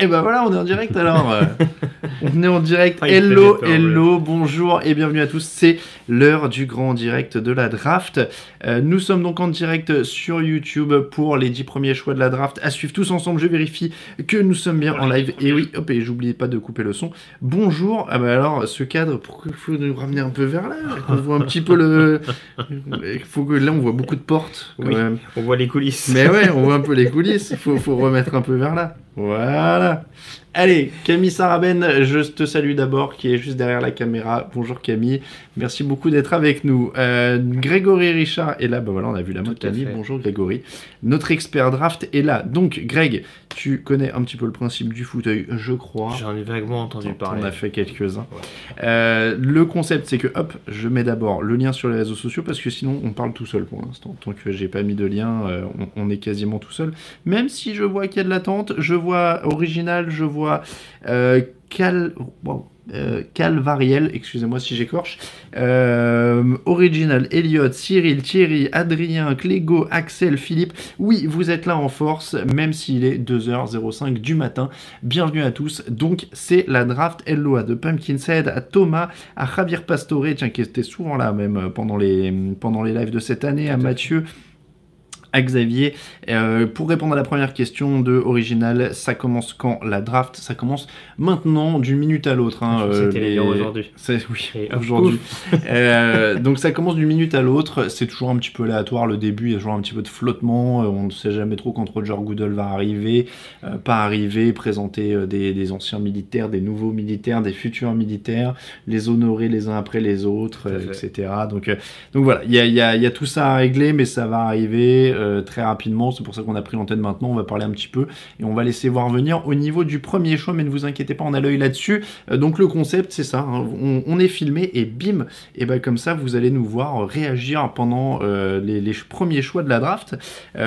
Et ben voilà, on est en direct alors. Euh, on est en direct. Ah, il Hello, hello, bonjour et bienvenue à tous. C'est l'heure du grand direct de la draft. Euh, nous sommes donc en direct sur YouTube pour les 10 premiers choix de la draft. À suivre tous ensemble, je vérifie que nous sommes bien en live. Et oui, hop, et j'oubliais pas de couper le son. Bonjour. Ah bah alors, ce cadre, pourquoi il faut nous ramener un peu vers là? On voit un petit peu le. Il faut que là, on voit beaucoup de portes quand Oui. même. On voit les coulisses. Mais ouais, on voit un peu les coulisses. Faut, faut remettre un peu vers là. Voilà. Allez, Camille Saraben, je te salue d'abord, qui est juste derrière la caméra. Bonjour Camille, merci beaucoup d'être avec nous. Euh, Grégory Richard est là, bah voilà, on a vu la main de Camille. Bonjour Grégory. Notre expert draft est là. Donc, Greg, tu connais un petit peu le principe du fauteuil, je crois. J'en ai vaguement entendu parler. On a fait quelques-uns. Ouais. Euh, le concept, c'est que hop, je mets d'abord le lien sur les réseaux sociaux parce que sinon on parle tout seul pour l'instant. Tant que j'ai pas mis de lien, euh, on, on est quasiment tout seul. Même si je vois qu'il y a de l'attente, je vois original, je vois euh, Cal. wow, euh, Calvariel, excusez-moi si j'écorche, euh, Original, Elliot, Cyril, Thierry, Adrien, Clégo, Axel, Philippe, oui, vous êtes là en force, même s'il est 2h05 du matin. Bienvenue à tous. Donc, c'est la draft à de Pumpkinhead, à Thomas, à Javier Pastore, tiens, qui était souvent là même pendant les, pendant les lives de cette année, à fait. À Xavier, Euh, pour répondre à la première question de Original, ça commence quand la draft? Ça commence maintenant, d'une minute à l'autre. hein, que t'allais les- aujourd'hui. Oui, hop, aujourd'hui. Euh, donc ça commence d'une minute à l'autre. C'est toujours un petit peu aléatoire le début. Il y a toujours un petit peu de flottement. Euh, On ne sait jamais trop quand Roger Goodell va arriver, euh, pas arriver, présenter euh, des, des anciens militaires, des nouveaux militaires, des futurs militaires, les honorer les uns après les autres, euh, etc. Donc, euh, donc voilà, il y a, il y a- il y a tout ça à régler, mais ça va arriver euh, très rapidement. C'est pour ça qu'on a pris l'antenne maintenant. On va parler un petit peu et on va laisser voir venir au niveau du premier choix. Mais ne vous inquiétez pas, on a l'œil là-dessus. Euh, donc le concept, c'est ça. hein. On, on est filmé et bim, et ben comme ça, vous allez nous voir réagir pendant euh, les, les premiers choix de la draft.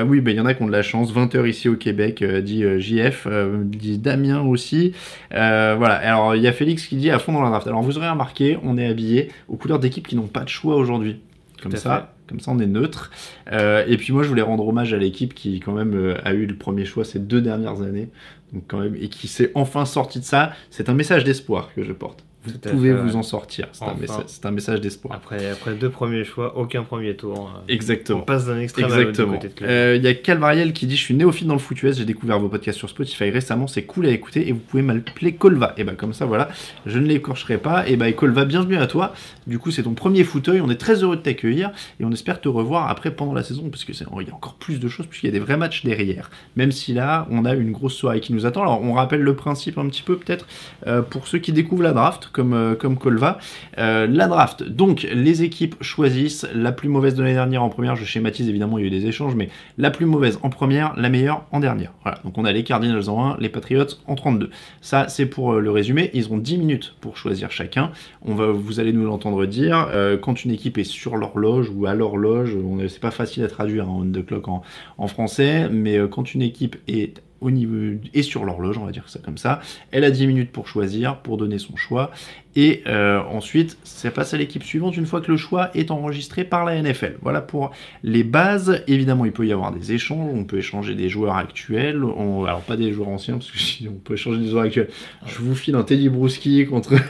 Oui, ben il y en a qui ont de la chance. 20h ici au Québec, dit JF, dit Damien aussi. Voilà. Alors il y a Félix qui dit à fond dans la draft. Alors vous aurez remarqué, on est habillé aux couleurs d'équipes qui n'ont pas de choix aujourd'hui. Comme ça, comme ça, on est neutre. Euh, et puis moi, je voulais rendre hommage à l'équipe qui, quand même, euh, a eu le premier choix ces deux dernières années. Donc, quand même, et qui s'est enfin sorti de ça. C'est un message d'espoir que je porte. Vous Tout à pouvez fait, vous ouais. en sortir. C'est un, Enfin. messa- c'est un message d'espoir. Après, après deux premiers choix, aucun premier tour. hein. Exactement. On passe d'un extrême à l'autre Exactement. de club. Euh, Il y a Calvariel qui dit Je suis néophyte dans le foot US, j'ai découvert vos podcasts sur Spotify récemment, c'est cool à écouter et vous pouvez m'appeler Colva. Et bah, comme ça, voilà, je ne l'écorcherai pas. Et bah, Colva, bienvenue à toi. Du coup, c'est ton premier fauteuil. On est très heureux de t'accueillir et on espère te revoir après pendant la saison parce que c'est- il y a encore plus de choses puisqu'il y a des vrais matchs derrière. Même si là, on a une grosse soirée qui nous attend. Alors, on rappelle le principe un petit peu peut-être euh, pour ceux qui découvrent la draft comme, euh, comme Colva. Euh, la draft, donc les équipes choisissent la plus mauvaise de l'année dernière en première. Je schématise évidemment, il y a eu des échanges, mais la plus mauvaise en première, la meilleure en dernière. Voilà, donc on a les Cardinals en 1, les Patriots en 32. Ça, c'est pour euh, le résumé. Ils auront 10 minutes pour choisir chacun. On va, vous allez nous l'entendre dire. quand une équipe est sur l'horloge ou à l'horloge, c'est pas facile à traduire en on the clock en, français, mais quand une équipe est au niveau est sur l'horloge, on va dire ça comme ça. Elle a 10 minutes pour choisir, pour donner son choix. Et euh, ensuite, ça passe à l'équipe suivante une fois que le choix est enregistré par la NFL. Voilà pour les bases. Évidemment, il peut y avoir des échanges. On peut échanger des joueurs actuels. On- alors, pas des joueurs anciens, parce que si on peut échanger des joueurs actuels. Je vous file un Teddy Bruschi contre,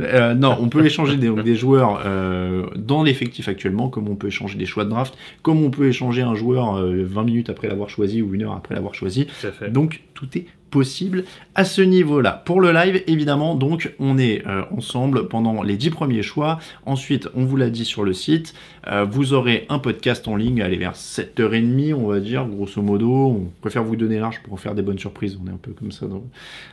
Euh, non, on peut échanger des, donc des joueurs euh, dans l'effectif actuellement, comme on peut échanger des choix de draft, comme on peut échanger un joueur euh, 20 minutes après l'avoir choisi ou une heure après l'avoir choisi. Tout à fait. Donc tout est possible à ce niveau-là. Pour le live, évidemment, donc on est euh, ensemble pendant les 10 premiers choix. Ensuite, on vous l'a dit sur le site, euh, vous aurez un podcast en ligne, allez vers 7h30, on va dire, grosso modo. On préfère vous donner large pour faire des bonnes surprises. On est un peu comme ça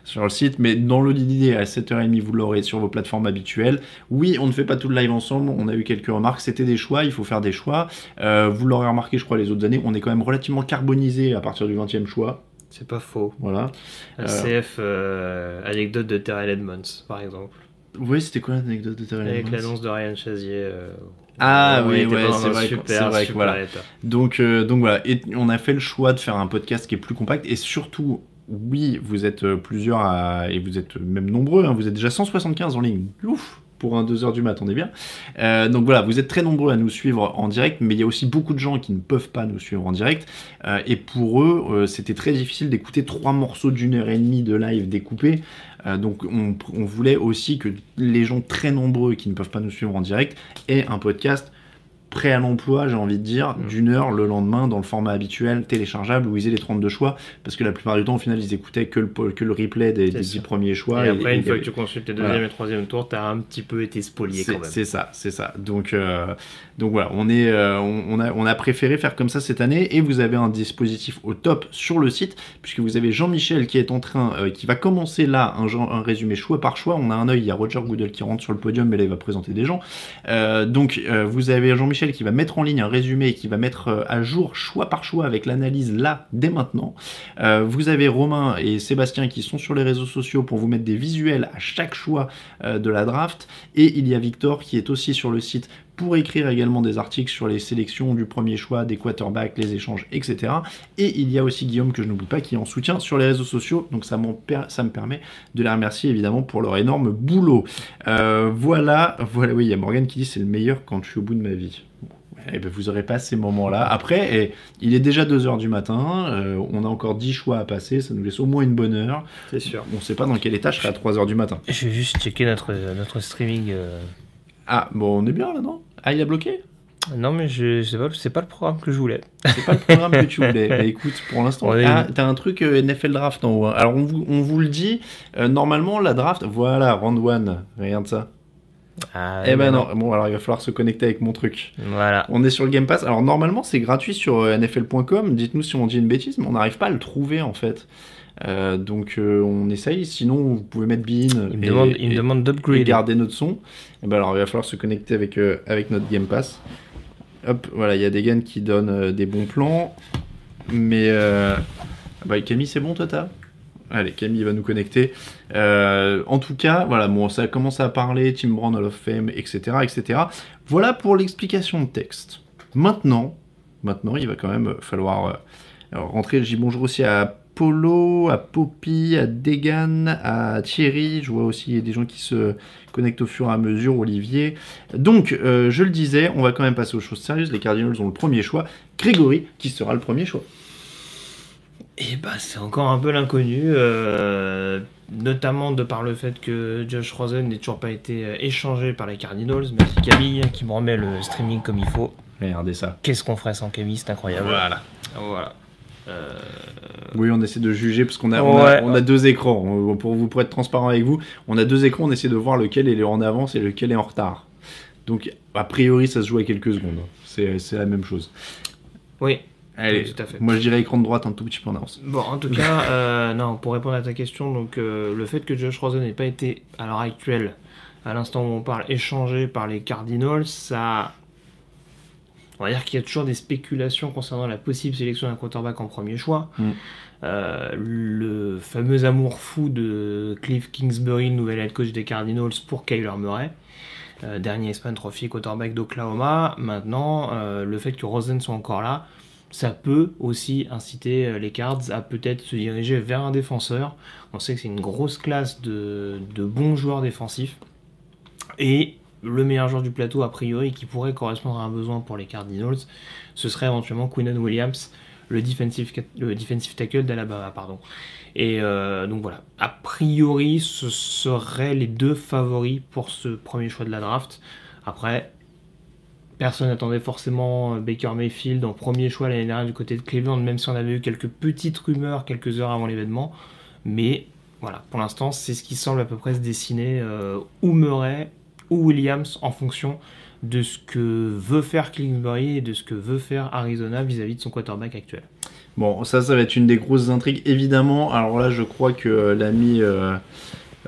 sur le site. Mais dans l'idée, à 7h30, vous l'aurez sur vos plateformes habituelles. Oui, on ne fait pas tout le live ensemble. On a eu quelques remarques. C'était des choix. Il faut faire des choix. Euh, vous l'aurez remarqué, je crois, les autres années. On est quand même relativement carbonisé à partir du 20e choix. C'est pas faux. Voilà. Un CF euh, anecdote de Terrell Edmonds, par exemple. Oui, c'était quoi l'anecdote de Terrell Avec Edmonds l'annonce de Ryan Chazier. euh, Ah oui, ouais, c'est vrai super, vrai que super voilà. état. Donc, euh, donc voilà, et on a fait le choix de faire un podcast qui est plus compact et surtout, oui, vous êtes euh, plusieurs à- et vous êtes même nombreux, hein, vous êtes déjà 175 en ligne. Ouf pour un 2h du mat, on est bien. Euh, donc voilà, vous êtes très nombreux à nous suivre en direct, mais il y a aussi beaucoup de gens qui ne peuvent pas nous suivre en direct. Euh, et pour eux, euh, c'était très difficile d'écouter trois morceaux d'une heure et demie de live découpés. Donc on, on voulait aussi que les gens très nombreux qui ne peuvent pas nous suivre en direct aient un podcast prêt à l'emploi, j'ai envie de dire, Mm. d'une heure le lendemain dans le format habituel, téléchargeable, où ils aient les 32 choix, parce que la plupart du temps, au final, ils écoutaient que le, po- que le replay des, C'est des ça. 10 premiers choix. et après, et- une fois que tu consultes les deuxième Voilà. et troisième tours, t'as un petit peu été spolié quand même. c'est ça, c'est ça. Donc, euh, donc voilà, euh, on, a, préféré faire comme ça cette année et vous avez un dispositif au top sur le site puisque vous avez Jean-Michel qui est en train, euh, qui va commencer là un, résumé choix par choix. On a un œil, il y a Roger Goodell qui rentre sur le podium, mais là il va présenter des gens. Euh, donc vous avez Jean-Michel qui va mettre en ligne un résumé et qui va mettre à jour choix par choix avec l'analyse là dès maintenant. Vous avez Romain et Sébastien qui sont sur les réseaux sociaux pour vous mettre des visuels à chaque choix de la draft. Et il y a Victor qui est aussi sur le site pour écrire également des articles sur les sélections du premier choix, des quarterbacks, les échanges, etc. Et il y a aussi Guillaume, que je n'oublie pas, qui est en soutien sur les réseaux sociaux. Donc ça, ça me permet de les remercier évidemment pour leur énorme boulot. Euh, voilà, voilà, oui, il y a Morgan qui dit c'est le meilleur quand je suis au bout de ma vie. Eh ben, vous aurez pas ces moments-là. Après, eh, il est déjà 2h du matin, euh, on a encore 10 choix à passer, ça nous laisse au moins une bonne heure. C'est sûr. On sait pas dans quel état je serai à 3h du matin. Je vais juste checker notre, notre streaming. euh. Ah, bon, on est bien là, non? Ah, il a bloqué? Non, mais je, c'est pas, c'est pas le programme que je voulais. C'est pas le programme que tu voulais. Bah écoute, pour l'instant, Ouais. ah, t'as un truc euh, NFL Draft en haut. hein. Alors on vous, on vous le dit, euh, normalement la draft, voilà, round one, regarde ça. Ah, eh ben non, bon alors il va falloir se connecter avec mon truc. Voilà. On est sur le Game Pass. Alors normalement c'est gratuit sur euh, NFL.com. Dites-nous si on dit une bêtise, mais on n'arrive pas à le trouver en fait. Euh, donc euh, on essaye. Sinon vous pouvez mettre Bean Il me et, demande, il me demande d'upgrade. garder notre son. Et ben alors il va falloir se connecter avec, euh, avec notre Game Pass. Hop, voilà, il y a des gains qui donnent des bons plans. Mais bah, Camille, c'est bon, toi t'as? Allez, Camille va nous connecter. Euh, en tout cas, voilà, bon, ça a commencé à parler, Tim Brown Hall of Fame, etc., etc. Voilà pour l'explication de texte. Maintenant, maintenant, il va quand même falloir euh, rentrer. Je dis bonjour aussi à Polo, à Poppy, à Degan, à Thierry. Je vois aussi des gens qui se connectent au fur et à mesure, Olivier. Donc, euh, je le disais, on va quand même passer aux choses sérieuses. Les Cardinals ont le premier choix. Grégory, qui sera le premier choix Et bah, c'est encore un peu l'inconnu, euh, notamment de par le fait que Josh Rosen n'ait toujours pas été euh, échangé par les Cardinals. Merci Camille. Camille qui me remet le streaming comme il faut. Regardez ça. Qu'est-ce qu'on ferait sans Camille? C'est incroyable. Voilà. Voilà. Euh, Oui, on essaie de juger parce qu'on a, on a, Ouais. on a deux écrans. On- Pour vous pour être transparent avec vous, on a deux écrans. On essaie de voir lequel est en avance et lequel est en retard. Donc, a priori, ça se joue à quelques secondes. C'est c'est la même chose. oui, Allez, tout à fait. moi je dirais écran de droite un tout petit peu en avance. Bon, en tout cas, euh, non, pour répondre à ta question, donc euh, le fait que Josh Rosen n'ait pas été, à l'heure actuelle, à l'instant où on parle, échangé par les Cardinals, ça. On va dire qu'il y a toujours des spéculations concernant la possible sélection d'un quarterback en premier choix. Mm. Euh, le fameux amour fou de Cliff Kingsbury, le nouvel head coach des Cardinals, pour Kyler Murray. Euh, dernier Span Trophy quarterback d'Oklahoma. Maintenant, euh, le fait que Rosen soit encore là, ça peut aussi inciter euh, les Cards à peut-être se diriger vers un défenseur. On sait que c'est une grosse classe de, de bons joueurs défensifs. Et le meilleur joueur du plateau, a priori, qui pourrait correspondre à un besoin pour les Cardinals, ce serait éventuellement Quinnen Williams, le defensive, tackle d'Alabama. pardon. Et euh, donc voilà, a priori, ce seraient les deux favoris pour ce premier choix de la draft. Après, personne n'attendait forcément euh, Baker Mayfield en premier choix l'année dernière du côté de Cleveland, même si on avait eu quelques petites rumeurs quelques heures avant l'événement. Mais voilà, pour l'instant, c'est ce qui semble à peu près se dessiner euh, ou Murray ou Williams en fonction de ce que veut faire Kingsbury et de ce que veut faire Arizona vis-à-vis de son quarterback actuel. Bon, ça, ça va être une des grosses intrigues, évidemment. Alors là, je crois que l'ami. euh,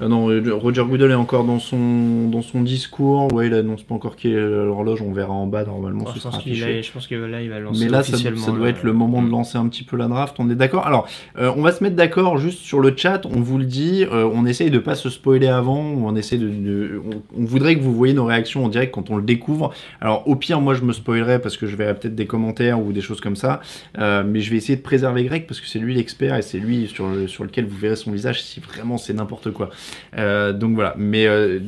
euh, non, Roger Goodell est encore dans son, dans son discours. Ouais, il annonce pas encore qui est l'horloge. On verra en bas, normalement, Moi, ce je, pense a- je pense que là, il va lancer Mais là, ça, officiellement. ça doit être le moment de lancer un petit peu la draft. On est d'accord Alors, euh, on va se mettre d'accord juste sur le chat. On vous le dit. euh, on essaye de pas se spoiler avant. On essaie de, de- on, on voudrait que vous voyez nos réactions en direct quand on le découvre. Alors, au pire, moi, je me spoilerai parce que je verrai peut-être des commentaires ou des choses comme ça. Euh, mais je vais essayer de préserver Greg parce que c'est lui l'expert et c'est lui sur, sur lequel vous verrez son visage si vraiment c'est n'importe quoi. Euh, donc voilà. Mais euh,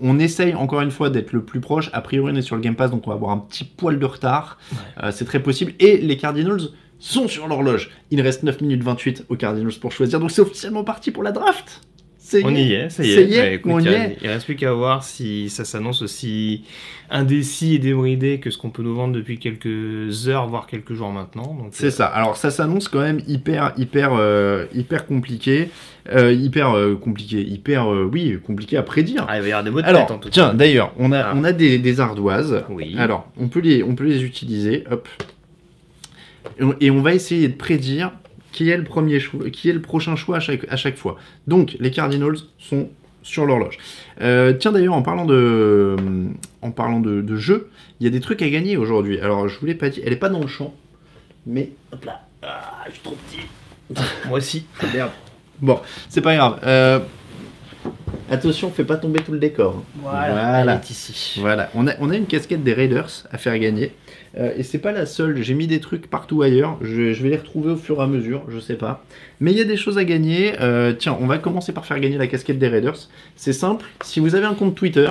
on essaye encore une fois d'être le plus proche. A priori, on est sur le Game Pass, donc on va avoir un petit poil de retard. Euh, c'est très possible. Et les Cardinals sont sur l'horloge. Il reste 9 minutes 28 aux Cardinals pour choisir. Donc c'est officiellement parti pour la draft. On y est, ça y est. y est, Bah, écoute, on il y a- est. Il reste plus qu'à voir si ça s'annonce aussi indécis et débridé que ce qu'on peut nous vendre depuis quelques heures, voire quelques jours maintenant. C'est euh, ça. Alors ça s'annonce quand même hyper, hyper, euh, hyper compliqué, Euh, hyper compliqué, hyper, oui, compliqué à prédire. Ah, il va y avoir des mots de Alors, tête en tout tiens, cas. d'ailleurs, on a, Ah. on a des, des ardoises. Oui. Alors, on peut les, on peut les utiliser. Hop. Et on va essayer de prédire qui est le premier choix, qui est le prochain choix à chaque, à chaque fois. Donc, les Cardinals sont sur l'horloge. Euh, tiens, d'ailleurs, en parlant de, en parlant de, de jeu, il y a des trucs à gagner aujourd'hui. Alors, je vous l'ai pas dit, elle est pas dans le champ, mais hop là, ah, je suis trop petit. Moi aussi. Merde. Bon, c'est pas grave. Euh, attention, fais pas tomber tout le décor. Voilà, elle est ici. Voilà, on a, on a une casquette des Raiders à faire gagner. Euh, et c'est pas la seule, j'ai mis des trucs partout ailleurs. Je, vais les retrouver au fur et à mesure, je sais pas. Mais il y a des choses à gagner. Euh, tiens, on va commencer par faire gagner la casquette des Raiders. C'est simple, si vous avez un compte Twitter,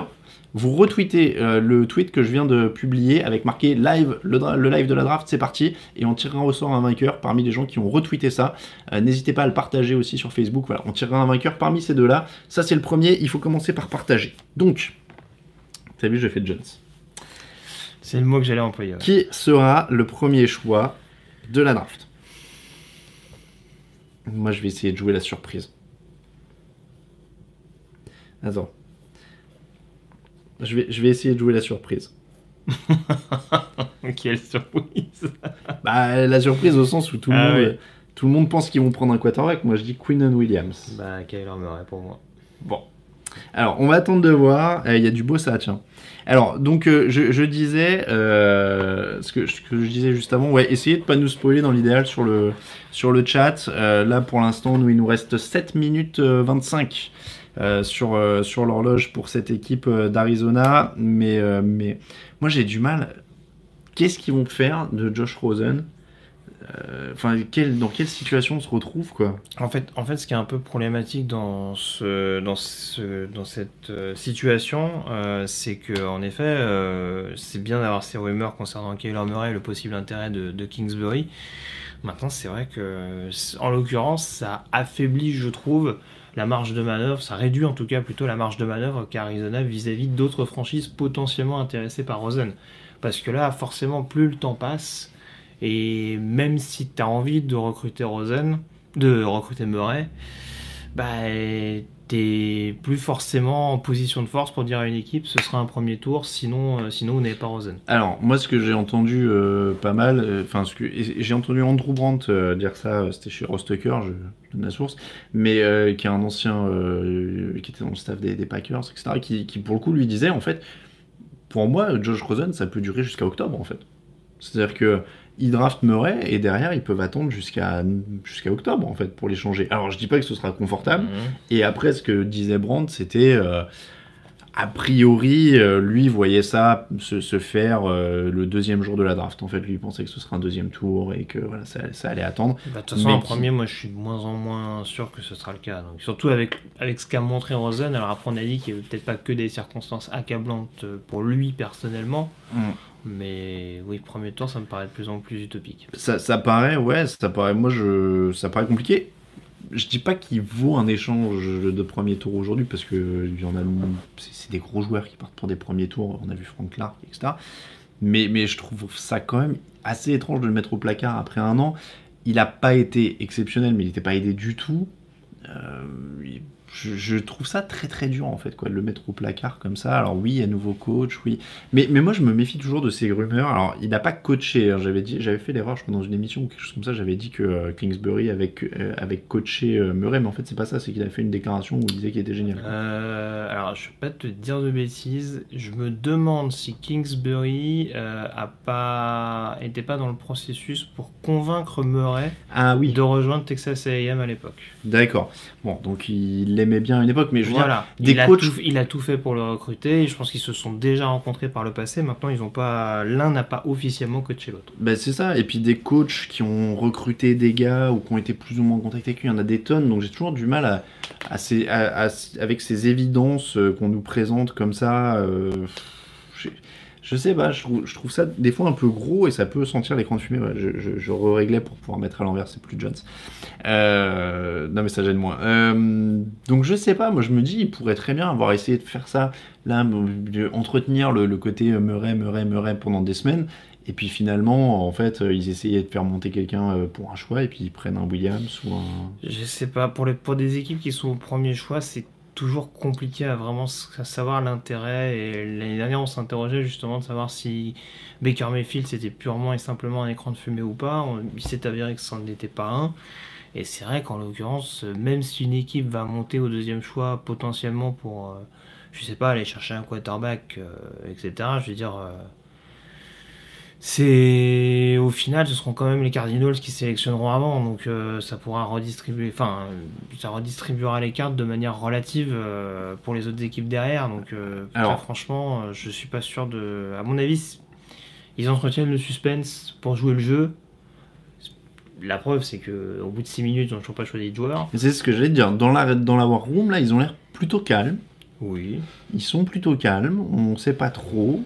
vous retweetez euh, le tweet que je viens de publier avec marqué live, le, live de la draft, c'est parti. Et on tirera au sort un vainqueur parmi les gens qui ont retweeté ça. N'hésitez pas à le partager aussi sur Facebook. Voilà, on tirera un vainqueur parmi ces deux-là. Ça, c'est le premier. Il faut commencer par partager. Donc, t'as vu, je fais Jones. C'est le mot que j'allais employer. ouais. Qui sera le premier choix de la draft Moi, je vais essayer de jouer la surprise. Attends. Je vais, je vais essayer de jouer la surprise. Quelle surprise. Bah, la surprise au sens où tout le, Ah monde, tout le monde pense qu'ils vont prendre un quarterback. Moi, je dis Quinnon Williams. Bah, Kyler Murray pour moi. Bon. Alors, on va attendre de voir. Euh, Il y a du beau ça, tiens. Alors, donc, euh, je, disais, euh, ce, que, je disais juste avant, ouais, essayez de pas nous spoiler dans l'idéal sur le, chat. Euh, là, pour l'instant, nous, il nous reste 7 minutes euh, 25 euh, sur, sur l'horloge pour cette équipe d'Arizona. Mais, moi, j'ai du mal. Qu'est-ce qu'ils vont faire de Josh Rosen? Enfin, quelle- dans quelle situation on se retrouve, quoi En fait, en fait, ce qui est un peu problématique dans, ce, dans, ce, dans cette euh, situation, euh, c'est que en effet, euh, c'est bien d'avoir ces rumeurs concernant Kyler Murray et le possible intérêt de, de Kingsbury. Maintenant, c'est vrai que, en l'occurrence, ça affaiblit, je trouve, la marge de manœuvre, ça réduit en tout cas plutôt la marge de manœuvre qu'Arizona vis-à-vis d'autres franchises potentiellement intéressées par Rosen. Parce que là, forcément, plus le temps passe, et même si tu as envie de recruter Rosen, de recruter Murray, bah, t'es plus forcément en position de force pour dire à une équipe ce sera un premier tour, sinon, euh, sinon vous n'avez pas Rosen. Alors, moi, ce que j'ai entendu euh, pas mal, euh, enfin, et j'ai entendu Andrew Brandt euh, dire ça, euh, c'était chez Rostucker, je, donne la source, mais euh, qui est un ancien, euh, qui était dans le staff des, des Packers, etc., qui, qui, pour le coup, lui disait, en fait, pour moi, Josh Rosen, ça peut durer jusqu'à octobre, en fait. C'est-à-dire que ils draftent Murray et derrière, ils peuvent attendre jusqu'à jusqu'à octobre, en fait, pour l'échanger. Alors, je dis pas que ce sera confortable, et après, ce que disait Brandt, c'était euh, a priori, euh, lui voyait ça se, se faire euh, le deuxième jour de la draft. En fait, lui il pensait que ce serait un deuxième tour et que voilà, ça, ça allait attendre. Bah, De toute façon, Mais en premier, moi je suis de moins en moins sûr que ce sera le cas. Donc, surtout avec, avec ce qu'a montré Rosen. Alors après, on a dit qu'il n'y avait peut-être pas que des circonstances accablantes pour lui personnellement. Mm. Mais oui, premier tour, ça me paraît de plus en plus utopique. Ça, ça paraît, ouais, ça paraît, moi, je, ça paraît compliqué. Je dis pas qu'il vaut un échange de premier tour aujourd'hui parce que c'est des gros joueurs qui partent pour des premiers tours. On a vu Frank Clark, etc. Mais, mais je trouve ça quand même assez étrange de le mettre au placard après un an. Il n'a pas été exceptionnel, mais il n'était pas aidé du tout. Euh, il- je, je trouve ça très très dur en fait quoi de le mettre au placard comme ça. Alors oui il y a nouveau coach oui. Mais, mais moi je me méfie toujours de ces rumeurs. Alors il n'a pas coaché hein. j'avais dit j'avais fait l'erreur je crois dans une émission ou quelque chose comme ça. J'avais dit que euh, Kingsbury avait, euh, avait coaché euh, Murray mais en fait c'est pas ça. C'est qu'il avait fait une déclaration où il disait qu'il était génial. Euh, alors, je vais pas te dire de bêtises. Je me demande si Kingsbury a pas était pas dans le processus pour convaincre Murray ah oui. de rejoindre Texas A&M à l'époque. d'accord. Bon donc il l'aimait bien à une époque mais je veux dire Voilà. des il, a coachs- tout, il a tout fait pour le recruter. et Je pense qu'ils se sont déjà rencontrés par le passé. Maintenant, ils ont pas l'un n'a pas officiellement coaché l'autre. Ben, c'est ça, et puis des coachs qui ont recruté des gars ou qui ont été plus ou moins en contact avec lui, il y en a des tonnes, donc j'ai toujours du mal à, à ces- à- à- avec ces évidences euh, qu'on nous présente comme ça. euh, je, sais pas, je trouve, je trouve ça des fois un peu gros et ça peut sentir l'écran de fumée. je, je, je réglais pour pouvoir mettre à l'envers, c'est plus Jones. Euh, non mais ça gêne moins. Euh, donc je sais pas, moi je me dis, il pourrait très bien avoir essayé de faire ça, là, entretenir le, côté euh, Murray, Murray, Murray pendant des semaines. Et puis finalement, en fait, euh, ils essayaient de faire monter quelqu'un pour un choix, et puis ils prennent un Williams ou un. Je sais pas, pour, les, pour des équipes qui sont au premier choix, c'est toujours compliqué à vraiment savoir l'intérêt. Et l'année dernière, on s'interrogeait justement de savoir si Baker Mayfield c'était purement et simplement un écran de fumée ou pas. Il s'est avéré que ça n'était pas un. Et c'est vrai qu'en l'occurrence, même si une équipe va monter au deuxième choix potentiellement pour, euh, je sais pas, aller chercher un quarterback, euh, etc., je veux dire. euh, c'est au final, ce seront quand même les Cardinals qui sélectionneront avant, donc euh, ça pourra redistribuer, enfin, ça redistribuera les cartes de manière relative euh, pour les autres équipes derrière. Donc, euh, Alors- franchement, je suis pas sûr de. À mon avis, ils entretiennent le suspense pour jouer le jeu. La preuve, c'est que au bout de 6 minutes, ils n'ont toujours pas choisi de joueur. C'est ce que j'allais dire. Dans la, dans la War Room, là, ils ont l'air plutôt calmes. Oui. Ils sont plutôt calmes, on sait pas trop.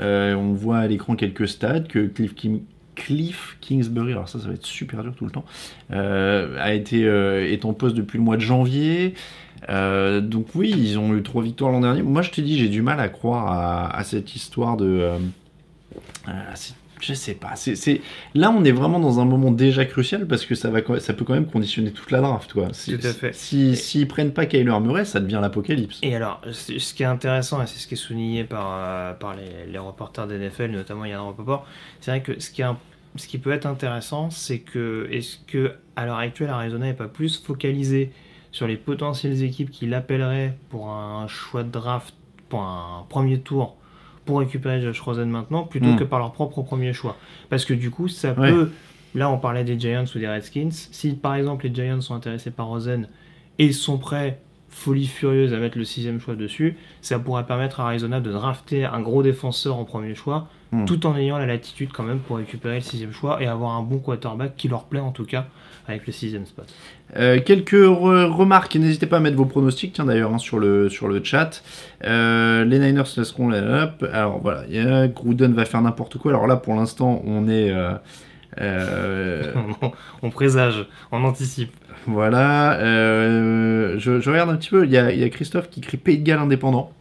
Euh, on voit à l'écran quelques stats que Cliff, Kingsbury, alors ça, ça va être super dur tout le temps, euh, a été euh, est en poste depuis le mois de janvier. Donc oui, ils ont eu trois victoires l'an dernier. Moi, je te dis, j'ai du mal à croire à, à cette histoire de. à cette- je sais pas. C'est, Là, on est vraiment dans un moment déjà crucial parce que ça, va, quand- ça peut quand même conditionner toute la draft. Quoi. Si, Tout à fait. Si, s'ils prennent pas Kyler Murray, ça devient l'apocalypse. Et alors, ce qui est intéressant, et c'est ce qui est souligné par, euh, par les, les reporters d'NFL, notamment Yann Rapoport, c'est vrai que ce qui, est un- ce qui peut être intéressant, c'est que est-ce que à l'heure actuelle, Arizona n'est pas plus focalisé sur les potentielles équipes qui l'appelleraient pour un choix de draft, pour un premier tour, pour récupérer Josh Rosen maintenant, plutôt Mm. que par leur propre premier choix. Parce que du coup, ça Ouais. peut... Là, on parlait des Giants ou des Redskins. Si par exemple les Giants sont intéressés par Rosen et ils sont prêts, folie furieuse, à mettre le sixième choix dessus, ça pourrait permettre à Arizona de drafter un gros défenseur en premier choix, Hmm. tout en ayant la latitude quand même pour récupérer le sixième choix et avoir un bon quarterback qui leur plaît en tout cas avec le sixième spot. Euh, quelques re- remarques, n'hésitez pas à mettre vos pronostics, tiens d'ailleurs hein, sur, le, sur le chat. Euh, les Niners se laisseront la up. Alors voilà, il y a- Gruden va faire n'importe quoi. Alors là pour l'instant on est... euh, on présage, on anticipe. voilà, je, je regarde un petit peu, il y a, il y a Christophe qui crie Pays de Galles indépendant.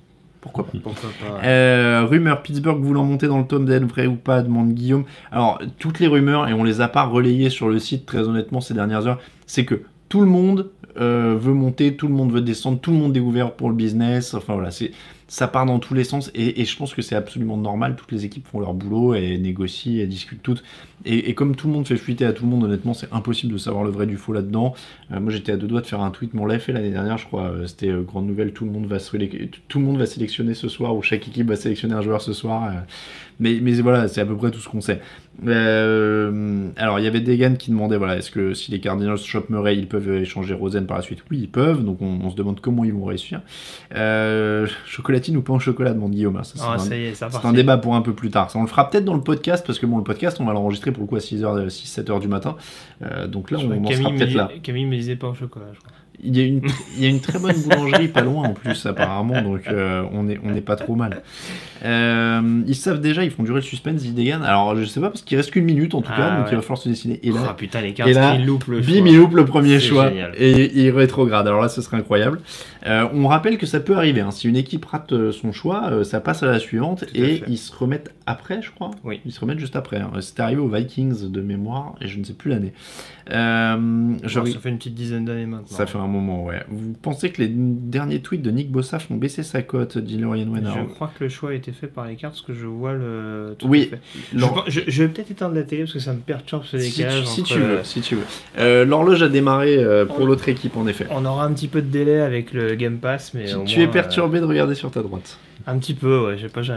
Pourquoi pas Pourquoi pas Euh, rumeur Pittsburgh voulant monter dans le top 10, vrai ou pas demande Guillaume. Alors, toutes les rumeurs, et on les a pas relayées sur le site très honnêtement ces dernières heures, c'est que tout le monde euh, veut monter, tout le monde veut descendre, tout le monde est ouvert pour le business. Enfin voilà, c'est ça part dans tous les sens et, je pense que c'est absolument normal. Toutes les équipes font leur boulot et négocient discutent toutes. Et, comme tout le monde fait fuiter à tout le monde, honnêtement, c'est impossible de savoir le vrai du faux là-dedans. Euh, moi, j'étais à deux doigts de faire un tweet, mais on l'avait fait l'année dernière, je crois. euh, C'était euh, grande nouvelle. Tout le monde va tout le monde va sélectionner ce soir ou chaque équipe va sélectionner un joueur ce soir. Mais, mais voilà, c'est à peu près tout ce qu'on sait. Euh, alors, il y avait Degan qui demandait voilà, est-ce que si les Cardinals chopent Murray, ils peuvent échanger Rosen par la suite? Oui, ils peuvent. Donc, on, on se demande comment ils vont réussir. Euh, chocolatine ou pain au chocolat demande Guillaume. ça, c'est un- ça y est, ça c'est part. un débat pour un peu plus tard. Ça, on le fera peut-être dans le podcast parce que bon, le podcast, on va l'enregistrer pour le coup à 6h, 6-7h du matin. Euh, donc là, on en sera Camille, peut-être là. Camille me disait pas au chocolat, je crois. Il y, a une, il y a une très bonne boulangerie pas loin en plus apparemment, donc euh, on n'est on est pas trop mal. Euh, ils savent déjà, ils font durer le suspense, Zidegan. Alors je sais pas parce qu'il reste qu'une minute en tout Ah, cas, donc ouais. il va falloir se décider. Et Oh là, putain, les cartes et là, qui loupent le bim, choix. il loupe le premier choix génial. et il rétrograde. Alors là, ce serait incroyable. Euh, on rappelle que ça peut arriver. hein. Si une équipe rate euh, son choix, euh, ça passe à la suivante Tout et ils se remettent après, je crois. Oui. Ils se remettent juste après. hein. C'était arrivé aux Vikings de mémoire et je ne sais plus l'année. Euh, Genre, ça fait une petite dizaine d'années maintenant. ça fait un moment, ouais. Vous pensez que les derniers tweets de Nick Bossa font baisser sa cote, dit Lorian Wenner Je crois que le choix a été fait par les cartes parce que je vois le. tout Oui. Je, vais peut-être éteindre la télé parce que ça me perturbe ce si, tu, décalage. si tu veux, si tu veux. L'horloge a démarré pour l'autre équipe, en effet. On aura un petit peu de délai avec le Game Pass, mais Tu, au tu moins, es perturbé de regarder sur ta droite. euh, un petit peu, ouais. J'ai pas j'ai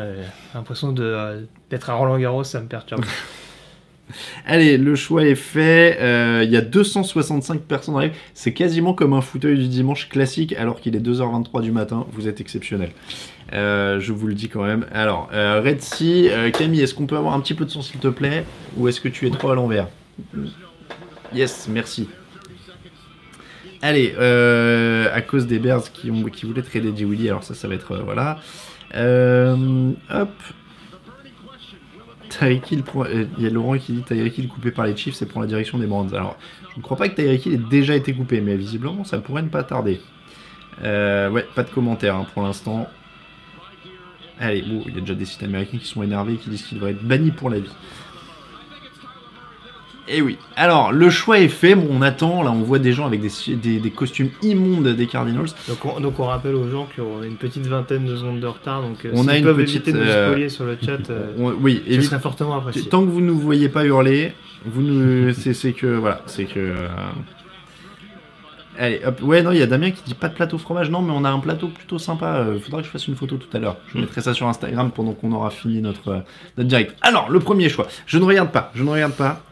l'impression euh, d'être à Roland Garros, ça me perturbe. Allez, le choix est fait. Euh, Il y a 265 personnes en live. C'est quasiment comme un fauteuil du dimanche classique alors qu'il est 2h23 du matin. Vous êtes exceptionnel. Euh, je vous le dis quand même. Alors, euh, Red Sea, euh, Camille, est-ce qu'on peut avoir un petit peu de son s'il te plaît? Ou est-ce que tu es trop à l'envers? Yes, merci. Allez, euh, à cause des Bears qui, voulaient trader Eddie Willy, alors ça, ça va être. euh, voilà. Euh, hop. Il y a Laurent qui dit Tyreek Hill coupé par les Chiefs, c'est pour la direction des Brands. Alors, je ne crois pas que Tyreek ait déjà été coupé, mais visiblement, ça pourrait ne pas tarder. Ouais, pas de commentaires hein, pour l'instant. Allez, bon, il y a déjà des sites américains qui sont énervés et qui disent qu'il devrait être banni pour la vie. Et oui. Alors, le choix est fait. Bon, on attend. Là, on voit des gens avec des, des- des costumes immondes des Cardinals. donc, on, donc on rappelle aux gens qu'on a une petite vingtaine de secondes de retard, donc euh, On a une peuvent petite, éviter de nous euh, spoiler sur le chat, euh, On- oui, ce évite- serait fortement apprécié. Tant que vous ne vous voyez pas hurler, vous nous, c'est que voilà, c'est que. euh, Allez, hop. Ouais, non, il y a Damien qui dit pas de plateau fromage. Non, mais on a un plateau plutôt sympa. Il faudra que je fasse une photo tout à l'heure. Je mettrai ça sur Instagram pendant qu'on aura fini notre, euh, notre direct. Alors, le premier choix. Je ne regarde pas. Je ne regarde pas.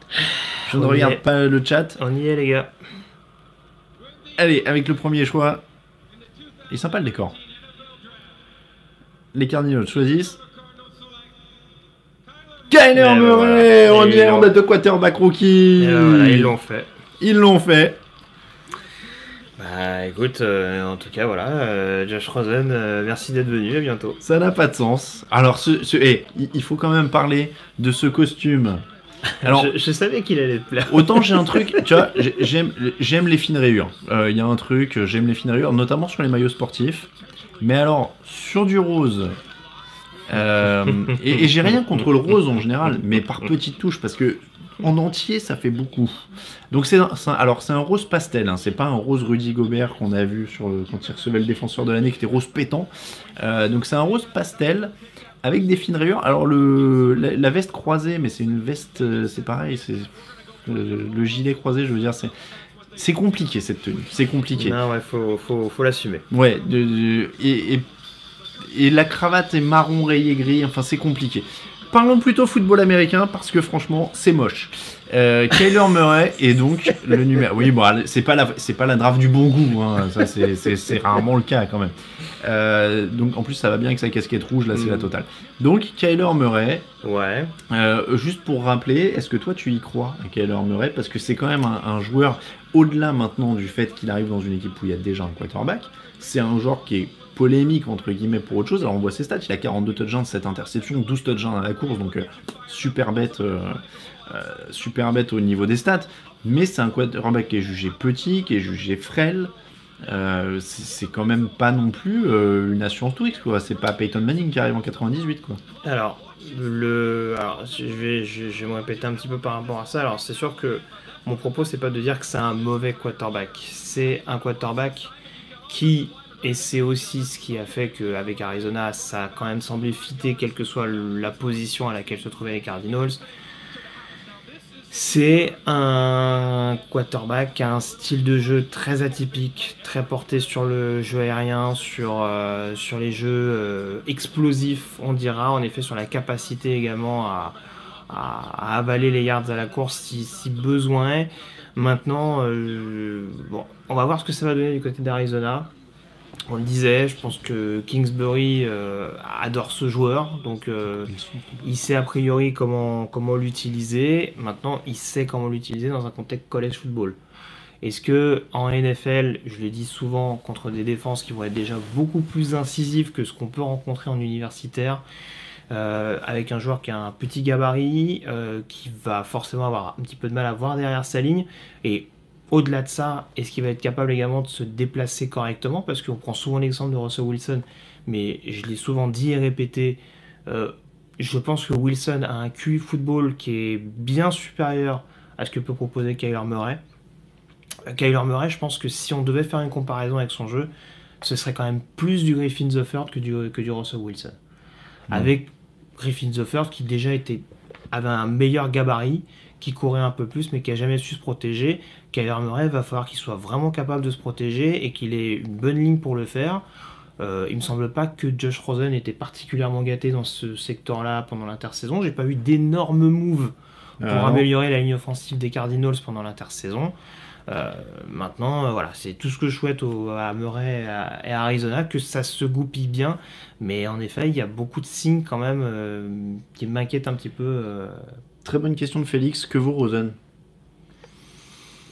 Je ne regarde est. pas le chat. On y est, les gars. Allez, avec le premier choix. Il est sympa le décor. Les Cardinals choisissent. Kyler ben Murray, voilà. on y est, ils on l'ont- a deux quarterbacks rookies. Ben voilà, ils l'ont fait. Ils l'ont fait. Bah écoute, euh, en tout cas voilà, euh, Josh Rosen, euh, merci d'être venu, à bientôt. Ça n'a pas de sens. Alors, ce, ce- eh, il faut quand même parler de ce costume. Alors, je, je savais qu'il allait te plaire. autant j'ai un truc, tu vois, j'ai- j'aime, j'aime les fines rayures. Euh, Il y a un truc, j'aime les fines rayures, notamment sur les maillots sportifs. Mais alors, sur du rose, euh, et, et j'ai rien contre le rose en général, mais par petites touches, parce que en entier, ça fait beaucoup. Donc c'est, alors c'est un rose pastel, hein, c'est pas un rose Rudy Gobert qu'on a vu sur le- quand il recevait le défenseur de l'année, qui était rose pétant. Euh, donc c'est un rose pastel avec des fines rayures. Alors le, la, la veste croisée, mais c'est une veste, euh, c'est pareil, c'est le, le gilet croisé, je veux dire, c'est c'est compliqué cette tenue, c'est compliqué. Non ouais, faut, faut, faut l'assumer. Ouais, de- de- et, et, et la cravate est marron rayé gris, enfin c'est compliqué. Parlons plutôt football américain parce que franchement c'est moche. Euh, Kyler Murray est donc le numéro. Oui, bon, c'est pas la, c'est pas la draft du bon goût, hein, ça c'est rarement le cas quand même. Euh, donc en plus ça va bien avec sa casquette rouge, là c'est la Mm. totale. Donc Kyler Murray, Ouais. euh, juste pour rappeler, est-ce que toi tu y crois à Kyler Murray? Parce que c'est quand même un, un joueur, au-delà maintenant du fait qu'il arrive dans une équipe où il y a déjà un quarterback, c'est un joueur qui est polémique entre guillemets pour autre chose. Alors on voit ses stats, il a 42 touchdowns, 7 interceptions, 12 touchdowns à la course, donc euh, super bête, euh, euh, super bête au niveau des stats. Mais c'est un quarterback qui est jugé petit, qui est jugé frêle. C'est quand même pas non plus une assurance Twix quoi. C'est pas Peyton Manning qui arrive en 98 quoi. Alors, le, je, vais, je vais me répéter un petit peu par rapport à ça. Alors, c'est sûr que mon propos, c'est pas de dire que c'est un mauvais quarterback. C'est un quarterback qui, et c'est aussi ce qui a fait qu'avec Arizona, ça a quand même semblé fitter, quelle que soit la position à laquelle se trouvaient les Cardinals. C'est un quarterback qui a un style de jeu très atypique, très porté sur le jeu aérien, sur, euh, sur les jeux euh, explosifs, on dira, en effet sur la capacité également à, avaler les yards à la course si, si besoin est. Maintenant, euh, bon, on va voir ce que ça va donner du côté d'Arizona. On le disait, je pense que Kingsbury euh, adore ce joueur, donc euh, il sait a priori comment, comment l'utiliser. Maintenant, il sait comment l'utiliser dans un contexte college football. Est-ce que en NFL, je le dis souvent, contre des défenses qui vont être déjà beaucoup plus incisives que ce qu'on peut rencontrer en universitaire, euh, avec un joueur qui a un petit gabarit, euh, qui va forcément avoir un petit peu de mal à voir derrière sa ligne, et au-delà de ça, est-ce qu'il va être capable également de se déplacer correctement? Parce qu'on prend souvent l'exemple de Russell Wilson, mais je l'ai souvent dit et répété, euh, je pense que Wilson a un QI football qui est bien supérieur à ce que peut proposer Kyler Murray. Kyler Murray, je pense que si on devait faire une comparaison avec son jeu, ce serait quand même plus du Griffin Zoffert que du, que du Russell Wilson. Avec Griffin Zoffert qui déjà était, avait un meilleur gabarit, qui courait un peu plus mais qui a jamais su se protéger. Kyler Murray va falloir qu'il soit vraiment capable de se protéger et qu'il ait une bonne ligne pour le faire. Euh, il me semble pas que Josh Rosen était particulièrement gâté dans ce secteur-là pendant l'intersaison. J'ai pas vu d'énormes moves pour Ah améliorer la ligne offensive des Cardinals pendant l'intersaison. Euh, maintenant, euh, voilà, c'est tout ce que je souhaite au- à Murray et à, et à Arizona, que ça se goupille bien. Mais en effet, il y a beaucoup de signes quand même euh, qui m'inquiètent un petit peu. Très bonne question de Félix. Que vaut Rosen?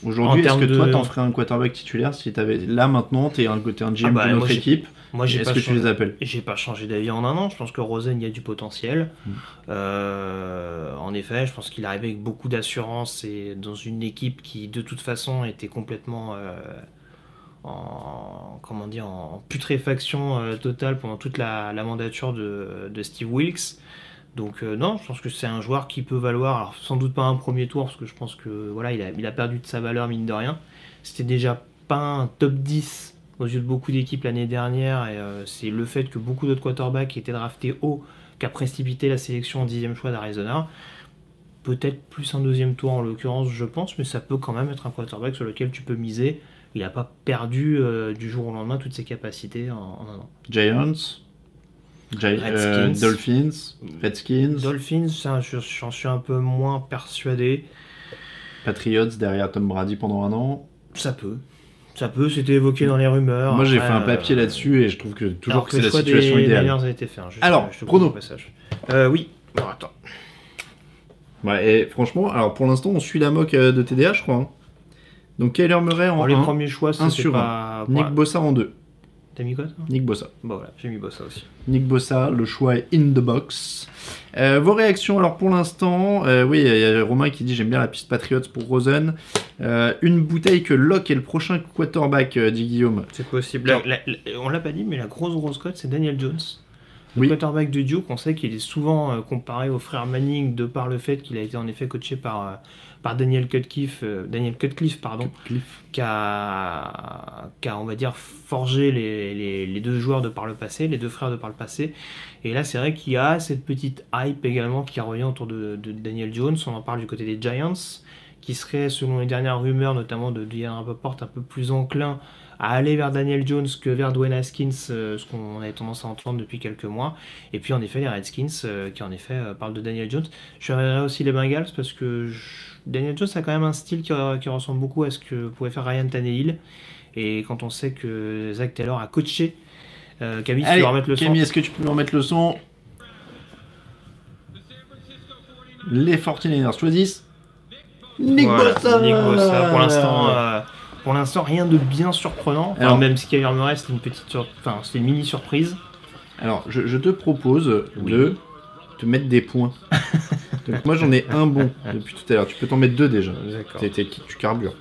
Aujourd'hui, est-ce que toi, de- t'en ferais un quarterback titulaire si t'avais. Là, maintenant, t'es un, t'es un GM Ah bah, de notre équipe? Moi, j'ai pas que tu changé- les appelles? J'ai pas changé d'avis en un an. Je pense que Rosen, il y a du potentiel. Mm. Euh, en effet, je pense qu'il arrivait avec beaucoup d'assurance et dans une équipe qui, de toute façon, était complètement euh, en comment dire en putréfaction euh, totale pendant toute la, la mandature de, de Steve Wilkes. Donc euh, non, je pense que c'est un joueur qui peut valoir, alors sans doute pas un premier tour, parce que je pense que voilà, il a, il a perdu de sa valeur mine de rien. C'était déjà pas un top 10 aux yeux de beaucoup d'équipes l'année dernière, et euh, c'est le fait que beaucoup d'autres quarterbacks étaient draftés haut qui a précipité la sélection en dixième choix d'Arizona. Peut-être plus un deuxième tour en l'occurrence, je pense, mais ça peut quand même être un quarterback sur lequel tu peux miser. Il n'a pas perdu euh, du jour au lendemain toutes ses capacités en, un an. Giants? Gi- Redskins. Dolphins Redskins Dolphins, j'en suis un peu moins persuadé. Patriots derrière Tom Brady pendant un an. Ça peut. Ça peut, c'était évoqué dans les rumeurs. Moi, j'ai fait un papier euh, là-dessus et je trouve que toujours alors que c'est la situation des idéale. A été fait. hein, Alors, euh, je prono. passage. Euh, oui. Attends. Ouais, et franchement, alors pour l'instant, on suit la moque euh, de TDA, je crois. hein. Donc Kyler Murray en Bon, les 1, premiers choix, c'est sur pas. Nick. Bossa en 2. T'as mis quoi toi Nick Bossa. Bon voilà, j'ai mis Bossa aussi. Nick Bossa, le choix est in the box. Euh, vos réactions, alors pour l'instant, euh, oui, il y a Romain qui dit j'aime bien la piste Patriots pour Rosen. Euh, une bouteille que Locke est le prochain quarterback, euh, dit Guillaume. C'est possible. La- la- la- on l'a pas dit, mais la grosse grosse cote, c'est Daniel Jones. Le Oui. quarterback de Duke, on sait qu'il est souvent euh, comparé au frère Manning de par le fait qu'il a été en effet coaché par, euh, par Daniel Cutcliffe, euh, Daniel Cutcliffe pardon, qui a, qui a, on va dire, forgé les, les- les deux joueurs de par le passé, les deux frères de par le passé. Et là, c'est vrai qu'il y a cette petite hype également qui revient autour de, de Daniel Jones. On en parle du côté des Giants, qui serait, selon les dernières rumeurs, notamment de Diane Rappaport, un peu plus enclin à aller vers Daniel Jones que vers Dwayne Haskins, euh, ce qu'on avait tendance à entendre depuis quelques mois. Et puis en effet, les Redskins, euh, qui en effet parlent de Daniel Jones. Je verrai aussi les Bengals parce que je- Daniel Jones a quand même un style qui, qui ressemble beaucoup à ce que pouvait faire Ryan Tannehill. Et quand on sait que Zach Taylor a coaché, euh, Camille, tu Allez, veux remettre le son Camille, est-ce que tu peux me remettre le son? Les 49ers choisissent Nick Voilà, Bossa Nick Bossa. Pour l'instant, euh, pour l'instant, rien de bien surprenant. Enfin, Alors- même si Kyler Murray, c'était une petite, sur- enfin, c'était une mini surprise. Alors, je, je te propose Oui. de te mettre des points. Donc, moi, j'en ai un bon depuis tout à l'heure. Tu peux t'en mettre deux déjà. D'accord. T'es- t'es- tu carbures.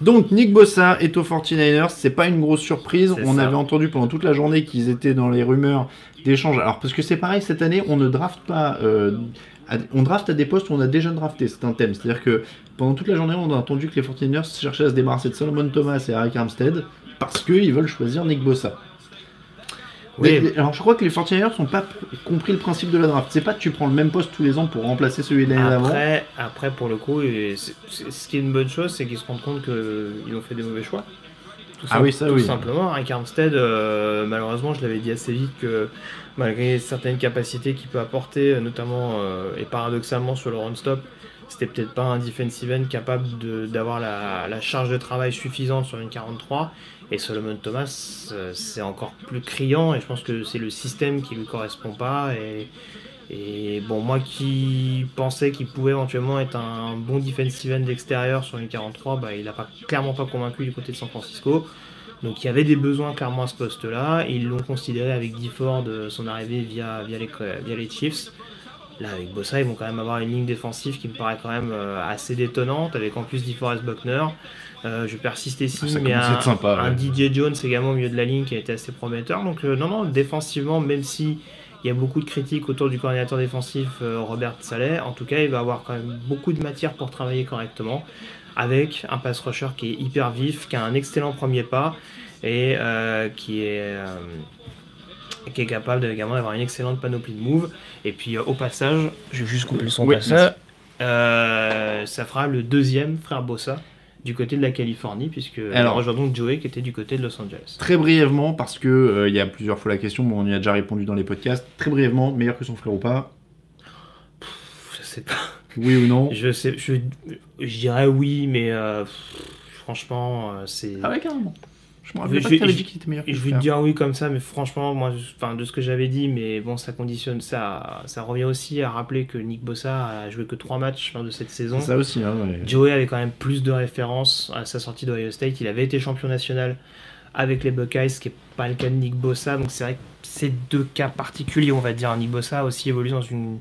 Donc, Nick Bossa est aux 49ers. C'est pas une grosse surprise. On ça. avait entendu pendant toute la journée qu'ils étaient dans les rumeurs d'échange. Alors, parce que c'est pareil, cette année, on ne draft pas. euh, à- on draft à des postes où on a déjà drafté. C'est un thème. C'est-à-dire que pendant toute la journée, on a entendu que les 49ers cherchaient à se débarrasser de Solomon Thomas et Eric Armstead parce qu'ils veulent choisir Nick Bossa. Oui. Mais- alors je crois que les 49ers n'ont pas pr- compris le principe de la draft. C'est pas que tu prends le même poste tous les ans pour remplacer celui de l'année d'avant. Après, après, pour le coup, et c'est- c'est- ce qui est une bonne chose, c'est qu'ils se rendent compte qu'ils ont fait des mauvais choix. Tout Ah oui, ça, tout oui. simplement. Avec Armstead, euh, malheureusement, je l'avais dit assez vite que malgré certaines capacités qu'il peut apporter, euh, notamment euh, et paradoxalement sur le run-stop, c'était peut-être pas un defensive end capable de- d'avoir la, la charge de travail suffisante sur une 43. Et Solomon Thomas, euh, c'est encore plus criant et je pense que c'est le système qui lui correspond pas. Et bon, moi qui pensais qu'il pouvait éventuellement être un bon defensive end d'extérieur sur une 43, bah, il n'a pas, clairement pas convaincu du côté de San Francisco. Donc il y avait des besoins clairement à ce poste-là. Ils l'ont considéré avec Ford son arrivée via, via, via les Chiefs. Là, avec Bossa, ils vont quand même avoir une ligne défensive qui me paraît quand même euh, assez détonnante, avec en plus DeForest Buckner. Euh, je persiste ici, Ça mais un, être sympa, un ouais. DJ Jones également au milieu de la ligne qui a été assez prometteur. Donc euh, non, non, défensivement, même si il y a beaucoup de critiques autour du coordinateur défensif euh, Robert Saleh, en tout cas, il va avoir quand même beaucoup de matière pour travailler correctement, avec un pass rusher qui est hyper vif, qui a un excellent premier pas et qui est qui est capable également d'avoir une excellente panoplie de moves. Et puis euh, au passage, je vais juste couper le son passage. Euh, ça fera le deuxième frère Bossa du côté de la Californie, puisque Alors- on rejoint donc Joey qui était du côté de Los Angeles. Très brièvement, parce que euh, il y a plusieurs fois la question, bon, on y a déjà répondu dans les podcasts. Très brièvement, meilleur que son frère ou pas? Je sais pas. Oui ou non? Je sais, je, je dirais oui, mais euh, pff, franchement, euh, c'est. Ah ouais, carrément. Je me pas dit qu'il était meilleur que vais te dire oui comme ça, mais franchement, moi, enfin, de ce que j'avais dit, mais bon, ça conditionne, ça, ça revient aussi à rappeler que Nick Bossa a joué que trois matchs lors de cette saison. Ça aussi, hein, ouais. Joey avait quand même plus de références à sa sortie d'Ohio State. Il avait été champion national avec les Buckeyes, ce qui n'est pas le cas de Nick Bossa. Donc c'est vrai que c'est deux cas particuliers, on va dire. Nick Bossa a aussi évolué dans une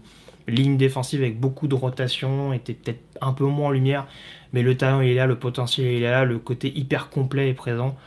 ligne défensive avec beaucoup de rotation, était peut-être un peu moins en lumière, mais le talent il est là, le potentiel il est là, le côté hyper complet est présent.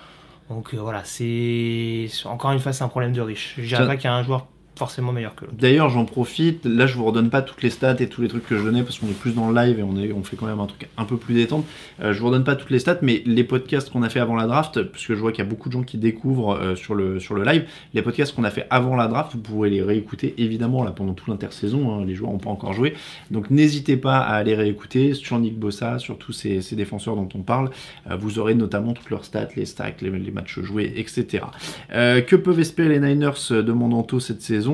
Donc euh, voilà, c'est encore une fois c'est un problème de riche. Je dirais pas qu'il y a un joueur forcément meilleur que l'autre. D'ailleurs, j'en profite. Là, je vous redonne pas toutes les stats et tous les trucs que je donnais parce qu'on est plus dans le live et on, fait quand même un truc un peu plus détente. Euh, je vous redonne pas toutes les stats, mais les podcasts qu'on a fait avant la draft, parce que je vois qu'il y a beaucoup de gens qui découvrent euh, sur, le, live, les podcasts qu'on a fait avant la draft, vous pourrez les réécouter évidemment là pendant toute l'intersaison. hein, les joueurs n'ont pas encore joué. Donc n'hésitez pas à aller réécouter sur Nick Bossa, sur tous ces, défenseurs dont on parle. Euh, vous aurez notamment toutes leurs stats, les stacks, les, les matchs joués, etc. Que peuvent espérer les Niners euh, de Mandanto cette saison?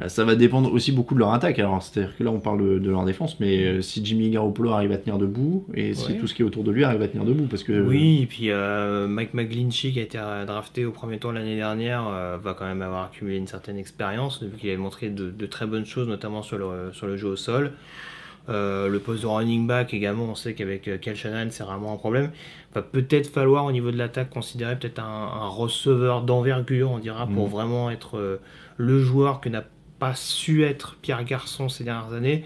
Euh, Ça va dépendre aussi beaucoup de leur attaque. Alors, c'est-à-dire que là, on parle de, leur défense, mais euh, si Jimmy Garoppolo arrive à tenir debout et si tout ce qui est autour de lui arrive à tenir debout, parce que Oui, et puis euh, Mike McGlinchey, qui a été drafté au premier tour l'année dernière, euh, va quand même avoir accumulé une certaine expérience, vu qu'il avait montré de, de très bonnes choses, notamment sur le, sur le jeu au sol. Euh, le poste de running back également, on sait qu'avec Kel Shanahan, c'est vraiment un problème. Va peut-être falloir au niveau de l'attaque considérer peut-être un, un receveur d'envergure, on dira, pour Mhm. vraiment être le joueur que n'a pas su être Pierre Garçon ces dernières années.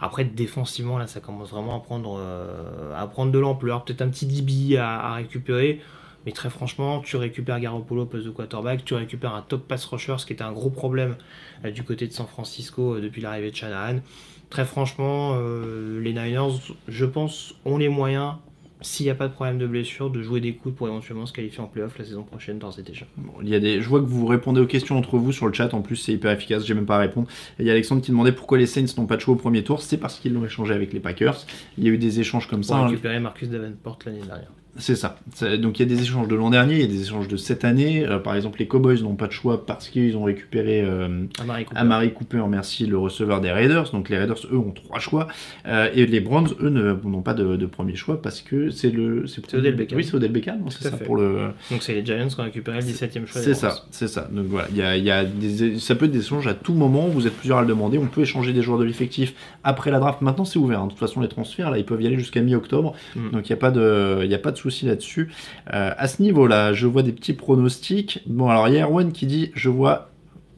Après, défensivement, là, ça commence vraiment à prendre, euh, à prendre de l'ampleur. Peut-être un petit DB à, récupérer. Mais très franchement, tu récupères Garoppolo poste de quarterback, tu récupères un top pass rusher, ce qui était un gros problème euh, du côté de San Francisco euh, depuis l'arrivée de Shanahan. Très franchement, les Niners, je pense, ont les moyens, s'il n'y a pas de problème de blessure, de jouer des coups pour éventuellement se qualifier en playoff la saison prochaine d'ores et déjà. Bon, il y a des... je vois que vous répondez aux questions entre vous sur le chat, en plus c'est hyper efficace, j'ai même pas à répondre. Et il y a Alexandre qui demandait pourquoi les Saints n'ont pas de choix au premier tour, c'est parce qu'ils l'ont échangé avec les Packers. Il y a eu des échanges comme ça. hein. récupérer Marcus Davenport l'année dernière. C'est ça. Donc il y a des échanges de l'an dernier, il y a des échanges de cette année. Euh, par exemple, les Cowboys n'ont pas de choix parce qu'ils ont récupéré euh, Amari Cooper. Amari Cooper, merci, le receveur des Raiders. Donc les Raiders, eux, ont trois choix. Euh, et les Browns, eux, n'ont pas de, de premier choix parce que c'est le. C'est Odell Beckham. Oui, c'est Odell Beckham, c'est ça fait. pour le. Donc c'est les Giants qui ont récupéré le 17ème choix. C'est ça, c'est ça. Donc voilà, il y a, il y a des, ça peut être des échanges à tout moment. Vous êtes plusieurs à le demander. On peut échanger des joueurs de l'effectif après la draft. Maintenant, c'est ouvert. hein. De toute façon, les transferts, là, ils peuvent y aller jusqu'à mi-octobre. Mm. Donc il n'y a pas de, il y a pas de souci là-dessus. Euh, à ce niveau-là, je vois des petits pronostics. Bon, alors il y a Erwan qui dit, je vois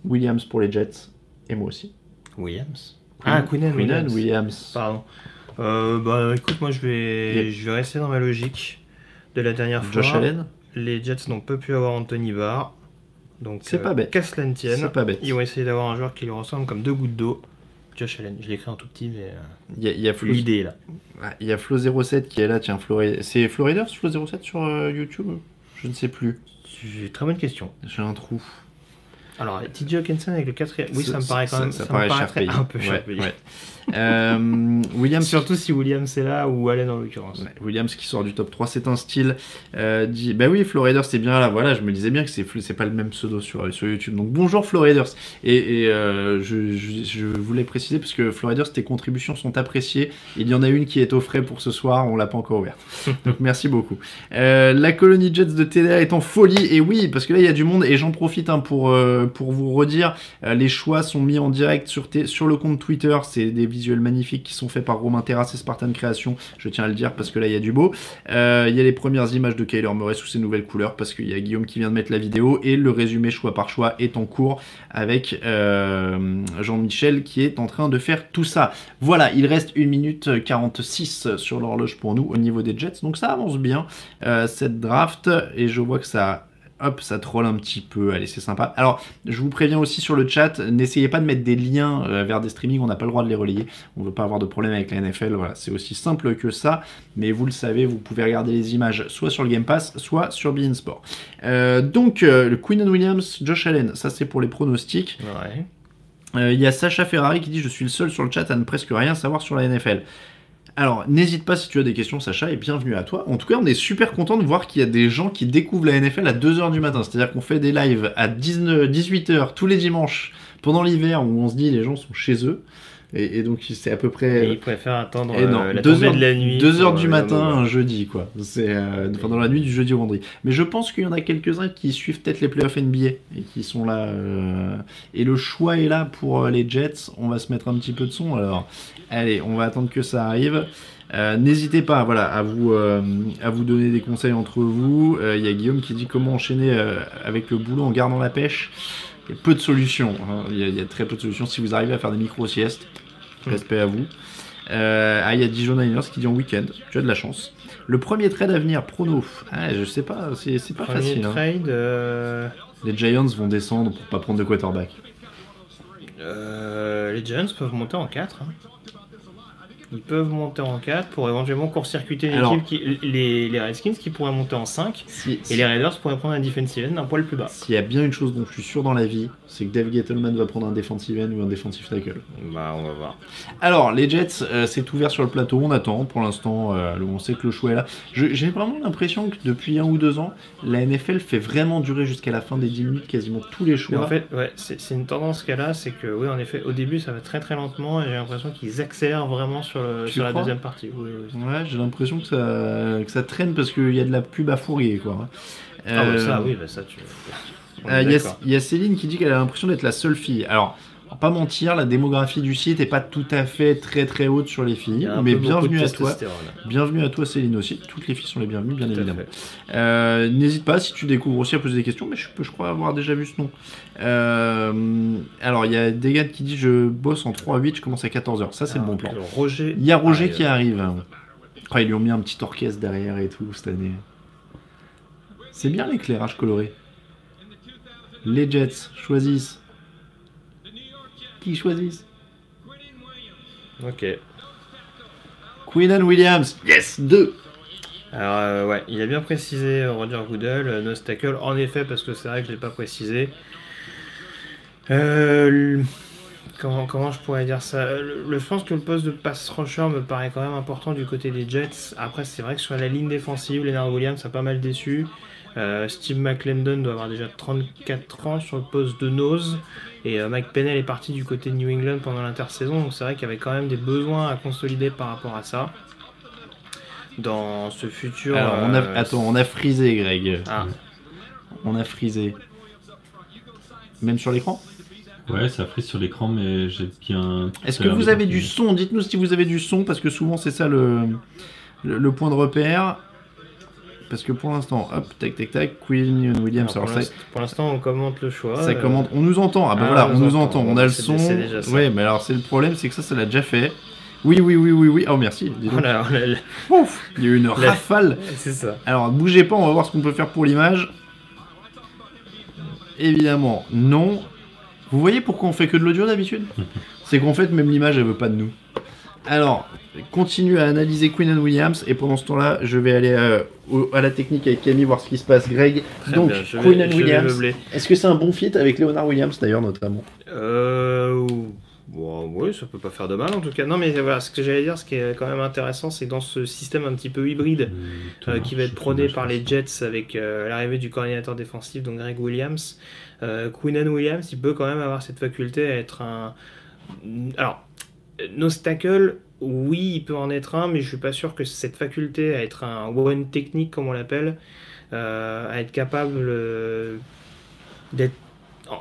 Williams pour les Jets et moi aussi. Williams. Ah, Queenan Williams. Williams. Pardon. Euh, bah écoute, moi je vais, Yep. je vais rester dans ma logique de la dernière fois. Josh Allen. Les Jets n'ont pas pu avoir Anthony Barr. Donc C'est euh, pas bête. qu'à cela ne tienne, C'est pas bête. ils vont essayer d'avoir un joueur qui lui ressemble comme deux gouttes d'eau. Josh Allen, je l'ai écrit en tout petit, mais euh, Il y a, l'idée est là. Il y a Flo07 qui est là. Tiens, Flo, c'est Floriders Flo07 sur euh, YouTube? Je ne sais plus. J'ai- Très bonne question. J'ai un trou. Alors, TJ Hawkinson avec le quatrième. Oui, ça, me paraît quand même. Ça, me paraît payé. un peu cher Ouais, payé. ouais. Euh, Williams, Surtout si Williams est là ou Allen en l'occurrence. Ouais, Williams qui sort du top 3, c'est un style. Euh, dit, bah oui, Floriders, c'est bien là. Voilà, je me disais bien que c'est c'est pas le même pseudo sur, sur YouTube. Donc bonjour Floriders. Et, et, euh, je, je, je voulais préciser parce que Floriders, tes contributions sont appréciées. Il y en a une qui est au frais pour ce soir, on l'a pas encore ouverte. Donc merci beaucoup. Euh, la colonie Jets de TDA est en folie. Et oui, parce que là il y a du monde et j'en profite hein, pour, euh, pour vous redire, euh, les choix sont mis en direct sur, le compte Twitter. C'est des visuels magnifiques qui sont faits par Romain Terrasse et Spartan Création. Je tiens à le dire parce que là, il y a du beau. Euh, Il y a les premières images de Kyler Murray sous ses nouvelles couleurs parce qu'il y a Guillaume qui vient de mettre la vidéo et le résumé choix par choix est en cours avec euh, Jean-Michel qui est en train de faire tout ça. Voilà, il reste 1 minute 46 sur l'horloge pour nous au niveau des Jets, donc ça avance bien cette draft et je vois que ça hop, ça troll un petit peu, allez, c'est sympa. Alors, je vous préviens aussi sur le chat, n'essayez pas de mettre des liens euh, vers des streamings, on n'a pas le droit de les relayer, on veut pas avoir de problème avec la NFL, voilà, c'est aussi simple que ça, mais vous le savez, vous pouvez regarder les images soit sur le Game Pass, soit sur Bein Sport. Euh, donc, euh, le Queen Williams, Josh Allen, ça c'est pour les pronostics. Ouais. Euh, Il y a Sacha Ferrari qui dit Je suis le seul sur le chat à ne presque rien savoir sur la NFL. Alors, n'hésite pas si tu as des questions, Sacha, et bienvenue à toi. En tout cas, on est super content de voir qu'il y a des gens qui découvrent la NFL à 2h du matin. C'est-à-dire qu'on fait des lives à 18h tous les dimanches pendant l'hiver où on se dit les gens sont chez eux. Et, et donc, c'est à peu Et près. ils préfèrent attendre Et non, euh, la 2 tombée heures, de la nuit. 2 heures du euh, matin, un jeudi, quoi. C'est euh, enfin, dans la nuit du jeudi au vendredi. Mais je pense qu'il y en a quelques-uns qui suivent peut-être les playoffs NBA et qui sont là. euh, Et le choix est là pour les Jets. On va se mettre un petit peu de son. Alors, allez, on va attendre que ça arrive. Euh, N'hésitez pas, voilà, à vous euh, à vous donner des conseils entre vous. Euh, Il y a Guillaume qui dit comment enchaîner avec le boulot en gardant la pêche. Il y a peu de solutions. hein. Il y, y a très peu de solutions. Si vous arrivez à faire des micro siestes, respect à vous. Euh, ah, il y a Dijon Niners qui dit en week-end. Tu as de la chance. Le premier trade à venir, prono. Ah, je sais pas, c'est c'est pas Premier facile. hein. euh, Les Giants vont descendre pour pas prendre de quarterback. euh, les Giants peuvent monter en 4. Ils peuvent monter en 4 pour éventuellement court-circuiter. Les, les Redskins qui pourraient monter en 5. Si- Et les Raiders pourraient prendre un defensive end un poil plus bas. S'il y a bien une chose dont je suis sûr dans la vie, c'est que Dave Gettleman va prendre un defensive end ou un defensive tackle. Bah, on va voir. Alors, les Jets, euh, c'est ouvert sur le plateau, on attend. Pour l'instant, euh, on sait que le choix est là. J'ai vraiment l'impression que depuis un ou deux ans, la NFL fait vraiment durer jusqu'à la fin des 10 minutes quasiment tous les Mais choix. en fait, ouais, c'est une tendance qu'elle a, c'est que, oui, en effet, au début, ça va très très lentement et j'ai l'impression qu'ils accélèrent vraiment sur, le- sur la deuxième partie. Oui, oui. Ouais, j'ai l'impression que ça, que ça traîne parce qu'il y a de la pub à fourrier, quoi. Ah, ouais, Euh, ça, oui, bah, ça, tu. Euh, Il y, y a Céline qui dit qu'elle a l'impression d'être la seule fille. Alors, pas mentir, la démographie du site est pas tout à fait très très haute sur les Il filles, mais bienvenue à toi. Bienvenue à toi Céline aussi. Toutes les filles sont les bienvenues, bien Tout à évidemment. Euh, N'hésite pas si tu découvres aussi à poser des questions, mais je peux, je crois avoir déjà vu ce nom. Euh, alors, il y a Degan qui dit je bosse en 3-8, je commence à 14h. Ça, c'est le bon plan. Alors, Roger. Il y a Roger qui arrive. Oh, ils lui ont mis un petit orchestre derrière et tout cette année. C'est bien l'éclairage coloré. Les Jets choisissent. Qui choisissent Ok. Queenan Williams. Yes, 2. Alors, euh, ouais, il a bien précisé euh, Roger Goodell, euh, no tackle, en effet, parce que c'est vrai que je l'ai pas précisé. Euh, le- comment, comment je pourrais dire ça? Le, le- Je pense que le poste de pass rusher me paraît quand même important du côté des Jets. Après, c'est vrai que sur la ligne défensive, Leonard Williams a pas mal déçu. Euh, Steve McClendon doit avoir déjà 34 ans sur le poste de nose. Et euh, Mike Pennell est parti du côté de New England pendant l'intersaison. Donc c'est vrai qu'il y avait quand même des besoins à consolider par rapport à ça. Dans ce futur. Alors, on a, euh, attends, on a frisé, Greg. Ah, On a frisé. Même sur l'écran? Ouais, ça frise sur l'écran, mais j'ai bien. Est-ce que vous avez du son? Dites-nous si vous avez du son, parce que souvent c'est ça le, le, le point de repère. Parce que pour l'instant, hop, tac, tac, tac, Queen Williams, alors, alors, pour l'instant, on commente le choix. ça euh, commande. On nous entend, ah bah Ah, voilà, on on nous entend. entend, on a le son. c'est déjà ça. Ouais, mais alors c'est le problème, c'est que ça, ça l'a déjà fait. Oui, oui, oui, oui, oui. Oh merci. dis donc. Voilà, on l'a- Ouf, il y a eu une rafale. c'est ça. Alors, bougez pas, on va voir ce qu'on peut faire pour l'image. Évidemment, non. Vous voyez pourquoi on fait que de l'audio d'habitude? C'est qu'en fait, même l'image, elle veut pas de nous. Alors, continue à analyser Queen and Williams, et pendant ce temps-là, je vais aller euh, au- à la technique avec Camille, voir ce qui se passe. Greg, Très donc, bien, je Queen vais- and je vais Williams, est-ce que c'est un bon fit avec Leonard Williams, d'ailleurs, notamment Euh, bon, oui, ça peut pas faire de mal en tout cas. Non, mais voilà, ce que j'allais dire, ce qui est quand même intéressant, c'est que dans ce système un petit peu hybride Tout euh, qui va être prôné par les. Jets avec euh, l'arrivée du coordinateur défensif, donc Greg Williams, euh, Queenan Williams, il peut quand même avoir cette faculté à être un. Alors, no tackle, oui, il peut en être un, mais je suis pas sûr que cette faculté à être un one technique, comme on l'appelle, euh, à être capable euh, d'être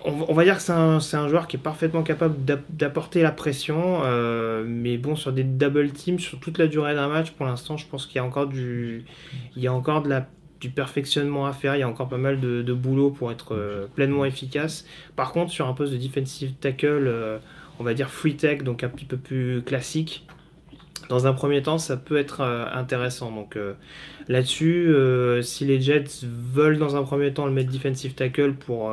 on, va- dire que c'est un, un joueur qui est parfaitement capable d'app- d'apporter la pression, euh, mais bon, sur des double teams, sur toute la durée d'un match, pour l'instant, je pense qu'il y a encore du, il y a encore du perfectionnement à faire, il y a encore pas mal de, boulot pour être pleinement efficace. Par contre, sur un poste de defensive tackle, on va dire free tech, donc un petit peu plus classique, dans un premier temps, ça peut être euh, intéressant. Donc euh, là-dessus, euh, si les Jets veulent dans un premier temps le mettre defensive tackle pour,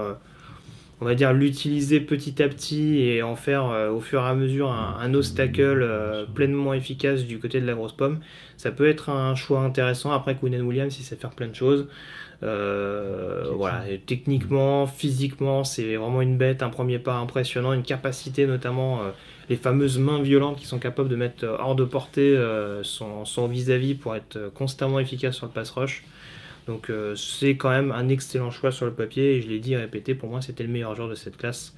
on va dire, l'utiliser petit à petit et en faire au fur et à mesure un, un tackle pleinement efficace du côté de la grosse pomme, ça peut être un choix intéressant. Après, Quinn Williams, il sait faire plein de choses. Euh, voilà, Et techniquement, physiquement, c'est vraiment une bête, un premier pas impressionnant, une capacité notamment, euh, les fameuses mains violentes qui sont capables de mettre euh, hors de portée euh, son, son vis-à-vis pour être constamment efficace sur le pass rush. Donc c'est quand même un excellent choix sur le papier et je l'ai dit et répété, pour moi c'était le meilleur joueur de cette classe.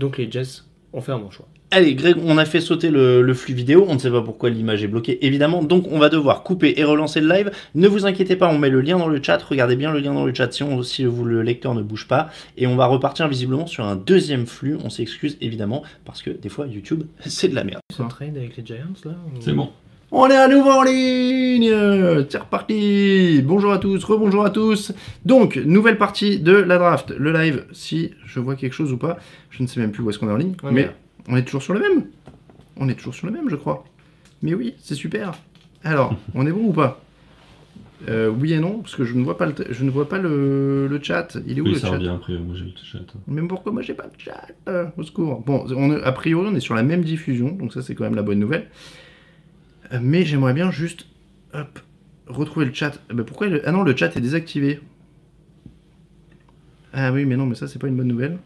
Donc les Jets ont fait un bon choix. Allez, Greg, on a fait sauter le, le flux vidéo. On ne sait pas pourquoi l'image est bloquée, évidemment. Donc, on va devoir couper et relancer le live. Ne vous inquiétez pas, on met le lien dans le chat. Regardez bien le lien dans le chat si, on- si vous, le lecteur ne bouge pas. Et on va repartir visiblement sur un deuxième flux. On s'excuse évidemment parce que des fois, YouTube, c'est de la merde. Ce trade avec les Giants là ou- C'est bon. On est à nouveau en ligne C'est reparti Bonjour à tous, rebonjour à tous Donc, nouvelle partie de la draft. Le live, si je vois quelque chose ou pas, je ne sais même plus où est-ce qu'on est en ligne, Ouais, mais mais- on est toujours sur le même On est toujours sur le même, je crois. Mais oui, c'est super Alors, on est bon ou pas? Euh, Oui et non, parce que je ne vois pas le, je ne vois pas le, le chat. Il est où Oui, le ça chat? revient après. Moi, j'ai le chat. Même pourquoi? Moi j'ai pas de chat euh, Au secours. Bon, on est- a priori on est sur la même diffusion, donc ça c'est quand même la bonne nouvelle. Euh, mais j'aimerais bien juste hop, retrouver le chat. Euh, bah, pourquoi le... Ah non, le chat est désactivé. Ah oui, mais non, mais ça c'est pas une bonne nouvelle.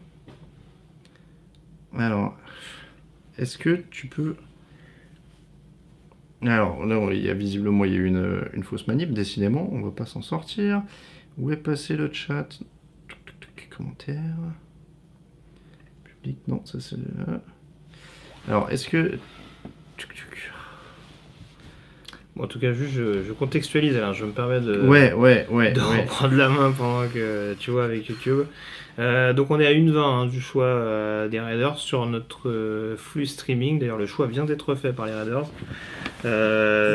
Alors, est-ce que tu peux... Alors là, il y a visiblement il y a eu une, une fausse manip, décidément, on va pas s'en sortir. Où est passé le chat? Commentaires. Public, non, ça c'est là. Alors, est-ce que. Bon, en tout cas, juste je, je contextualise alors, je me permets de, Ouais, ouais, ouais. de ouais. reprendre la main pendant que tu vois avec YouTube. Euh, donc on est à 1,20 hein, du choix euh, des Raiders sur notre euh, flux streaming. D'ailleurs le choix vient d'être fait par les Raiders.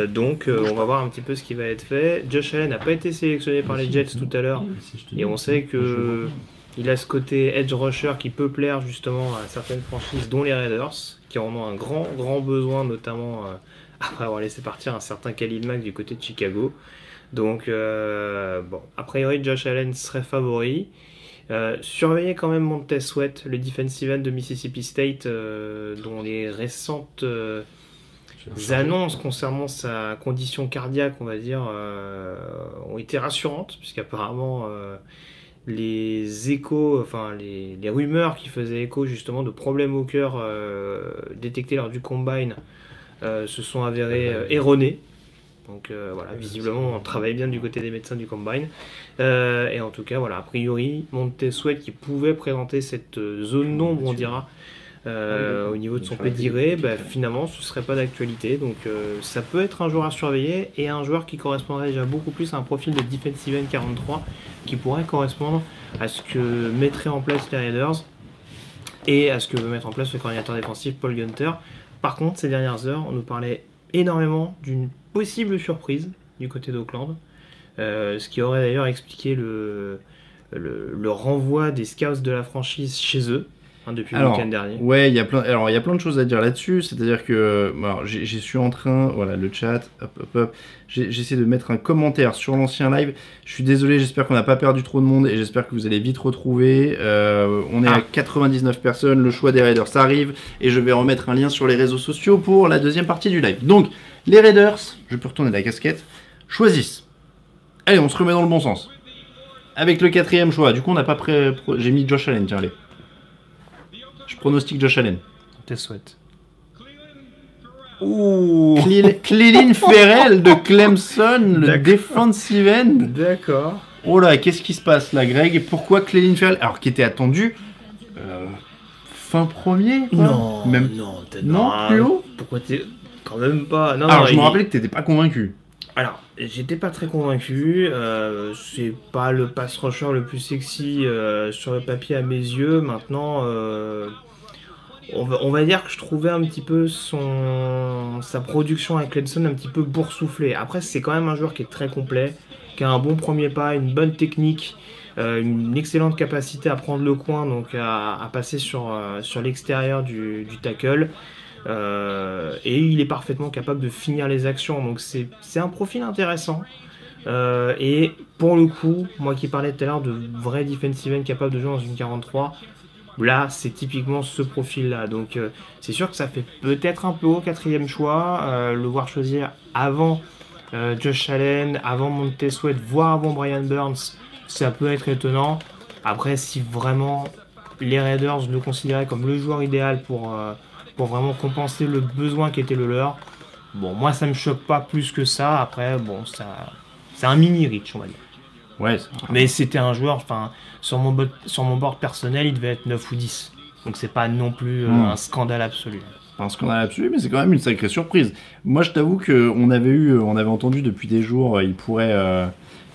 Donc on va voir un petit peu ce qui va être fait. Josh Allen n'a pas été sélectionné par les Jets tout à l'heure. Et on sait que il a ce côté edge rusher qui peut plaire justement à certaines franchises, dont les Raiders, qui en ont un grand, grand besoin, notamment après avoir laissé partir un certain Khalil Mack du côté de Chicago. Donc, bon, a priori, Josh Allen serait favori. Euh, surveillez quand même Montez Sweat, le defensive end de Mississippi State, euh, dont les récentes euh, annonces concernant sa condition cardiaque, on va dire, euh, ont été rassurantes, puisqu'apparemment les échos, enfin les, les rumeurs qui faisaient écho justement de problèmes au cœur détectés lors du combine se sont avérés euh, erronés. Donc euh, voilà, visiblement on travaille bien du côté des médecins du combine. Euh, et en tout cas, voilà, a priori, Montez Sweat qui pouvait présenter cette euh, zone d'ombre, on dira, euh, au niveau de son pédigré, bah, finalement ce serait pas d'actualité. Donc ça peut être un joueur à surveiller et un joueur qui correspondrait déjà beaucoup plus à un profil de defensive end 43 qui pourrait correspondre à ce que mettraient en place les Raiders et à ce que veut mettre en place le coordinateur défensif Paul Gunter. Par contre, ces dernières heures, on nous parlait énormément d'une possible surprise du côté d'Auckland, euh, ce qui aurait d'ailleurs expliqué le, renvoi des scouts de la franchise chez eux hein, depuis le week-end dernier. Ouais, il y a plein. Alors, il y a plein de choses à dire là-dessus. C'est-à-dire que, alors, j'ai- suis en train. Voilà, le chat. Hop, hop, hop. J'essaie de mettre un commentaire sur l'ancien live. Je suis désolé. J'espère qu'on n'a pas perdu trop de monde et j'espère que vous allez vite retrouver. Euh, on est à Ah. 99 personnes. Le choix des Raiders ça arrive et je vais remettre un lien sur les réseaux sociaux pour la deuxième partie du live. Donc, les Raiders, je peux retourner la casquette, choisissent. Allez, on se remet dans le bon sens. Avec le quatrième choix. Du coup, on n'a pas pré... J'ai mis Josh Allen. Tiens, allez. Je pronostique Josh Allen. Tes souhaits. Clé- Clélin Ferrell de Clemson, le defensive end. D'accord. Oh là, qu'est-ce qui se passe là, Greg? Et pourquoi Clélin Ferrell Alors, qui était attendu euh, fin premier quoi? Non, Même... non, Non, plus haut? Pourquoi t'es. Quand même pas? Non, Alors, non, je me rappelais que t'étais pas convaincu. Alors, j'étais pas très convaincu. euh, c'est pas le pass rusher le plus sexy euh, sur le papier à mes yeux. Maintenant, euh, on, va, dire que je trouvais un petit peu son sa production avec Clemson un petit peu boursouflée. Après, c'est quand même un joueur qui est très complet, qui a un bon premier pas, une bonne technique, euh, une excellente capacité à prendre le coin, donc à, passer sur, euh, sur l'extérieur du, tackle. Euh, et il est parfaitement capable de finir les actions. Donc c'est un profil intéressant. Et pour le coup, moi qui parlais tout à l'heure de vrai defensive end capable de jouer dans une 43, là c'est typiquement ce profil-là. Donc euh, c'est sûr que ça fait peut-être un peu haut quatrième choix. Euh, le voir choisir avant euh, Josh Allen, avant Montez Sweat, voire avant Brian Burns, ça peut être étonnant. Après, si vraiment les Raiders le considéraient comme le joueur idéal pour, vraiment compenser le besoin qui était le leur, bon, moi ça me choque pas plus que ça. Après, bon, ça, c'est un mini reach, on va dire. Ouais, Mais c'était un joueur, enfin, sur mon, bot- sur mon board personnel, il devait être 9 ou 10. Donc c'est pas non plus euh, Hmm. un scandale absolu. pas un scandale absolu, mais c'est quand même une sacrée surprise. Moi, je t'avoue que on avait eu, on avait entendu depuis des jours, euh, il pourrait, euh,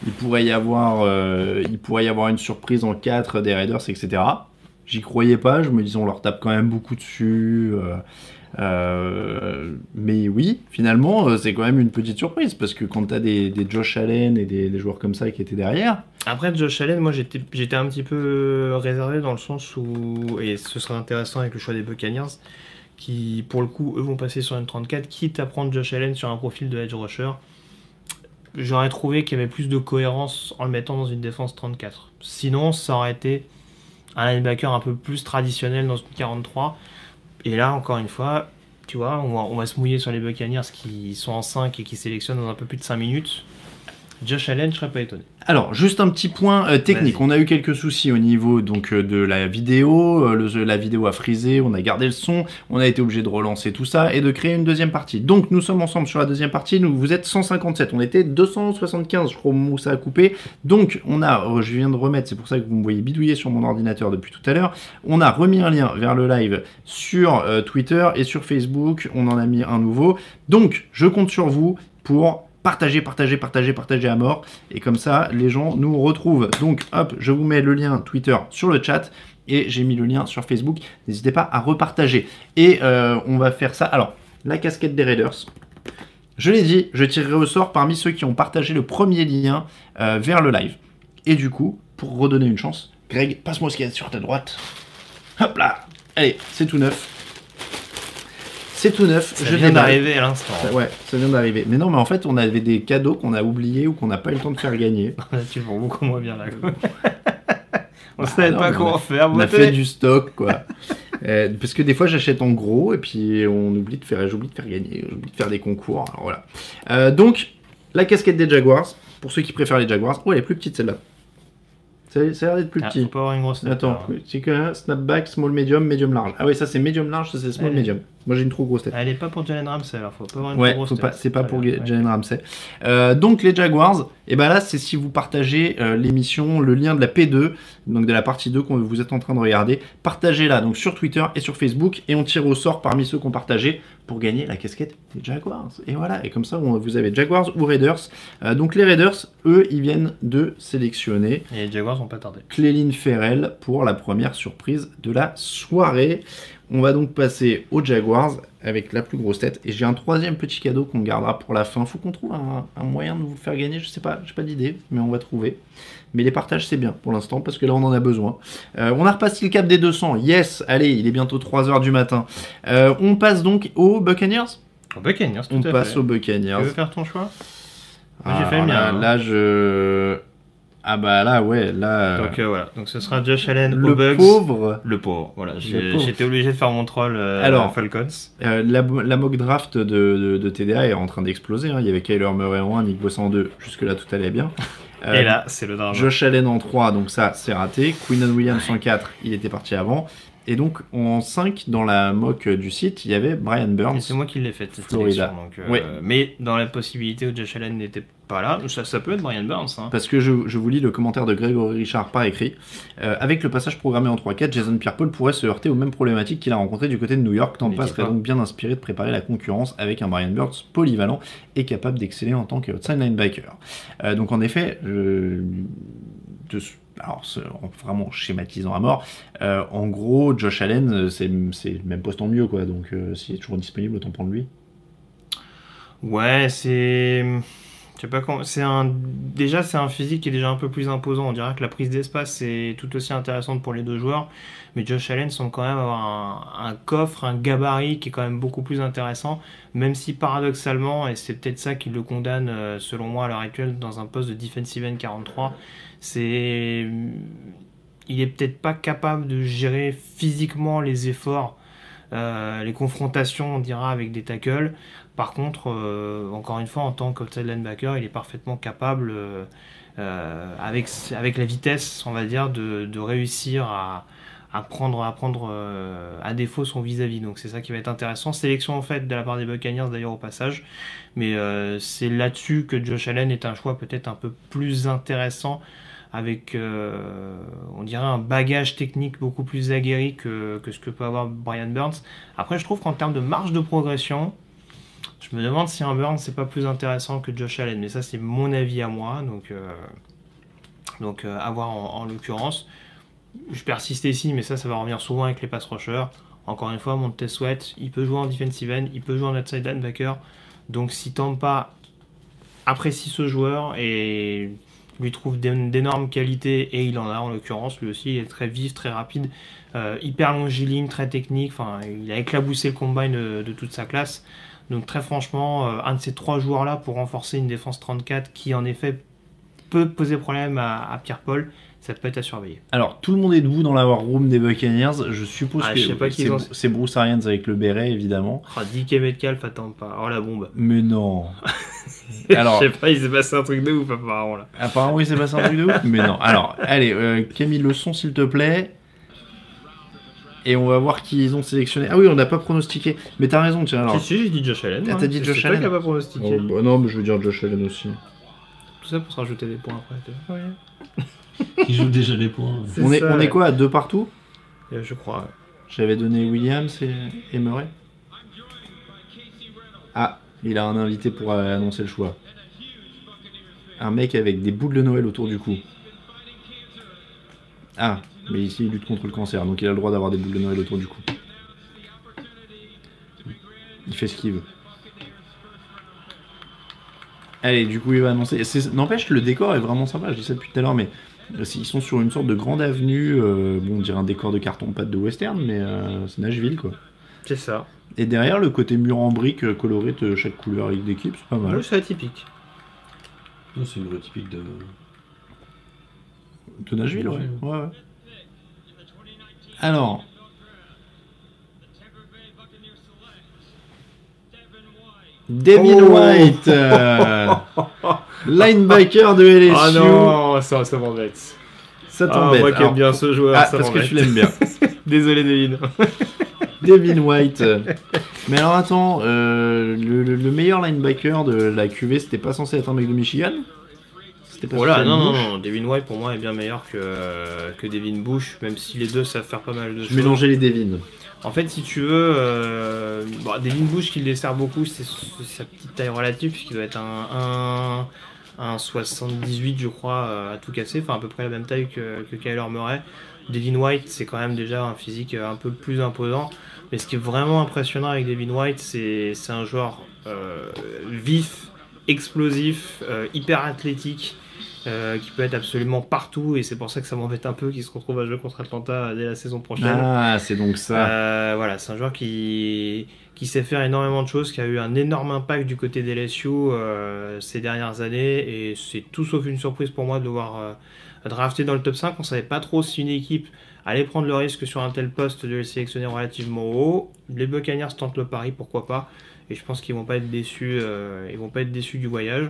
il pourrait y avoir, euh, il pourrait y avoir une surprise en 4 des Raiders, etc. J'y croyais pas. Je me disais, on leur tape quand même beaucoup dessus. Euh, mais oui, finalement, euh, c'est quand même une petite surprise parce que quand t'as des, des Josh Allen et des, des joueurs comme ça qui étaient derrière, Après, Josh Allen, moi j'étais j'étais un petit peu réservé dans le sens où, et ce serait intéressant avec le choix des Buccaneers, qui pour le coup, eux vont passer sur une 34, quitte à prendre Josh Allen sur un profil de edge rusher. J'aurais trouvé qu'il y avait plus de cohérence en le mettant dans une défense 34. Sinon, ça aurait été un linebacker un peu plus traditionnel dans une 43. Et là, encore une fois, tu vois, on va, on va se mouiller sur les Buccaneers qui sont en 5 et qui sélectionnent dans un peu plus de 5 minutes. Josh Allen, je serais pas étonné. Alors, juste un petit point euh, technique. On a eu quelques soucis au niveau donc euh, de la vidéo. Euh, le- la vidéo a frisé, on a gardé le son, on a été obligé de relancer tout ça et de créer une deuxième partie. Donc, nous sommes ensemble sur la deuxième partie. Nous, vous êtes 157. On était 275, je crois, au moment où ça a coupé. Donc, on a, euh, je viens de remettre, c'est pour ça que vous me voyez bidouiller sur mon ordinateur depuis tout à l'heure. On a remis un lien vers le live sur Twitter et sur Facebook. On en a mis un nouveau. Donc, je compte sur vous pour partager, partager, partager, partager à mort. Et comme ça, les gens nous retrouvent. Donc, hop, je vous mets le lien Twitter sur le chat. Et j'ai mis le lien sur Facebook. N'hésitez pas à repartager. Et euh, on va faire ça. Alors, la casquette des Raiders. Je l'ai dit, je tirerai au sort parmi ceux qui ont partagé le premier lien euh, vers le live. Et du coup, pour redonner une chance, Greg, passe-moi ce qu'il y a sur ta droite. Hop là Allez, c'est tout neuf. C'est tout neuf. Ça je vient d'arriver à l'instant. Ouais, ça vient d'arriver. Mais non, mais en fait, on avait des cadeaux qu'on a oubliés ou qu'on n'a pas eu le temps de faire gagner. tu vends beaucoup moins bien là. quoi. on Bah, savait non, pas comment faire. On a fait du stock, quoi. Euh, parce que des fois, j'achète en gros et puis on oublie de faire, j'oublie de faire gagner, j'oublie de faire des concours. Alors voilà. Euh, donc, la casquette des Jaguars. Pour ceux qui préfèrent les Jaguars. Oh, elle est plus petite celle-là. Ça, a l'air d'être plus Ah, petit. faut pas avoir une grosse Attends, alors. c'est que snapback, small, medium, medium, large. Ah oui, ça c'est medium, large, ça c'est small, medium. Moi j'ai une trop grosse tête. Elle est pas pour Jalen Ramsey alors faut pas avoir une Ouais, trop grosse faut tête. c'est pas pour bien, Ga- ouais. Jalen Ramsey. Euh, donc les Jaguars, et ben là c'est si vous partagez euh, l'émission, le lien de la P2, donc de la partie 2 que vous êtes en train de regarder, partagez là donc sur Twitter et sur Facebook et on tire au sort parmi ceux qui ont partagé pour gagner la casquette des Jaguars. Et voilà, et comme ça on- vous avez Jaguars ou Raiders. Euh, donc les Raiders, eux, ils viennent de sélectionner Et les Jaguars ont pas tardé. Cléline Ferrell pour la première surprise de la soirée. On va donc passer aux Jaguars avec la plus grosse tête. Et j'ai un troisième petit cadeau qu'on gardera pour la fin. Faut qu'on trouve un, un moyen de vous le faire gagner. Je sais pas, j'ai pas d'idée, mais on va trouver. Mais les partages, c'est bien pour l'instant parce que là, on en a besoin. Euh, on a repassé le cap des 200. Yes, allez, il est bientôt 3h du matin. Euh, on passe donc aux Buccaneers. Au Buccaneers, tout On à passe fait. aux Tu Buccaneers. veux faire ton choix? Moi, j'ai Ah, fait le mien, là, hein. là, je. Ah bah là, ouais, là. Donc euh, voilà, donc ce sera Josh Allen le aux Bucks. pauvre. Le pauvre, voilà. J'étais obligé de faire mon troll euh, Alors. Falcons. Euh, la, la mock draft de, de- de TDA est en train d'exploser. hein. Il y avait Kyler Murray en 1, Nick Bossa en 2. Jusque-là, tout allait bien. Euh, Et là, c'est le drame. Josh Allen en 3, donc ça, c'est raté. Quinnon Williams en 4, il était parti avant. Et donc, en 5, dans la mock du site, il y avait Brian Burns. C'est moi qui l'ai faite cette Florida. Donc, euh. Mais dans la possibilité où Josh Allen n'était pas là, ça, ça peut être Brian Burns. Hein. Parce que je, je vous lis le commentaire de Grégory Richard par écrit. Euh, avec le passage programmé en 3-4, Jason Pierre-Paul pourrait se heurter aux mêmes problématiques qu'il a rencontrées du côté de New York. Tampa serait donc bien inspiré de préparer la concurrence avec un Brian Burns polyvalent et capable d'exceller en tant qu'outside linebacker. Euh, donc en effet, je- de- alors en vraiment schématisant à mort, euh, en gros, Josh Allen, euh, c'est le même poste en mieux, quoi. Donc euh, s'il est toujours disponible, autant prendre lui. Ouais, c'est. Je pas comment. C'est un. Déjà, c'est un physique qui est déjà un peu plus imposant. On dirait que la prise d'espace est tout aussi intéressante pour les deux joueurs. Mais Josh Allen semble quand même avoir un, un coffre, un gabarit qui est quand même beaucoup plus intéressant. Même si paradoxalement, et c'est peut-être ça qui le condamne, selon moi, à l'heure actuelle, dans un poste de defensive end 43, c'est. Il est peut-être pas capable de gérer physiquement les efforts, euh, les confrontations, on dira, avec des tackles. Par contre, euh, encore une fois, en tant qu'outside linebacker, il est parfaitement capable, euh, avec, avec la vitesse, on va dire, de, de réussir à, à prendre, à, prendre à défaut son vis-à-vis. Donc c'est ça qui va être intéressant. Sélection en fait de la part des Buccaneers d'ailleurs au passage. Mais c'est là-dessus que Josh Allen est un choix peut-être un peu plus intéressant avec, euh, on dirait, un bagage technique beaucoup plus aguerri que, ce que peut avoir Brian Burns. Après, je trouve qu'en termes de marge de progression, je me demande si un Burns c'est pas plus intéressant que Josh Allen, mais ça c'est mon avis à moi, donc, euh, donc euh, à voir en, en l'occurrence. Je persiste ici, mais ça, ça va revenir souvent avec les pass rushers. Encore une fois, mon test sweat, il peut jouer en defensive end, il peut jouer en outside linebacker. Donc si Tampa apprécie ce joueur et lui trouve d'é- d'énormes qualités, et il en a en l'occurrence, lui aussi, il est très vif, très rapide, euh, hyper longiligne, très technique, il a éclaboussé le combine de, toute sa classe. Donc très franchement, euh, un de ces trois joueurs-là pour renforcer une défense 34 qui en effet peut poser problème à, à Pierre-Paul, ça peut être à surveiller. Alors, tout le monde est debout dans la war room des Buccaneers. Je suppose Ah, que je sais pas qui c'est ils ont- c'est Bruce Arians avec le béret, évidemment. Ah, DK Metcalf, attends pas. Oh la bombe. Mais non. Alors, je sais pas, il s'est passé un truc de ouf apparemment là. apparemment, il s'est passé un truc de ouf. Mais non. Alors, allez, euh, Camille, le son, s'il te plaît. Et on va voir qui ils ont sélectionné. Ah oui, on n'a pas pronostiqué. Mais t'as raison, tiens. Alors, Si, si, j'ai dit Josh Allen. Ah, t'as dit C'est Josh toi Allen qui pas pronostiqué. Oh, bah non, mais je veux dire Josh Allen aussi. Tout ça pour se rajouter des points après. Qui joue déjà les points. On est, ça, on est ouais. quoi à deux partout Euh, Je crois. J'avais donné Williams et, et Murray. Ah, il a un invité pour euh, annoncer le choix. Un mec avec des boules de Noël autour du cou. Ah, mais ici il lutte contre le cancer, donc il a le droit d'avoir des boules de Noël autour du cou. Il fait ce qu'il veut. Allez, du coup il va annoncer. C'est- N'empêche, le décor est vraiment sympa, je dis ça depuis tout à l'heure, mais ils sont sur une sorte de grande avenue, euh, bon, on dirait un décor de carton-pâte de western, mais euh, c'est Nashville quoi. C'est ça. Et derrière, le côté mur en briques euh, coloré de chaque couleur avec d'équipe, c'est pas mal. Oui, c'est atypique. Non, C'est une voie typique de. De Nashville, ouais. ouais, ouais. Alors. Devin Oh White, euh, linebacker de LSU. Ah non, ça, ça m'embête. Ça Ah, t'embête. moi qui aime bien ce joueur, ah, ça parce que tu l'aimes bien. Désolé, Devin. Devin White. Mais alors attends, euh, le, le- le meilleur linebacker de la QV, c'était pas censé être un mec de Michigan? C'était pas Voilà, censé être non, non, non, Devin White pour moi est bien meilleur que, que Devin Bush, même si les deux savent faire pas mal de Je choses. mélangeais les Devin. En fait, si tu veux, euh, Bush qui le dessert beaucoup, c'est sa petite taille relative, puisqu'il doit être un, un, un 78, je crois, euh, à tout casser, enfin à peu près la même taille que, Kyler Murray. Devin White, c'est quand même déjà un physique euh, un peu plus imposant. Mais ce qui est vraiment impressionnant avec Devin White, c'est un joueur euh, vif, explosif, hyper athlétique. Euh, qui peut être absolument partout et c'est pour ça que ça m'embête un peu qu'il se retrouve à jouer contre Atlanta dès la saison prochaine. Ah, c'est donc ça. Euh, voilà, c'est un joueur qui, qui sait faire énormément de choses, qui a eu un énorme impact du côté des LSU euh, ces dernières années, et c'est tout sauf une surprise pour moi de le voir drafté dans le top 5. On savait pas trop si une équipe allait prendre le risque sur un tel poste de le sélectionner relativement haut. Les Buccaneers tentent le pari, pourquoi pas, et je pense qu'ils vont pas être déçus, ils vont pas être déçus du voyage.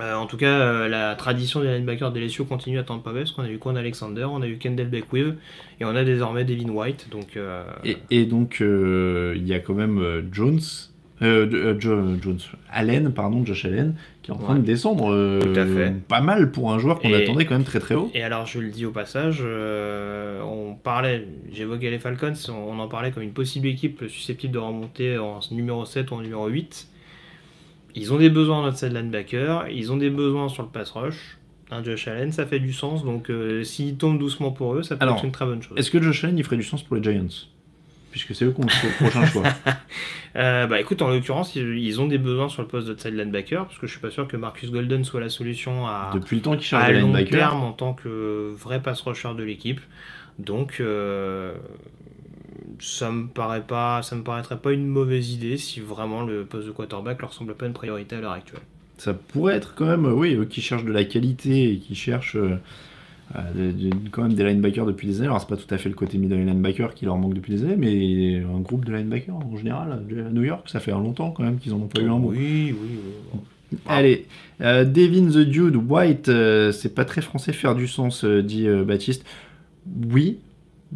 Euh, en tout cas, euh, la tradition des linebackers de LSU continue à Tampa Bay, parce qu'on a eu Quan Alexander, on a eu Kendall Beckwith, et on a désormais Devin White. Donc, euh, Et, et donc, il y a quand même Jones, Jo- Jones, Allen, pardon, Josh Allen, qui est en train Ouais. de descendre Tout à fait. pas mal pour un joueur qu'on Et- attendait quand même très très haut. Et alors, je le dis au passage, on parlait, j'évoquais les Falcons, on, on en parlait comme une possible équipe susceptible de remonter en numéro 7 ou en numéro 8. Ils ont des besoins en outside linebacker, ils ont des besoins sur le pass rush. Un Josh Allen, ça fait du sens, donc euh, s'il tombe doucement pour eux, ça peut Alors, être une très bonne chose. Est-ce que Josh Allen, il ferait du sens pour les Giants? Puisque c'est eux qui ont le prochain choix. Euh, bah écoute, en l'occurrence, ils, ont des besoins sur le poste d'outside linebacker, parce que je suis pas sûr que Marcus Golden soit la solution à, Depuis le temps qu'il à long terme en tant que vrai pass rusher de l'équipe. Donc, euh, ça me paraît pas, ça me paraîtrait pas une mauvaise idée si vraiment le poste de quarterback leur semble pas une priorité à l'heure actuelle. Ça pourrait être quand même, oui, eux qui cherchent de la qualité et qui cherchent euh, euh, de- de- quand même des linebackers depuis des années. Alors, c'est pas tout à fait le côté middle linebacker qui leur manque depuis des années, mais un groupe de linebackers en général, à New York, ça fait longtemps quand même qu'ils en ont pas eu un bon. Oui, oui, oui. bon. Allez, euh, Devin the Dude White, euh, c'est pas très français faire du sens, dit Baptiste. Oui,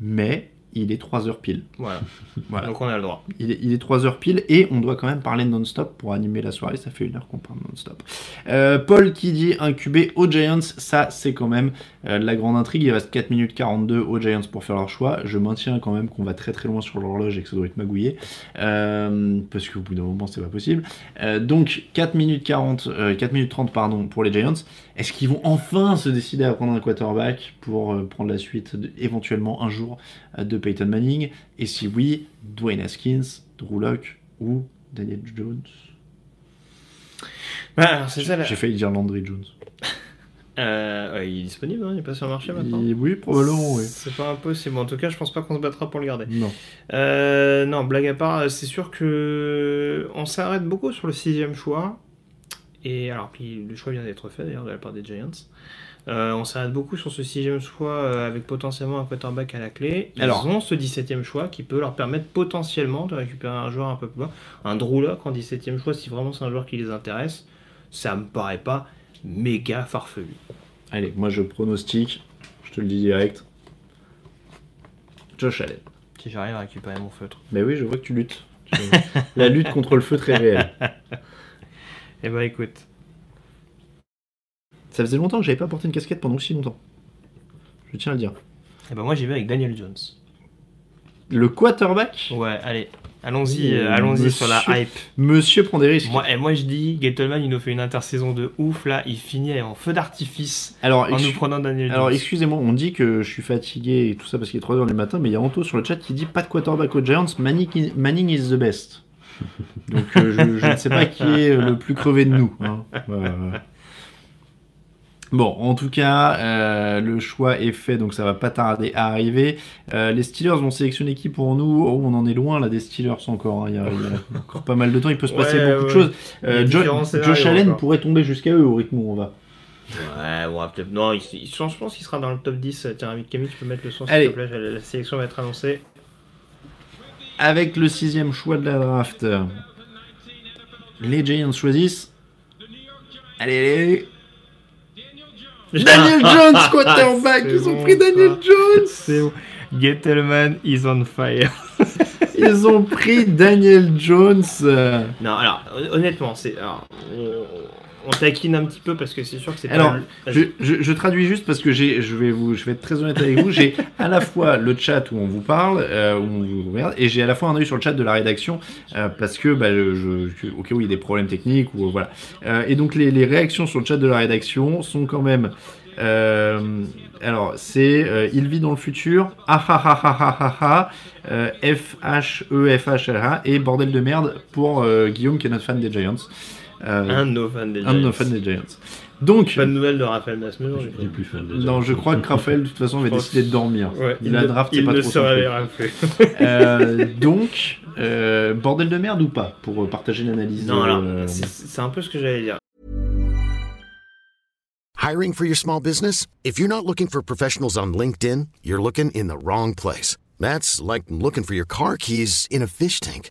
mais il est 3 heures pile. Voilà. Voilà. Donc on a le droit. Il est, il est 3 heures pile et on doit quand même parler non-stop pour animer la soirée. Ça fait une heure qu'on parle non-stop. Euh, Paul qui dit incubé aux Giants, ça c'est quand même euh, la grande intrigue. Il reste 4 minutes 42 aux Giants pour faire leur choix. Je maintiens quand même qu'on va très très loin sur l'horloge et que ça doit être magouillé. Euh, parce qu'au bout d'un moment c'est pas possible. Euh, donc 4 minutes 40, euh, 4 minutes 30 pardon pour les Giants. Est-ce qu'ils vont enfin se décider à prendre un quarterback pour euh, prendre la suite de- éventuellement un jour euh, de Peyton Manning Et si oui, Dwayne Haskins, Drew Lock ou Daniel Jones Bah, c'est ça, là. J'ai failli dire Landry Jones. Euh, ouais, il est disponible, hein, il est pas sur le marché maintenant. Il- Oui, probablement, oui. C'est pas impossible. En tout cas, je pense pas qu'on se battra pour le garder. Non. Euh, non, blague à part, euh, c'est sûr que on s'arrête beaucoup sur le sixième choix. Et alors, puis le choix vient d'être fait d'ailleurs de la part des Giants. Euh, on s'arrête beaucoup sur ce sixième choix euh, avec potentiellement un quarterback à la clé. Ils Alors- ont ce 17e choix qui peut leur permettre potentiellement de récupérer un joueur un peu plus bas. Un Drew en 17e choix, si vraiment c'est un joueur qui les intéresse, ça me paraît pas méga farfelu. Allez, moi je pronostique, je te le dis direct. Josh Allen. Si j'arrive à récupérer mon feutre. Mais oui, je vois que tu luttes. La lutte contre le feu très réelle. Eh bah écoute. Ça faisait longtemps que j'avais pas porté une casquette pendant aussi longtemps. Je tiens à le dire. Eh ben moi j'y vais avec Daniel Jones. Le quarterback? Ouais, allez, allons-y, Euh, euh, allons-y sur la monsieur- hype. Monsieur prend des risques. Moi, et moi je dis, Gettleman il nous fait une intersaison de ouf là, il finit en feu d'artifice Alors, en nous prenant Daniel Alors Jones. excusez-moi, on dit que je suis fatigué et tout ça parce qu'il est 3h du matin, mais il y a Anto sur le chat qui dit pas de quarterback aux Giants, Manning, Manning is the best. Donc euh, je, je ne sais pas qui est le plus crevé de nous. hein. Euh, Bon, en tout cas, euh, le choix est fait, donc ça va pas tarder à arriver. Euh, les Steelers vont sélectionner qui pour nous? Oh, on en est loin là des Steelers encore. hein. Il y, a, il y a encore pas mal de temps. Il peut se passer Ouais, beaucoup de choses. Euh, Jo- Josh Allen encore. pourrait tomber jusqu'à eux au rythme où on va. Ouais, bon, peut-être. Non, il, il- je pense qu'il sera dans le top 10. Tiens, Camille, tu peux mettre le son s'il Allez. te plaît. La, la sélection va être annoncée. Avec le sixième choix de la draft, les Giants choisissent. Allez, allez. Daniel Jones, quarterback. Ils ont pris Daniel ça. Jones. C'est bon. Gettleman is on fire. Ils ont pris Daniel Jones. Non, alors, hon- honnêtement, c'est. alors, on taquine un petit peu parce que c'est sûr que c'est Alors, pas. Je, je- je traduis juste parce que j'ai, je vais vous, je vais être très honnête avec vous. J'ai à la fois le chat où on vous parle, euh, où on vous regarde, et j'ai à la fois un œil sur le chat de la rédaction euh, parce que, bah, je, au cas où il y a des problèmes techniques ou voilà. Euh, et donc les, les réactions sur le chat de la rédaction sont quand même. euh, alors, c'est euh, il vit dans le futur, ah ah ah ah ah ah ah, euh, F H E F H L A et bordel de merde pour euh, Guillaume qui est notre fan des Giants. Euh, Un de nos fans des un de nos Giants. fans des Giants. Donc, Pas de nouvelles de Raphaël Il est plus fan des non, je crois que Raphaël, de toute façon, va Je pense- décider de dormir. Ouais, il a ne- draft, c'est il pas ne trop se plus. Euh, donc, euh, bordel de merde ou pas Pour partager l'analyse. Non, alors, euh, c'est c'est un peu ce que j'allais dire. Hiring for your small business? If you're not looking for professionals on LinkedIn, you're looking in the wrong place. That's like looking for your car keys in a fish tank.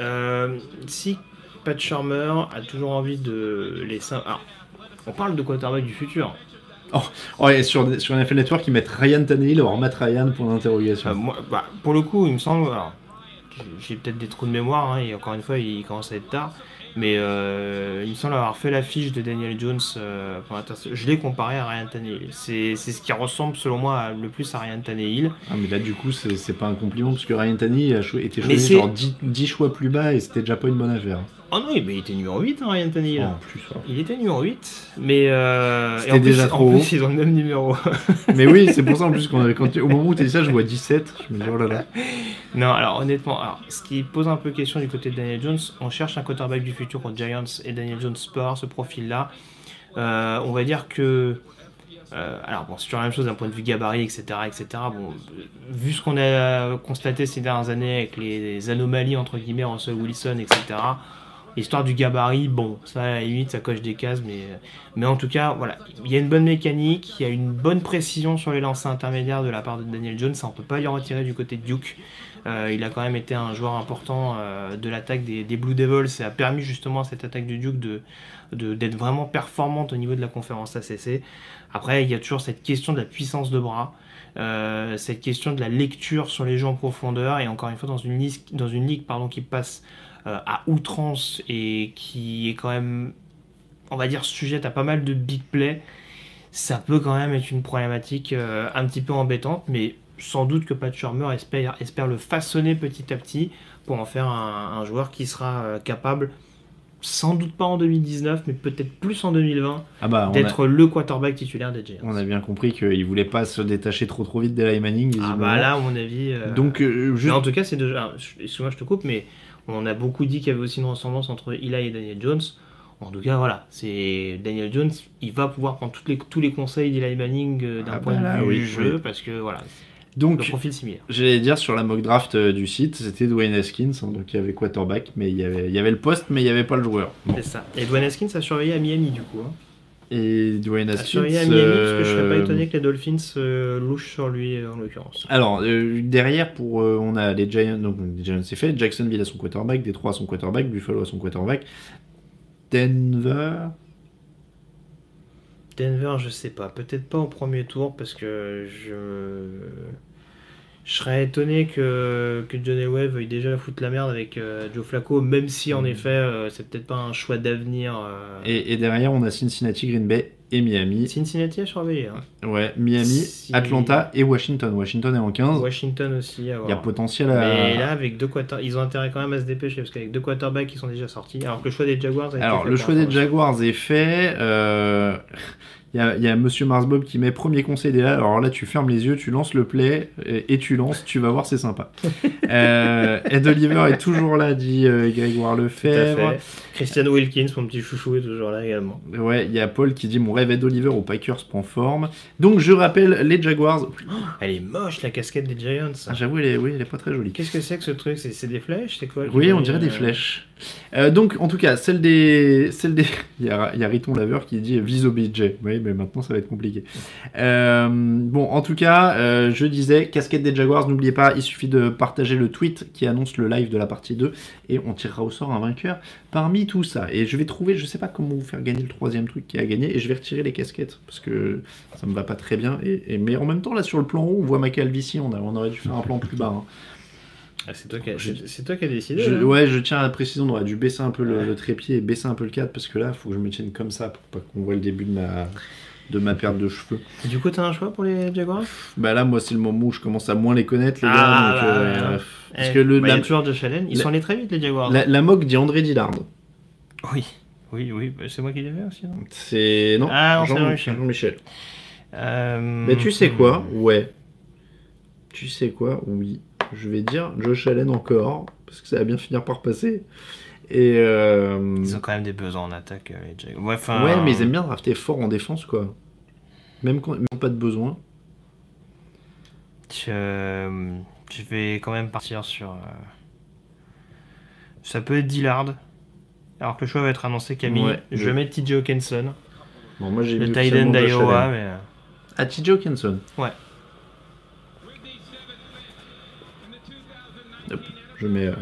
Euh, si Pat Shermer a toujours envie de les Alors, on parle de quarterback du futur. Oh, et sur, sur NFL Network, ils mettent Ryan Tannehill, alors Matt Ryan pour l'interrogation. Moi, bah, pour le coup, il me semble. alors, j'ai peut-être des trous de mémoire, hein, et encore une fois, il commence à être tard. Mais euh, il me semble avoir fait la fiche de Daniel Jones euh, pour Je l'ai comparé à Ryan Tannehill. C'est c'est ce qui ressemble, selon moi, le plus à Ryan Tannehill. Ah, mais là, du coup, c'est c'est pas un compliment, parce que Ryan Tannehill a été choisi genre 10, 10 choix plus bas, et c'était déjà pas une bonne affaire. Oh non, mais il était numéro 8, hein, Ryan Tannehill. En plus, ouais. Il était numéro 8, mais euh, C'était en plus- déjà en trop plus, haut. ils ont le même numéro. Mais oui, c'est pour ça en plus, qu'on avait- quand, tu- au moment où tu dis ça, je vois 17. Je me dis, oh là là. Non, alors honnêtement, alors, ce qui pose un peu question du côté de Daniel Jones, on cherche un quarterback du futur contre Giants et Daniel Jones avoir ce profil-là. Euh, on va dire que. euh, alors bon, c'est toujours la même chose d'un point de vue gabarit, etc. etc. Bon, vu ce qu'on a constaté ces dernières années avec les, les anomalies entre guillemets Russell Wilson, etc. L'histoire du gabarit, bon, ça à la limite, ça coche des cases, mais, mais en tout cas, voilà, il y a une bonne mécanique, il y a une bonne précision sur les lancers intermédiaires de la part de Daniel Jones, ça on peut pas lui retirer du côté de Duke. Euh, il a quand même été un joueur important euh, de l'attaque des, Blue Devils. Ça a permis justement à cette attaque du Duke de, d'être vraiment performante au niveau de la conférence ACC. Après, il y a toujours cette question de la puissance de bras, euh, cette question de la lecture sur les jeux en profondeur. Et encore une fois, dans une, dans une ligue pardon, qui passe euh, à outrance et qui est quand même, on va dire, sujette à pas mal de big play, ça peut quand même être une problématique euh, un petit peu embêtante, mais sans doute que Pat Shurmur espère, espère le façonner petit à petit pour en faire un, un joueur qui sera euh, capable, sans doute pas en 2019, mais peut-être plus en 2020, Ah bah, a, d'être le quarterback titulaire des Giants. on a bien compris qu'il voulait pas se détacher trop trop vite d'Eli Manning. Ah bah là, à mon avis. euh, Donc, euh, mais en tout cas, c'est alors, je- Excuse-moi, je te coupe, mais on a beaucoup dit qu'il y avait aussi une ressemblance entre Eli et Daniel Jones. En tout cas, voilà, c'est Daniel Jones, il va pouvoir prendre toutes les, tous les conseils d'Eli Manning euh, d'un Ah point bah de vue oui, jeu, oui. parce que voilà, le Donc, profil similaire. j'allais dire sur la mock draft euh, du site, c'était Dwayne Haskins, hein, donc il y avait quarterback, mais il y avait, il y avait le poste, mais il n'y avait pas le joueur. Bon. C'est ça. Et Dwayne Haskins a surveillé à Miami, du coup. Hein. Et Dwayne Haskins. à Miami, parce que je serais pas euh, étonné que les Dolphins euh, louchent sur lui, euh, en l'occurrence. Alors, euh, derrière, pour, euh, on a les Giants, donc les Giants c'est fait, Jacksonville a son quarterback, Détroit a son quarterback, Buffalo a son quarterback, Denver? Denver, je sais pas. Peut-être pas au premier tour parce que je. Je serais étonné que, que John Elway veuille déjà foutre la merde avec euh, Joe Flacco, même si en effet euh, c'est peut-être pas un choix d'avenir. euh. Et, et derrière, on a Cincinnati, Green Bay et Miami. Cincinnati à surveiller. hein. Ouais, Miami, Si- Atlanta et Washington. Washington est en 15. Washington aussi. à Il y a potentiel à. Mais là, avec deux quarter... ils ont intérêt quand même à se dépêcher parce qu'avec deux quarterbacks qui sont déjà sortis, alors que le choix des Jaguars a été Alors, fait le choix des. Jaguars est fait. Il y, a, y a Monsieur Mars Bob qui met premier conseil déjà. Alors là, tu fermes les yeux, tu lances le play et, et tu lances, tu vas voir, c'est sympa. euh, Ed Oliver est toujours là, dit euh, Grégoire Lefebvre. Christian Wilkins, mon petit chouchou, est toujours là également. Ouais, il y a Paul qui dit mon rêve Ed Oliver aux Packers prend forme. Donc je rappelle les Jaguars. Elle est moche la casquette des Giants. Ah, J'avoue, elle est, oui, elle est pas très jolie. Qu'est-ce que c'est que ce truc? C'est des flèches? C'est quoi Oui, on dirait des euh, flèches. Euh, donc, en tout cas, celle des. Celle des... il, y a, Riton Laveur qui dit vise au budget. Oui, mais maintenant ça va être compliqué. Euh, bon, en tout cas, euh, je disais, casquette des Jaguars, n'oubliez pas, il suffit de partager le tweet qui annonce le live de la partie 2 et on tirera au sort un vainqueur parmi tout ça. Et je vais trouver, je sais pas comment vous faire gagner le troisième truc qui a gagné et je vais retirer les casquettes parce que ça me va pas très bien. Et, mais en même temps, là sur le plan haut, on voit ma calvitie, on aurait dû faire un plan plus bas. hein. Ah, c'est toi, qui toi as décidé. Je- hein. ouais, je tiens à la précision, on aurait dû baisser un peu le, Ouais. le trépied et baisser un peu le cadre parce que là, il faut que je me tienne comme ça pour pas qu'on voit le début de ma. de ma perte de cheveux. Et Du coup, t'as un choix pour les Jaguars? Bah là, moi, c'est le moment où je commence à moins les connaître, les gars. Ah, donc, bah, euh, ouais. parce Eh, que le, bah, il y la, a toujours Josh Allen. Ils la- sont allés très vite, les Jaguars. la, la moque dit André Dillard. Oui, oui, oui. bah, c'est moi qui l'ai fait aussi. non C'est. Non, Ah, non, c'est Jean- Jean-Michel. Jean-Michel. Euh, Mais tu sais hmm. quoi Ouais. Tu sais quoi? Oui. Je vais dire Josh Allen encore, parce que ça va bien finir par passer. Et. euh, Ils ont quand même des besoins en attaque, euh, les. Ouais, mais ils aiment bien drafter fort en défense, quoi. Même quand ils n'ont pas de besoin. Je, je vais quand même partir sur. euh, Ça peut être Dillard. Alors que le choix va être annoncé Camille. Ouais, je je- vais mettre TJ Hawkinson, Bon, moi j'ai le Josh d'Iowa, mais. euh, Ah, TJ Hawkinson. Ouais. Je mets. euh,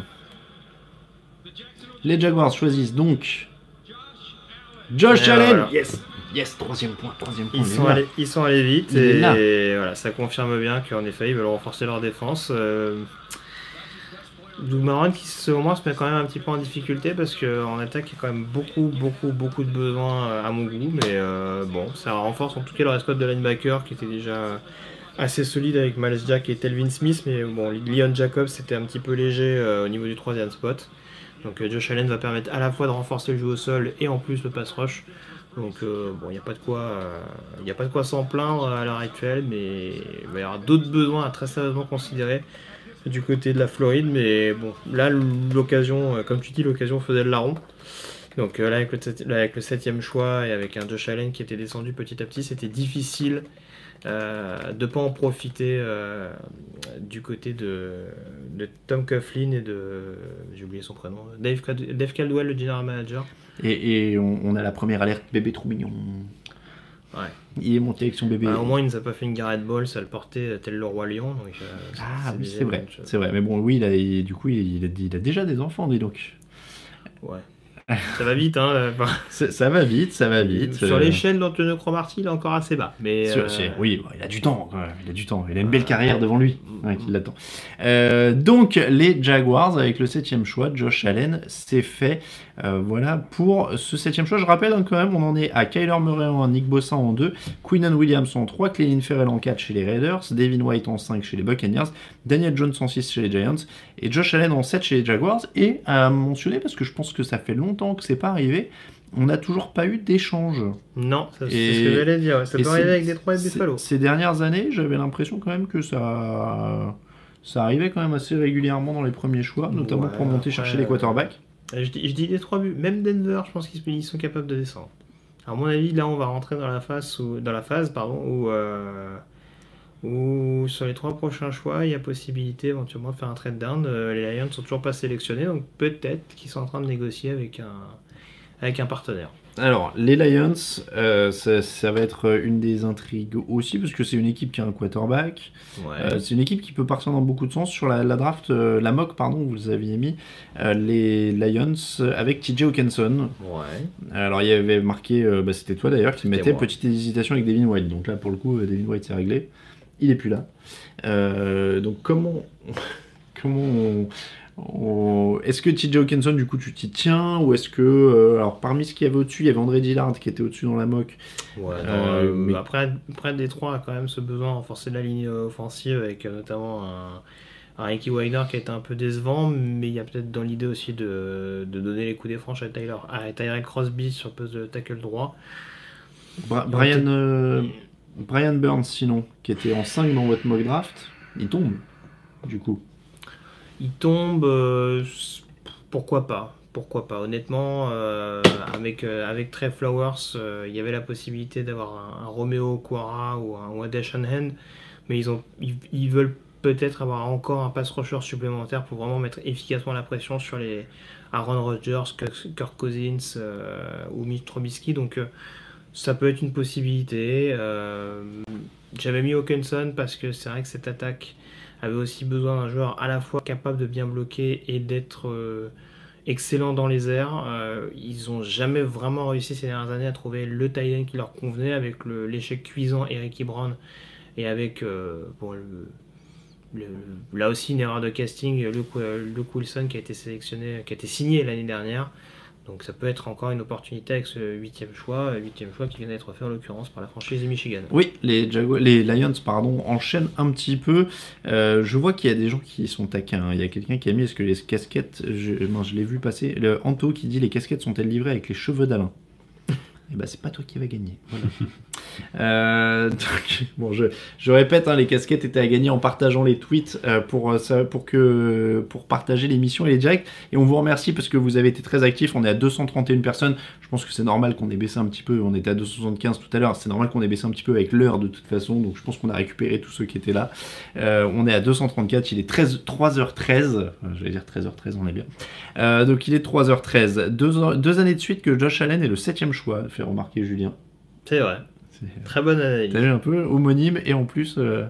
Les Jaguars choisissent donc. Josh Et Allen voilà. Yes Yes, troisième point, troisième point. Ils sont, allés, ils sont allés vite et, là. voilà, ça confirme bien qu'en effet ils veulent renforcer leur défense. Euh... Doug qui selon moi se met quand même un petit peu en difficulté parce qu'en attaque il y a quand même beaucoup beaucoup beaucoup de besoins euh, à mon goût mais euh, bon ça renforce en tout cas leur escouade de linebacker qui était déjà assez solide avec Miles Jack et Telvin Smith mais bon Leon Jacobs c'était un petit peu léger euh, au niveau du troisième spot donc euh, Josh Allen va permettre à la fois de renforcer le jeu au sol et en plus le pass rush donc euh, bon, il n'y a pas de quoi, euh, il y a pas de quoi s'en plaindre à l'heure actuelle, mais il va y avoir d'autres besoins à très sérieusement considérer du côté de la Floride. Mais bon, là l'occasion, euh, comme tu dis, l'occasion faisait le larron. Donc euh, là avec le, là, avec le septième choix et avec un Josh Allen qui était descendu petit à petit, c'était difficile euh, de pas en profiter euh, du côté de, de Tom Coughlin et de, j'ai oublié son prénom, Dave, Dave Caldwell, le general manager. Et, et on, on a la première alerte bébé trop mignon. Ouais. Il est monté avec son bébé. Bah, au moins, il nous a pas fait une Garrett Ball, ça le portait tel le roi lion. Donc, euh, Ah oui, c'est vrai, c'est vrai. Mais bon, oui, il a, il- du coup, il a, il a déjà des enfants, dis donc. Ouais. Ça va vite, hein. euh, enfin, Ça, ça va vite, ça va vite. Sur euh, l'échelle d'Antonio Cromarty, il est encore assez bas. Mais, Sur- euh, Oui, il a du temps, il a du temps. Il a une belle carrière devant lui, ouais, qui l'attend. Euh, donc, les Jaguars, avec le septième choix, Josh Allen, c'est fait. Euh, voilà, pour ce septième choix, je rappelle hein, quand même, on en est à Kyler Murray en 1, Nick Bossa en 2, Quinnan Williams en 3, Clelin Ferrell en 4 chez les Raiders, Devin White en 5 chez les Buccaneers, Daniel Jones en 6 chez les Giants, et Josh Allen en 7 chez les Jaguars. Et à mentionner, parce que je pense que ça fait longtemps que c'est pas arrivé, on n'a toujours pas eu d'échange. Non, ça- c'est ce que j'allais dire. Ça peut arriver avec des trois et Buffalo. Ces dernières années, j'avais l'impression quand même que ça, ça arrivait quand même assez régulièrement dans les premiers choix, notamment Ouais, pour monter après, chercher les quarterbacks. Je dis, je dis buts. Même Denver, je pense qu'ils ils sont capables de descendre. À mon avis, là, on va rentrer dans la phase où, dans la phase, pardon, où, euh, où sur les trois prochains choix, il y a possibilité éventuellement de faire un trade down. Euh, les Lions sont toujours pas sélectionnés, donc peut-être qu'ils sont en train de négocier avec un, avec un partenaire. Alors, les Lions, euh, ça, ça va être une des intrigues aussi, parce que c'est une équipe qui a un quarterback. Ouais. Euh, c'est une équipe qui peut partir dans beaucoup de sens. Sur la, la draft, euh, la mock, pardon, vous aviez mis les Lions avec TJ Hawkinson. ouais. Alors, il y avait marqué, bah, c'était toi d'ailleurs, qui moi. petite hésitation avec Devin White. Donc là, pour le coup, Devin White, c'est réglé. Il est plus là. Euh, donc, comment, comment on- on- Est-ce que TJ Hawkinson, du coup, tu t'y tiens Ou est-ce que. euh, alors, parmi ce qu'il y avait au-dessus, il y avait André Dillard qui était au-dessus dans la mock. Ouais, Euh, euh, mais- Après, après, Détroit a quand même ce besoin de renforcer la ligne offensive avec notamment un, un Ricky Weiner qui a été un peu décevant, mais il y a peut-être dans l'idée aussi de, de donner les coups des franches à, Tyler, à Tyrell Crosby sur le poste de tackle droit. Bra- Brian, Brian Burns, sinon, qui était en 5 dans votre mock draft, il tombe, du coup. Il tombe, euh, pourquoi pas pourquoi pas Honnêtement, euh, avec, euh, avec Trey Flowers, il y avait la possibilité d'avoir un, Romeo Quara ou un Wade Shanahan, mais ils, ont, ils, veulent peut-être avoir encore un pass rusher supplémentaire pour vraiment mettre efficacement la pression sur les Aaron Rodgers, Kirk, Cousins ou Mitch Trubisky. Donc ça peut être une possibilité. Euh, J'avais mis Hawkinson parce que c'est vrai que cette attaque avait aussi besoin d'un joueur à la fois capable de bien bloquer et d'être euh, excellent dans les airs. Euh, ils n'ont jamais vraiment réussi ces dernières années à trouver le tight qui leur convenait avec l'échec cuisant Eric Brown et avec là aussi une erreur de casting Luke, Luke Wilson qui a été sélectionné, qui a été signé l'année dernière. Donc ça peut être encore une opportunité avec ce huitième choix, euh, huitième choix qui vient d'être fait en l'occurrence par la franchise du Michigan. Oui, les, Jaguars, les Lions pardon, enchaînent un petit peu. Euh, je vois qu'il y a des gens qui sont taquins. hein. Il y a quelqu'un qui a mis est-ce que les casquettes. Je, l'ai vu passer. Anto qui dit les casquettes sont-elles livrées avec les cheveux d'Alain? Eh ben, c'est pas toi qui vas gagner. Euh, bon, je, je répète, hein, les casquettes étaient à gagner en partageant les tweets euh, pour, euh, pour, que, pour partager l'émission et les directs. Et on vous remercie parce que vous avez été très actifs. On est à 231 personnes. Je pense que c'est normal qu'on ait baissé un petit peu. On était à 275 tout à l'heure. C'est normal qu'on ait baissé un petit peu avec l'heure de toute façon. Donc je pense qu'on a récupéré tous ceux qui étaient là. On est à 234. Il est 13, 3h13. Euh, Je vais dire 13h13, on est bien. Donc il est 3h13. Deux, deux années de suite que Josh Allen est le septième choix, fait remarquer Julien. C'est vrai. C'est- Très bonne analyse. T'as vu un peu homonyme et en plus euh,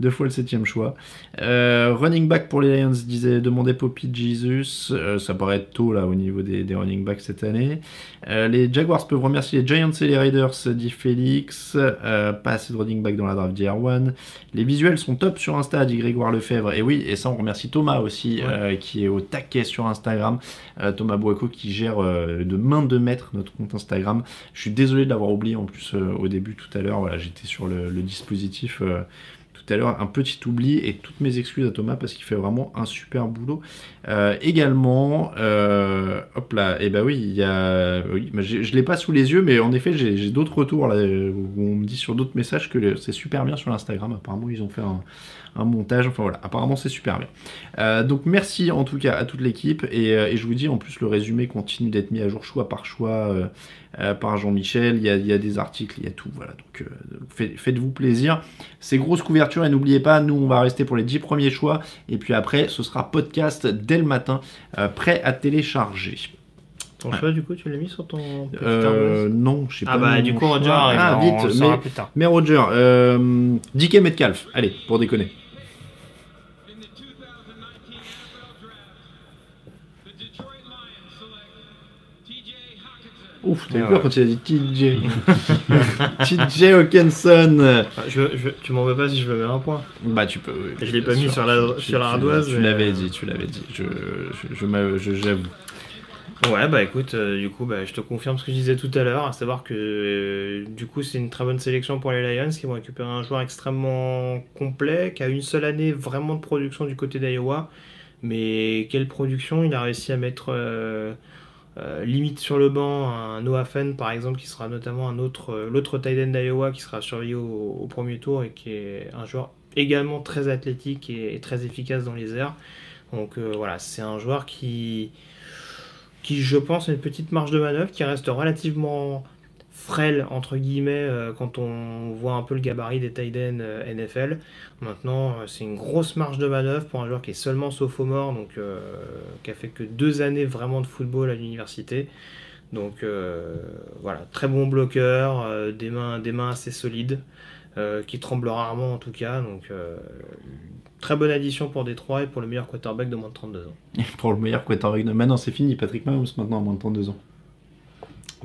deux fois le septième choix. Euh, running back pour les Lions disait demandait Poppy Jesus. Euh, ça paraît tôt là au niveau des, des running backs cette année. Euh, les Jaguars peuvent remercier les Giants et les Raiders, dit Félix. Euh, pas assez de running back dans la draft d'R1. Les visuels sont top sur Insta, dit Grégoire Lefebvre. Et oui, et ça on remercie Thomas aussi, Ouais. euh, qui est au taquet sur Instagram. Euh, Thomas Boaco qui gère euh, de main de maître notre compte Instagram. Je suis désolé de l'avoir oublié en plus euh, au début tout à l'heure. Voilà, j'étais sur le, le dispositif euh, tout à l'heure. Un petit oubli et toutes mes excuses à Thomas parce qu'il fait vraiment un super boulot. Euh, également, euh, hop là, et ben oui, il y a, oui, j'ai- je l'ai pas sous les yeux, mais en effet, j'ai d'autres retours là où on me dit sur d'autres messages que c'est super bien sur l'Instagram. Apparemment, ils ont fait un, un montage. Enfin voilà, apparemment, c'est super bien. Euh, donc merci en tout cas à toute l'équipe et, euh, et je vous dis en plus le résumé continue d'être mis à jour choix par choix euh, par Jean-Michel, il y, a, des articles, il y a tout, voilà, donc fait- faites-vous plaisir. C'est grosse couverture et n'oubliez pas, nous on va rester pour les 10 premiers choix et puis après ce sera podcast dès le matin, prêt à télécharger. Ton choix, du coup, tu l'as mis sur ton petit Euh, non, je sais Ah pas. bah, mis du coup, Roger, choix. Ah, on vite, saura mais, plus tard. mais Roger, euh, DK Metcalf, allez, pour déconner. In the 2019 NFL Draft, the Detroit Lions select T.J. Hawkinson. Ouf, t'as eu Ouais, peur ouais. quand il a dit TJ. TJ Hawkinson. Ah, je, je- tu m'en veux pas si je veux mettre un point. Bah tu peux. oui, Je l'ai pas mis sur la- Tu- sur tu- l'ardoise, Tu mais- l'avais dit, tu l'avais dit. Je, je, je, m'a- je- j'avoue. Ouais, bah écoute, euh, du coup, bah, je te confirme ce que je disais tout à l'heure, à savoir que euh, du coup, c'est une très bonne sélection pour les Lions qui vont récupérer un joueur extrêmement complet, qui a une seule année vraiment de production du côté d'Iowa. Mais quelle production? Il a réussi à mettre euh, limite sur le banc un Noah par exemple, qui sera notamment un autre, l'autre tight end d'Iowa qui sera surveillé au, premier tour et qui est un joueur également très athlétique et, et très efficace dans les airs. Donc voilà, c'est un joueur qui qui je pense une petite marge de manœuvre, qui reste relativement frêle entre guillemets euh, quand on voit un peu le gabarit des tight ends euh, NFL. Maintenant, euh, c'est une grosse marge de manœuvre pour un joueur qui est seulement sophomore, donc euh, qui a fait que deux années vraiment de football à l'université. Donc voilà, très bon bloqueur, des mains, des mains assez solides, qui tremblent rarement en tout cas. Donc très bonne addition pour Détroit et pour le meilleur quarterback de moins de 32 ans. Pour le meilleur quarterback de. Maintenant c'est fini, Patrick Mahomes maintenant à moins de 32 ans.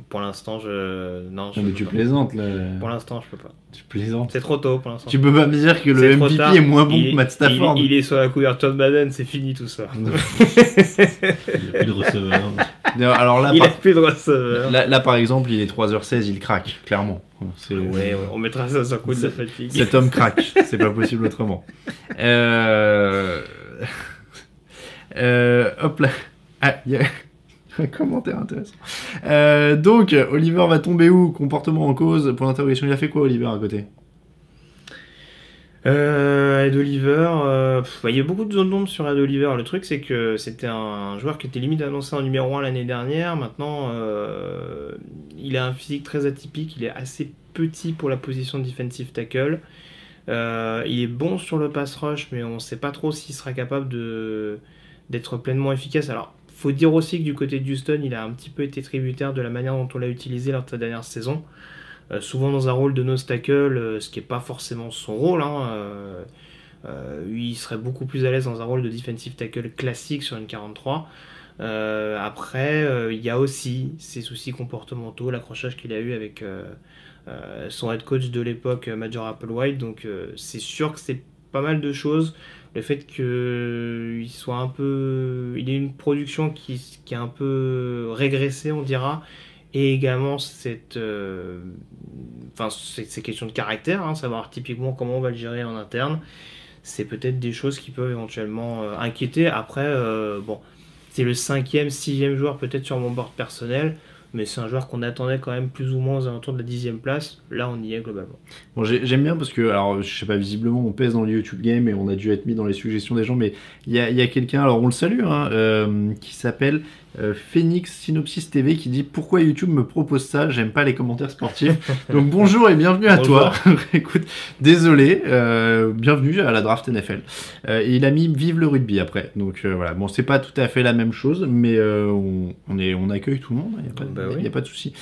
Pour l'instant, je. Non, je Non, mais tu pas. plaisantes là. Pour l'instant, je peux pas. Tu plaisantes. C'est trop tôt pour l'instant. Tu peux pas me dire que le MVP tard. est moins bon Il- que Matt Stafford. Il, il est sur la couverture de Madden, c'est fini tout ça. Il n'y a plus de receveur. Alors là, il par... a plus de receveur. là, là, par exemple, il est 3h16, il craque, clairement. C'est- Ouais, ouais, on mettra ça sur coup de fatigue. Cet homme craque, c'est pas possible autrement. Euh... euh, Hop là. Ah, il y a un commentaire intéressant. Euh, donc, Oliver va tomber où? Comportement en cause? Pour l'interrogation, il a fait quoi, Oliver, à côté? Euh, Ed Oliver, euh, il y a beaucoup de zones d'ombre sur Ed Oliver. Le truc, c'est que c'était un joueur qui était limite annoncé en numéro 1 l'année dernière. Maintenant, euh, il a un physique très atypique. Il est assez petit pour la position de defensive tackle. Euh, il est bon sur le pass rush, mais on ne sait pas trop s'il sera capable d'être pleinement efficace. Alors, faut dire aussi que du côté de Houston, il a un petit peu été tributaire de la manière dont on l'a utilisé lors de sa dernière saison. Euh, souvent dans un rôle de nose tackle, euh, ce qui n'est pas forcément son rôle. hein, euh, il serait beaucoup plus à l'aise dans un rôle de defensive tackle classique sur une 43. Euh, après, il y a aussi ses soucis comportementaux, l'accrochage qu'il a eu avec son head coach de l'époque, Major Applewhite. Donc, c'est sûr que c'est pas mal de choses. le fait qu'il soit un peu. Il ait une production qui est un peu régressée, on dira, et également cette. euh, ces questions de caractère, hein, savoir typiquement comment on va le gérer en interne, c'est peut-être des choses qui peuvent éventuellement euh, inquiéter. Après, euh, bon, c'est le cinquième, sixième joueur peut-être sur mon board personnel, mais c'est un joueur qu'on attendait quand même plus ou moins aux alentours de la dixième place. Là, on y est globalement. Bon, j'ai- j'aime bien parce que, alors, je sais pas, visiblement, on pèse dans le YouTube Game et on a dû être mis dans les suggestions des gens, mais il y a, quelqu'un, alors on le salue, hein, qui s'appelle euh, Phoenix Synopsis TV qui dit Pourquoi YouTube me propose ça? J'aime pas les commentaires sportifs. Donc bonjour et bienvenue à toi. Écoute, désolé, euh, bienvenue à la draft NFL. Euh, et il a mis Vive le rugby après. Donc voilà, bon, c'est pas tout à fait la même chose, mais on, on est, on accueille tout le monde, il n'y a, pas- Bah oui. y a pas de souci.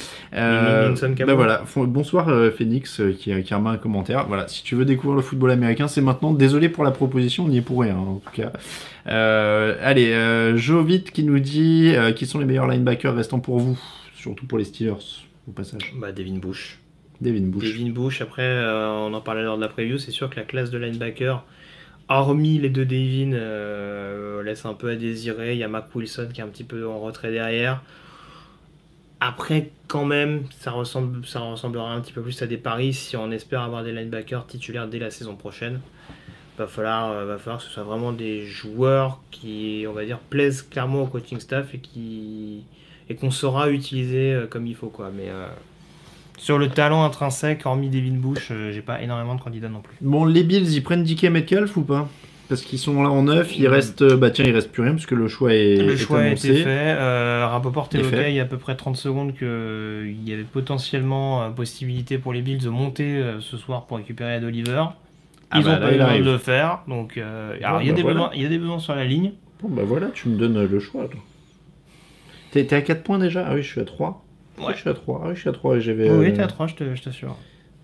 Bah voilà, bonsoir Phoenix qui, qui remet un commentaire. Voilà, si tu veux découvrir le football américain, c'est maintenant. Désolé pour la proposition, on n'y est pour rien en tout cas. Euh, allez, euh, Jovit qui nous dit euh, qui sont les meilleurs linebackers restant pour vous, surtout pour les Steelers au passage. Bah, Devin Bush. Devin Bush. Devin Bush, après, on en parlait lors de la preview, c'est sûr que la classe de linebacker, hormis les deux Devin, euh, laisse un peu à désirer. Il y a Mac Wilson qui est un petit peu en retrait derrière. Après, quand même, ça, ressemble, ça ressemblera un petit peu plus à des paris si on espère avoir des linebackers titulaires dès la saison prochaine. Va falloir, euh, va falloir que ce soit vraiment des joueurs qui, on va dire, plaisent clairement au coaching staff et qui et qu'on saura utiliser euh, comme il faut, quoi. Mais euh, sur le talent intrinsèque, hormis Devin Bush, euh, j'ai pas énormément de candidats non plus. Bon, les Bills, ils prennent DK Metcalf ou pas? Parce qu'ils sont là en neuf, il reste, bah tiens, il reste plus rien parce que le choix est, Le est choix a été fait. Euh, Rapoport Il évoquait y a à peu près 30 secondes qu'il y avait potentiellement possibilité pour les Bills de monter ce soir pour récupérer Ed Oliver. Ah Ils bah ont là, pas eu le temps arrive. de le faire. Donc, euh, alors, il, y a bah des voilà. besoins, il y a des besoins sur la ligne. Bon, bah voilà, tu me donnes le choix. T'es t'es à 4 points déjà? Ah oui, je suis à 3. Ouais. Je suis à 3. Ah oui, je suis à 3 et j'avais. Oui, euh, t'es à 3, je te- je t'assure.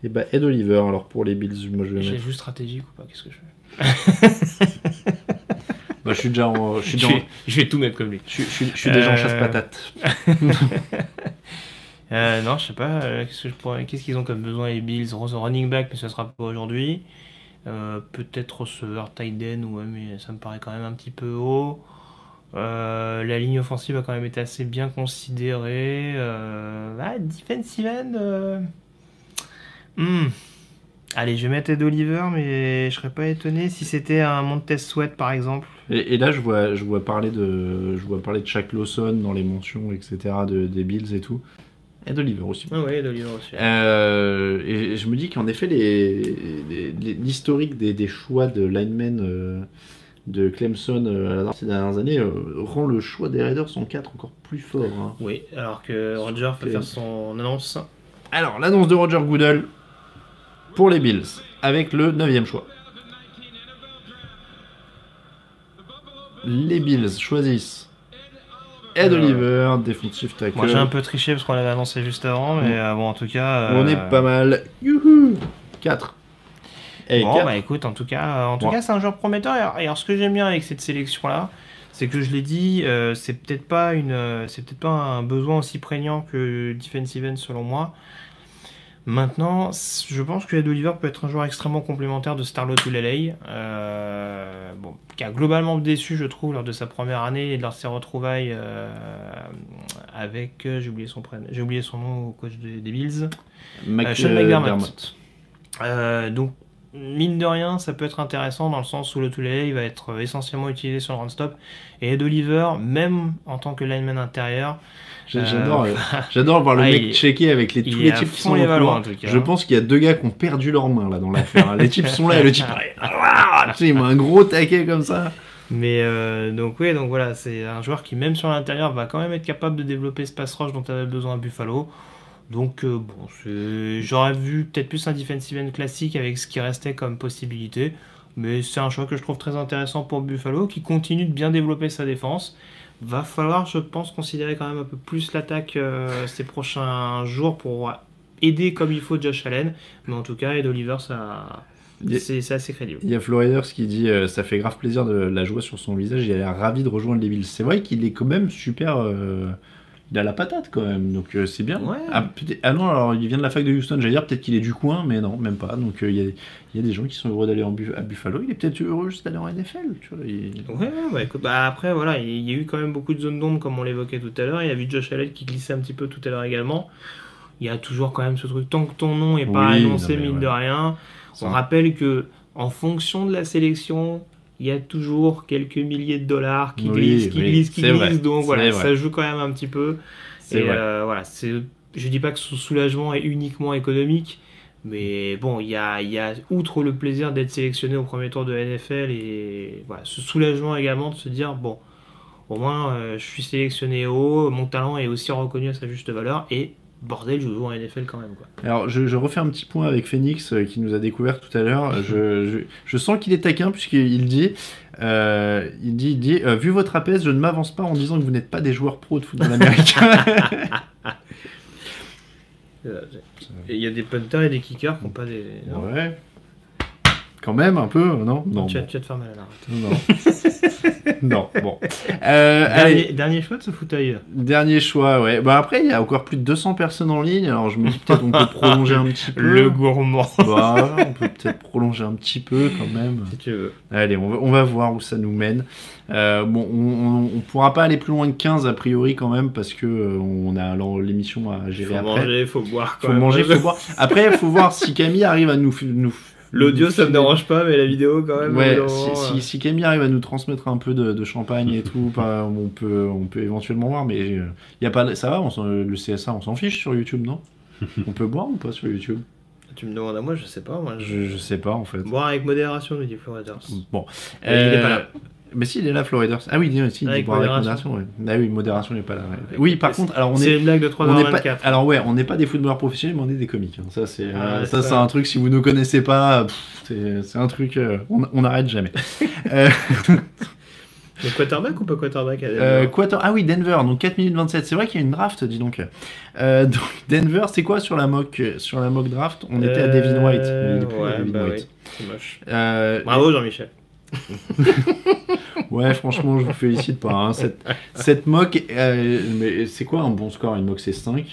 Et bah, Ed Oliver, alors pour les Bills, moi je vais J'ai mettre. vu stratégique ou pas Qu'est-ce que je fais? Bah, je suis déjà en. Je suis, je déjà en- vais, je vais tout mettre comme lui. je suis- je suis- je suis déjà en Euh, chasse-patate. Euh, non, je sais pas. euh, Qu'est-ce que je pourrais- qu'est-ce qu'ils ont comme besoin les Bills? Rose- Running back, mais ce sera pas aujourd'hui. Euh, Peut-être receveur end, ouais, mais ça me paraît quand même un petit peu haut. Euh, la ligne offensive a quand même été assez bien considérée. Euh, ah, defensive end. euh, hmm. Allez, je vais mettre Ed Oliver, mais je serais pas étonné si c'était un Montez Sweat par exemple. Et, et là, je vois, je vois parler de, je vois parler de Shaq Lawson dans les mentions, etc. De, des Bills et tout. Ed Oliver aussi. Ah ouais, Ed Oliver aussi. Euh, et je me dis qu'en effet, les- les- les- l'historique des, des choix de linemen euh, de Clemson euh, ces dernières années rend le choix des Raiders en 4 encore plus fort. hein. Oui, alors que Roger va faire son annonce. Alors, l'annonce de Roger Goodell pour les Bills avec le 9 choix. Les Bills choisissent Ed Alors. Oliver, defensive tackle. Moi j'ai un peu triché parce qu'on l'avait annoncé juste avant, mais euh, bon en tout cas. On euh, est pas mal. Youhou 4. Et Bon 4. bah écoute, en tout cas, euh, en tout Ouais. cas c'est un joueur prometteur. Et alors, et alors, ce que j'aime bien avec cette sélection là, c'est que je l'ai dit, euh, c'est peut-être pas une, euh, c'est peut-être pas un besoin aussi prégnant que defensive end selon moi. Maintenant, je pense que Ed Oliver peut être un joueur extrêmement complémentaire de Starlot ou. Euh, bon, qui a globalement déçu, je trouve, lors de sa première année et lors de ses retrouvailles euh, avec, euh, j'ai oublié son prénom, j'ai oublié son nom au coach des, des Bills. Mac- Euh, Sean McDermott. Dermott. Donc, mine de rien, ça peut être intéressant dans le sens où le Tulele il va être euh, essentiellement utilisé sur le run stop. Et Ed Oliver, même en tant que lineman intérieur, Euh, J'adore, euh, j'adore voir le ah, mec il checker avec les, tous les types qui sont les en tout cas, Je hein. pense qu'il y a deux gars qui ont perdu leurs mains là dans l'affaire. les types sont là et le type, il met un gros taquet comme ça. Mais euh, donc oui, donc voilà, c'est un joueur qui même sur l'intérieur va quand même être capable de développer ce pass rush dont tu avais besoin à Buffalo. Donc euh, bon, c'est- j'aurais vu peut-être plus un defensive end classique avec ce qui restait comme possibilité. Mais c'est un choix que je trouve très intéressant pour Buffalo, qui continue de bien développer sa défense. Va falloir, je pense, considérer quand même un peu plus l'attaque euh, ces prochains jours pour aider comme il faut Josh Allen. Mais en tout cas, Ed Oliver, ça, Il y a- c'est c'est assez crédible. Il y a Floriders qui dit euh, ça fait grave plaisir de la joie sur son visage. Il a l'air ravi de rejoindre les Bills. C'est vrai qu'il est quand même super. euh, il a la patate quand même, donc euh, c'est bien. Ouais. Ah, ah non, alors il vient de la fac de Houston, j'allais dire peut-être qu'il est du coin, mais non, même pas. Donc euh, il y, y a des gens qui sont heureux d'aller Bu- à Buffalo. Il est peut-être heureux juste d'aller en NFL, tu vois. il- Ouais, ouais, bah, écoute, bah, après, voilà, il y a eu quand même beaucoup de zones d'ombre, comme on l'évoquait tout à l'heure. Il y a vu Josh Allen qui glissait un petit peu tout à l'heure également. Il y a toujours quand même ce truc, tant que ton nom n'est pas Oui, annoncé, non, mine ouais. de rien, Ça- on rappelle que en fonction de la sélection, il y a toujours quelques milliers de dollars qui Oui, glissent, qui oui, glissent, qui glissent. vrai, donc voilà, vrai. ça joue quand même un petit peu. Et euh, voilà, je dis pas que ce soulagement est uniquement économique, mais bon, il y a, y a, outre le plaisir d'être sélectionné au premier tour de NFL, et voilà, ce soulagement également de se dire, bon, au moins euh, je suis sélectionné haut, mon talent est aussi reconnu à sa juste valeur, et bordel, je joue en NFL quand même. Quoi. Alors, je, je refais un petit point avec Phoenix euh, qui nous a découvert tout à l'heure. Je, je, je sens qu'il est taquin puisqu'il dit, euh, il dit, il dit euh, vu votre apès, je ne m'avance pas en disant que vous n'êtes pas des joueurs pros de football américain. Et Il y a des punters et des kickers qui n'ont pas des. non. ouais. Quand même un peu, non? Non. tu, vas, bon. tu vas te faire mal à la rate. Non. non. Bon. Euh, allez, Dernier, dernier choix de ce fauteuil. dernier choix, ouais. Bah après, il y a encore plus de 200 personnes en ligne. Alors je me dis peut-être on peut prolonger un petit peu. Le gourmand. Bah, on peut peut-être prolonger un petit peu quand même. si tu veux. Allez, on va, on va voir où ça nous mène. Euh, bon, on, pourra pas aller plus loin que 15 a priori quand même parce que euh, on a alors l'émission à Il gérer faut après. manger, il faut boire. Quand faut même. manger, faut boire. Après, il faut voir si Camille arrive à nous. nous L'audio, ça me dérange pas, mais la vidéo, quand même. Ouais, si, si, euh, si Camille arrive à nous transmettre un peu de, de champagne et tout, bah, on, peut, on peut éventuellement voir, mais euh, y a pas, ça va, on s'en- le CSA, on s'en fiche sur YouTube, non? On peut boire ou pas sur YouTube? Tu me demandes à moi, je sais pas. Moi, je... je, je sais pas en fait. Boire avec modération, nous dit Floriders. Bon. il est pas là. Mais si, il est là, Floriders. Ah oui, si, il Avec boire avec modération. modération. ouais. Ah oui, modération n'est pas là. ouais. Oui, par C'est- contre, alors on C'est est. une blague de On n'est pas, 3h24. alors ouais, on n'est pas des footballeurs professionnels, mais on est des comiques. hein. Ça, c'est Ah, euh, c'est ça, c'est un truc. Si vous ne connaissez pas, c'est c'est un truc. euh, on n'arrête jamais. Euh, quarterback ou pas quarterback à Euh, Denver attends, ah oui, Denver, donc 4 minutes 27. C'est vrai qu'il y a une draft, dis donc. Euh, donc Denver, c'est quoi sur la mock, sur la mock draft? On était à Devin White. Euh, Il est plus à ouais, Devin bah White. oui, c'est moche. Euh, Bravo Jean-Michel. Ouais, franchement, je vous félicite pas. hein. Cette, cette mock, euh, mais c'est quoi un bon score Une mock, c'est 5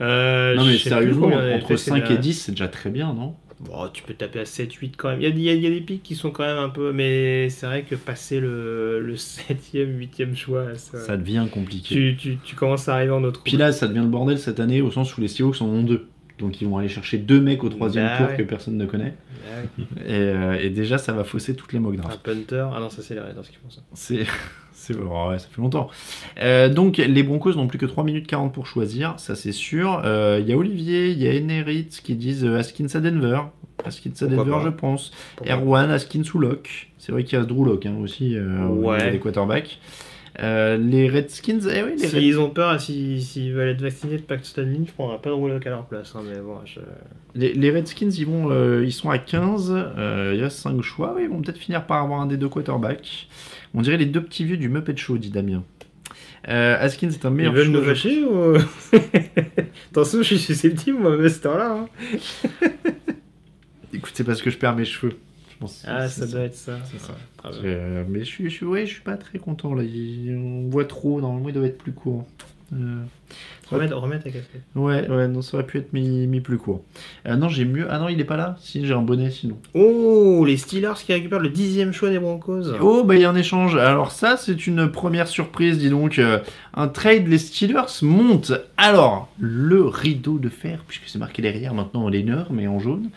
Euh, Non, mais sérieusement, entre fait, c'est 5 la- et 10, c'est déjà très bien, non? Bon, tu peux taper à 7-8 quand même. Il y y y a des pics qui sont quand même un peu. Mais c'est vrai que passer le, le 7ème, 8ème choix, ça, Ça devient compliqué. tu, tu, tu commences à arriver en autre Puis là, ça devient le bordel cette année, au sens où les Seahawks en ont deux. Donc ils vont aller chercher deux mecs au troisième Bah tour ouais. que personne ne connaît. Ouais, Et, euh, et déjà, ça va fausser toutes les mock un punter. Ah non, ça c'est les Raiders qui font ça. C'est. c'est- oh ouais, ça fait longtemps. Euh, donc, les Broncos n'ont plus que 3 minutes 40 pour choisir, ça c'est sûr. Euh, Il y a Olivier, il y a Eneritz qui disent euh, Askins à Denver. Askins à Denver, je pense. Pourquoi Erwan, Askins ou Locke. C'est vrai qu'il y a Drew Locke hein, aussi, euh, au Ouais. des quarterbacks. Euh, les Redskins, eh oui, les Red- S'ils ont peur, s'ils s'ils veulent être vaccinés de Paxton Lynch, je prendrai pas de rouleau à leur place. hein, mais bon, je... Les, les Redskins, ils, vont, euh, ils sont à 15. euh, il y a 5 choix. Oui, ils vont peut-être finir par avoir un des deux quarterbacks. On dirait les deux petits vieux du Muppet Show, dit Damien. Euh, Askins est un Ils meilleur veulent nous fâcher ou. Attention, je suis susceptible, moi, à ce temps-là. hein. Écoute, c'est parce que je perds mes cheveux. Je pense que Ah, ça doit être ça. C'est ça. Ah. Euh, mais je suis, je je suis pas très content là. On voit trop. Normalement, il doit être plus court. Euh, Remettre, remettre ta casquette. ouais, ouais, non, ça aurait pu être mis, mis plus court. Euh, non, j'ai mieux. Ah non, il est pas là. Si, j'ai un bonnet sinon. Oh, les Steelers qui récupèrent le dixième choix des Broncos. Oh, bah il y a un échange. Alors ça, c'est une première surprise, dis donc. Euh, un trade, les Steelers montent. Alors, le rideau de fer, puisque c'est marqué derrière maintenant en lainer, mais en jaune.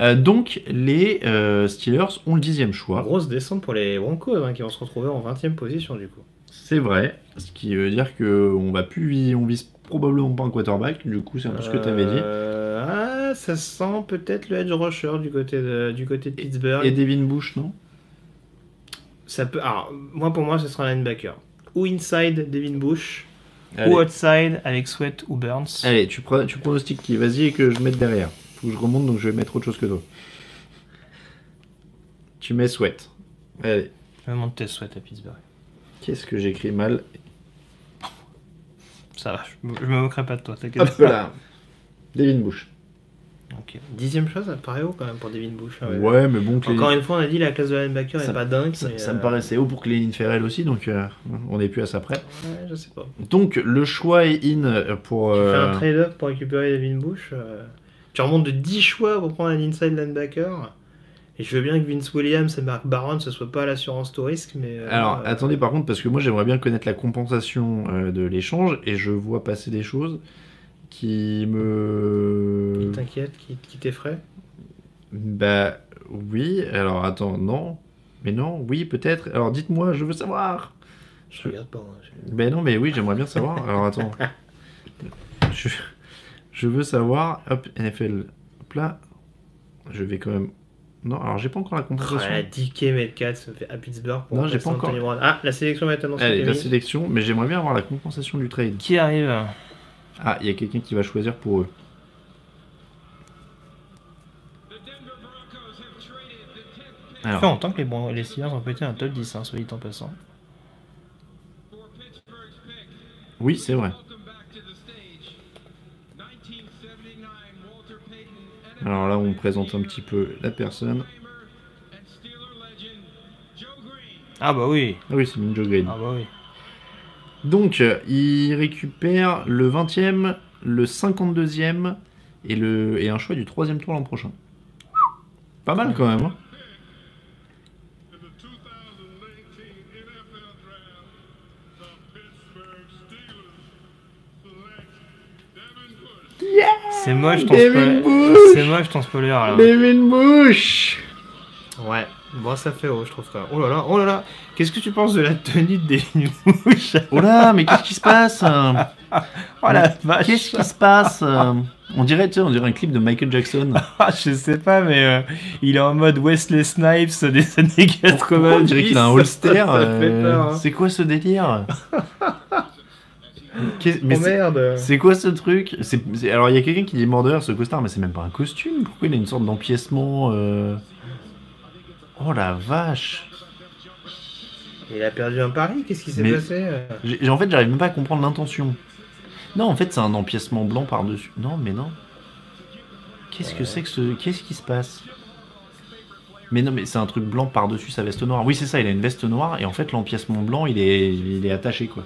Euh, donc, les Steelers ont le dixième choix. Grosse descente pour les Broncos hein, qui vont se retrouver en 20 e position du coup. C'est vrai. Ce qui veut dire que on va plus on vise probablement pas un quarterback. Du coup, c'est un peu ce que tu avais dit. Euh, ah, ça sent peut-être le edge rusher du côté de, du côté de Pittsburgh. Et Devin Bush, non? Ça peut. Alors, moi pour moi, ce sera un linebacker. Ou inside Devin Bush, Allez. ou outside avec Sweat ou Burns. Allez, tu, pro- tu pronostiques qui Vas-y et que je mette derrière. Faut que je remonte, donc je vais mettre autre chose que toi. Tu mets Sweat. Allez. Je vais monter Sweat à Pittsburgh. Qu'est-ce que j'écris mal? Ça va, je, me- je me moquerai pas de toi, t'inquiète Hop là. Devin Bush. Ok. Dixième chose, ça paraît haut quand même pour Devin Bush. hein, Ouais, mais bon, Clé- Encore une fois, on a dit la classe de linebacker n'est pas dingue. ça, mais, ça me euh, paraissait haut pour Cléline Ferrell aussi, donc euh, on n'est plus à ça près. Ouais, je sais pas. Donc le choix est in pour. Tu fais euh, un trade-up pour récupérer Devin Bush. euh, Tu remontes de 10 choix pour prendre un inside linebacker. Et je veux bien que Vince Williams et Mark Barron ce soit pas l'assurance tout risque, mais. euh, Alors euh, attendez par contre parce que moi j'aimerais bien connaître la compensation euh, de l'échange et je vois passer des choses qui me. Qui t'inquiète, qui, qui t'effraie Bah oui. Alors attends non. Mais non. Oui peut-être. Alors dites-moi. Je veux savoir. Je regarde pas. hein, je- Ben non mais oui j'aimerais bien savoir. Alors attends. Je, je veux savoir. Hop NFL. Hop là. Je vais quand même. Non alors j'ai pas encore la compensation. Ouais, DK Metcalf ça me fait à Pittsburgh pour Non, j'ai pas encore. Anthony Brown. Ah, la sélection va être annoncée. Allez, la sélection, mais j'aimerais bien avoir la compensation du trade. Qui arrive? Ah, il y a quelqu'un qui va choisir pour eux. The Denver Broncos have traded the 10th pick Ça Alors, fait longtemps que les, Bron- les Steelers ont pété un top 10, hein, soit dit en passant. oui, c'est vrai. Alors là, on présente un petit peu la personne. Ah bah oui. Ah oui, c'est Minjo Green. Ah bah oui. Donc, euh, il récupère le 20e, le 52e et, le, et un choix du 3 tour l'an prochain. Pas mal quand même. hein. C'est moche ton spoiler. C'est moche ton spoiler là. Devin Bush Ouais, bon, ça fait haut, je trouve. même. Oh là là, oh là là. Qu'est-ce que tu penses de la tenue de Devin Bush Oh là, mais qu'est-ce qui se passe euh? Oh la vache. Qu'est-ce qui se passe euh? On dirait, tu sais, on dirait un clip de Michael Jackson. Ah, je sais pas, mais euh, il est en mode Wesley Snipes des années 80. Pourquoi? On dirait qu'il a un holster Ça fait euh, peur, hein. C'est quoi ce délire? mais Oh c'est- merde. C'est quoi ce truc? Alors il y a quelqu'un qui dit Mordeur ce costard, mais c'est même pas un costume. Pourquoi il a une sorte d'empiècement euh? Oh la vache Il a perdu un pari, qu'est-ce qui s'est passé? En fait, j'arrive même pas à comprendre l'intention. Non, en fait, c'est un empiècement blanc par-dessus. Non, mais non. Qu'est-ce que c'est que ce. Qu'est-ce qui se passe? Mais non, mais c'est un truc blanc par-dessus sa veste noire. Oui, c'est ça, il a une veste noire et en fait, l'empiècement blanc, il est, il est attaché quoi.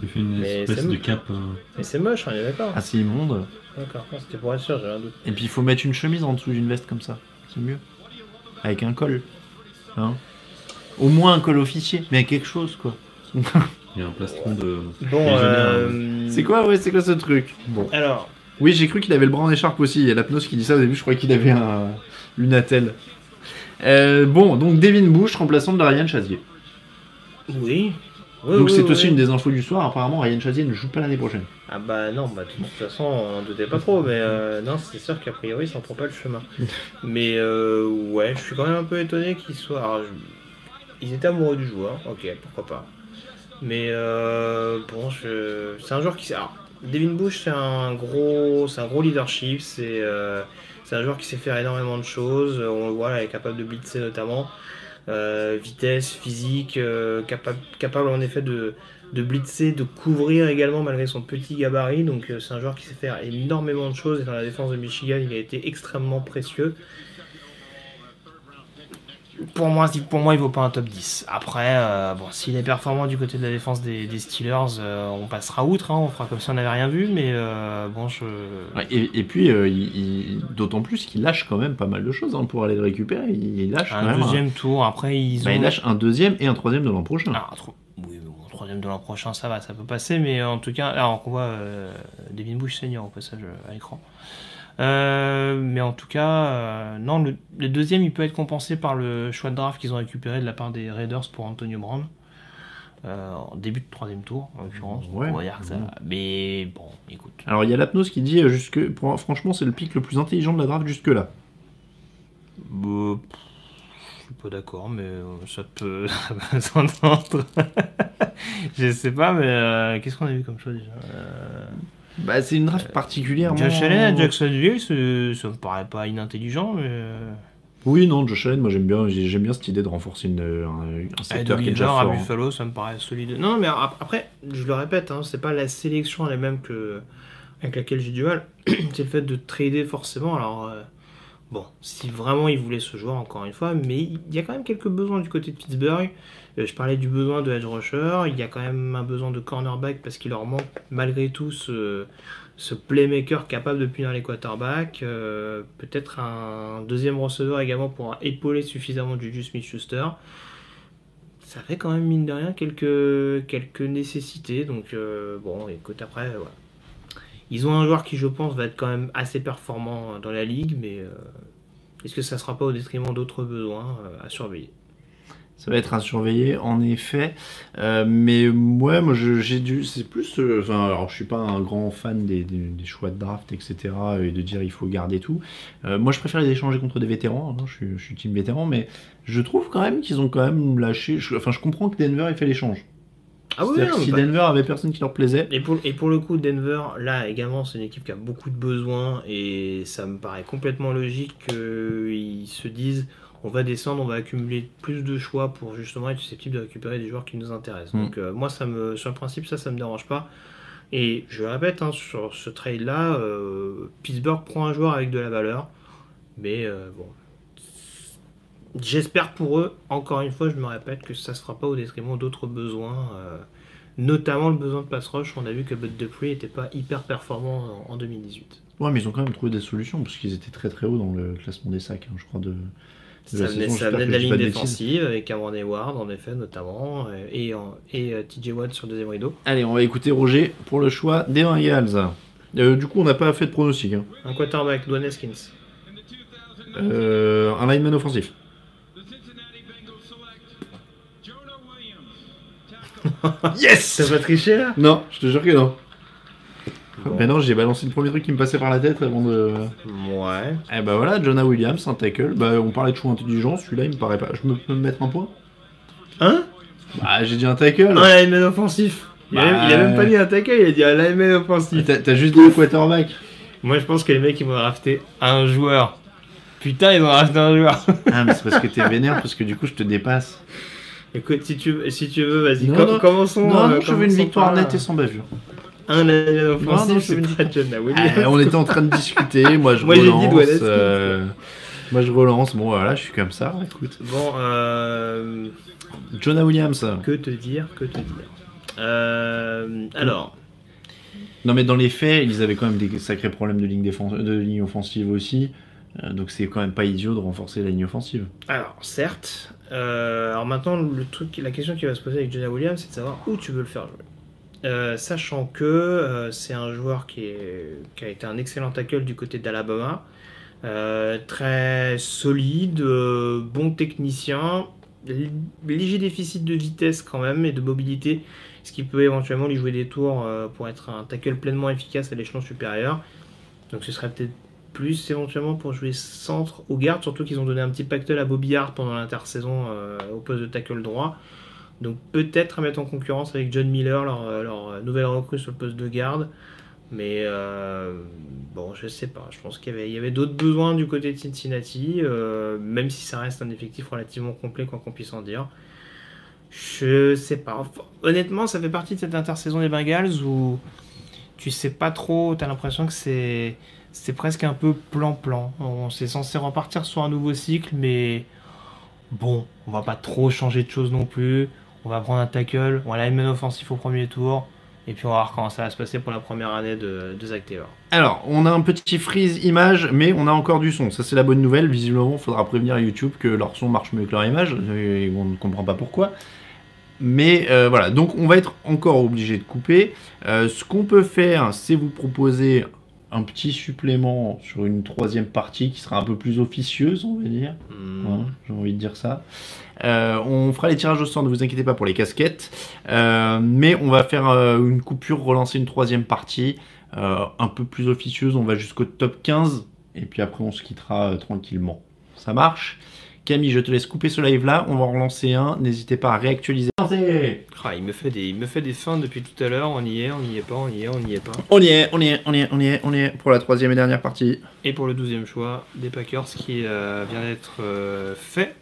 Lui fait une Mais espèce c'est- de cap. euh, Mais c'est moche, on est d'accord. Ah, c'est immonde. D'accord, non, c'était pour être sûr, j'avais un doute. Et puis, il faut mettre une chemise en dessous d'une veste comme ça. C'est mieux. Avec un col. Hein Au moins un col officier, mais quelque chose quoi. Il y a un plastron de. Bon, euh... C'est quoi, ouais, c'est quoi ce truc? Bon. Alors, Oui, j'ai cru qu'il avait le bras en écharpe aussi. Il y a l'apnos qui dit ça au début, je croyais qu'il avait un lunatel. Euh, bon, donc Devin Bush, remplaçant de Ryan Chazier. oui. Oui, donc oui, c'est oui, aussi une des infos du soir. Apparemment, Ryan Chazier ne joue pas l'année prochaine. Ah bah non, bah de toute façon, on en doutait pas trop, mais euh, non, c'est sûr qu'a priori, ça en prend pas le chemin. mais euh, ouais, je suis quand même un peu étonné qu'ils soient... alors, je- Ils étaient amoureux du joueur, ok, pourquoi pas. Mais euh, bon, je... c'est un joueur qui... Alors, Devin Bush, c'est un gros, c'est un gros leadership, c'est euh, c'est un joueur qui sait faire énormément de choses, on le voit, là, il est capable de blitzer notamment. Euh, vitesse, physique, euh, capable, en effet de, de blitzer, de couvrir également malgré son petit gabarit. Donc euh, c'est un joueur qui sait faire énormément de choses et dans la défense de Michigan, il a été extrêmement précieux. Pour moi, pour moi, il vaut pas un top 10. Après, euh, bon, s'il est performant du côté de la défense des, des Steelers, euh, on passera outre, hein, on fera comme si on n'avait rien vu, mais euh, bon, je. Et, et puis, d'autant plus qu'il lâche quand même pas mal de choses hein, pour aller le récupérer. Il, il lâche quand Un même. deuxième tour, après, ils Bah, ont. il lâche un deuxième et un troisième de l'an prochain. Ah, Oui, bon, troisième de l'an prochain, ça va, ça peut passer, mais en tout cas, alors qu'on voit Devin Bush senior au passage à l'écran. Euh, mais en tout cas, euh, non, le, le deuxième, il peut être compensé par le choix de draft qu'ils ont récupéré de la part des Raiders pour Antonio Brown. Euh, en début de troisième tour, en l'occurrence. Ouais. on va dire que ça. Mais bon, écoute. Alors, il y a l'apnos qui dit jusque. pour- franchement, c'est le pic le plus intelligent de la draft jusque-là. Bah, je suis pas d'accord, mais ça peut, s'entendre. je sais pas, mais qu'est-ce qu'on a vu comme choix déjà? Bah, c'est une draft particulièrement. Josh Allen à Jacksonville, c'est- ça me paraît pas inintelligent, mais. euh, Oui, non, Josh Allen, moi j'aime bien, j'aime bien cette idée de renforcer une, un, un secteur Ed qui est déjà Oliver à fort. hein. Buffalo, ça me paraît solide. Non, mais ap- après, je le répète, hein, c'est pas la sélection elle-même que avec laquelle j'ai du mal, c'est le fait de trader forcément. Alors, euh, bon, si vraiment il voulait ce joueur, encore une fois, mais il y a quand même quelques besoins du côté de Pittsburgh. Euh, je parlais du besoin de edge rusher, il y a quand même un besoin de cornerback parce qu'il leur manque malgré tout ce, playmaker capable de punir les quarterbacks. Euh, Peut-être un deuxième receveur également pour épauler suffisamment Juju Smith-Schuster. Ça fait quand même, mine de rien, quelques, quelques nécessités. Donc, euh, bon, écoute, après, voilà. Ils ont un joueur qui, je pense, va être quand même assez performant dans la ligue, mais euh, est-ce que ça ne sera pas au détriment d'autres besoins euh, à surveiller? Ça va être à surveiller, en effet. Euh, mais ouais, moi, j'ai dû. C'est plus. Enfin, alors, je suis pas un grand fan des, choix de draft, etc. Et de dire il faut garder tout. Moi, je préfère les échanger contre des vétérans. hein, je, suis, team vétéran, mais je trouve quand même qu'ils ont quand même lâché. enfin, je comprends que Denver ait fait l'échange. Ah oui, non, si pas- Denver avait personne qui leur plaisait. Et pour, et pour le coup, Denver, là également, c'est une équipe qui a beaucoup de besoins et ça me paraît complètement logique qu'ils se disent on va descendre, on va accumuler plus de choix pour justement être susceptible de récupérer des joueurs qui nous intéressent. Mm. Donc, euh, moi, ça me, sur le principe, ça, ça me dérange pas. Et je le répète, hein, sur ce trade-là, euh, Pittsburgh prend un joueur avec de la valeur, mais euh, bon. J'espère pour eux, encore une fois, je me répète, que ça ne se fera pas au détriment d'autres besoins. euh, Notamment le besoin de pass rush, on a vu que Bud Dupree n'était pas hyper performant en, en 2018. Ouais, mais ils ont quand même trouvé des solutions parce qu'ils étaient très très haut dans le classement des sacs, hein, je crois. De, de Ça venait, ça venait de la ligne défensive avec Cameron Hayward en effet notamment euh, et, et euh, TJ Watt sur le deuxième rideau. Allez, on va écouter Roger pour le choix des Bengals. Euh, du coup, on n'a pas fait de pronostic. hein. Un quarterback, Dwayne Haskins. Euh, un lineman offensif. Yes Ça va tricher là? Non, je te jure que non. Bon. Mais non, j'ai balancé le premier truc qui me passait par la tête avant de. Ouais. Eh bah voilà, Jonah Williams, un tackle. Bah, on parlait de choix intelligent, celui-là il me paraît pas. Je me peux me mettre un point? Hein? Bah, j'ai dit un tackle. Un lineman offensif. Il, a, Bah, même- il a même pas dit un tackle, il a dit un lineman offensif. T'as t'as juste dit le quarterback. Moi je pense que les mecs ils vont rafter un joueur. Putain, ils ont rafté un joueur. Ah, mais c'est parce que t'es vénère, parce que du coup je te dépasse. Écoute, si tu, veux- si tu veux, vas-y, Non, com- non. commençons. Non, non, euh, je veux une victoire nette et sans bavure. Un Non, non, offensif, c'est pas. Eh, on était en train de discuter, moi je Moi, j'ai dit relance. Euh, Moi je relance, bon voilà, je suis comme ça, écoute. Bon, euh, Jonah Williams. que te dire, que te dire. Euh, alors, Non mais dans les faits, ils avaient quand même des sacrés problèmes de ligne, défense... de ligne offensive aussi. Euh, donc c'est quand même pas idiot de renforcer la ligne offensive. alors certes. Euh, alors maintenant, le truc, la question qui va se poser avec Jonah Williams, c'est de savoir où tu veux le faire jouer. Euh, sachant que euh, c'est un joueur qui, qui a été un excellent tackle du côté d'Alabama, très solide, bon technicien, léger déficit de vitesse quand même et de mobilité, ce qui peut éventuellement lui jouer des tours pour être un tackle pleinement efficace à l'échelon supérieur. Donc ce serait peut-être plus éventuellement pour jouer centre ou garde, surtout qu'ils ont donné un petit pactole à Bobby Hart pendant l'intersaison euh, au poste de tackle droit. Donc peut-être à mettre en concurrence avec John Miller, leur, leur nouvelle recrue sur le poste de garde. Mais euh, bon, je sais pas. Je pense qu'il y avait, d'autres besoins du côté de Cincinnati, euh, même si ça reste un effectif relativement complet, quoi qu'on puisse en dire. Je sais pas. Honnêtement, ça fait partie de cette intersaison des Bengals où tu sais pas trop, tu as l'impression que c'est c'est presque un peu plan-plan. On s'est censé repartir sur un nouveau cycle, mais bon, on va pas trop changer de choses non plus. On va prendre un tackle, on va lineman offensif au premier tour, et puis on va voir comment ça va se passer pour la première année de, de Zach Taylor. Alors, on a un petit freeze image, mais on a encore du son. Ça, c'est la bonne nouvelle. Visiblement, il faudra prévenir YouTube que leur son marche mieux que leur image. Et on ne comprend pas pourquoi. Mais euh, voilà, donc on va être encore obligé de couper. Euh, ce qu'on peut faire, c'est vous proposer un petit supplément sur une troisième partie qui sera un peu plus officieuse, on va dire. Ouais, J'ai envie de dire ça. Euh, on fera les tirages au sort, ne vous inquiétez pas pour les casquettes. Mais on va faire une coupure, relancer une troisième partie. un peu plus officieuse, on va jusqu'au top 15. Et puis après, on se quittera tranquillement. Ça marche? Camille, je te laisse couper ce live là. On va en relancer un. N'hésitez pas à réactualiser. Ah, il, me fait des, il me fait des fins depuis tout à l'heure, on y est, on n'y est pas, on y est, on n'y est pas. On y est, on y est, on y est, on y est, on y est pour la troisième et dernière partie. Et pour le douzième choix, des Packers qui euh, vient d'être euh, fait.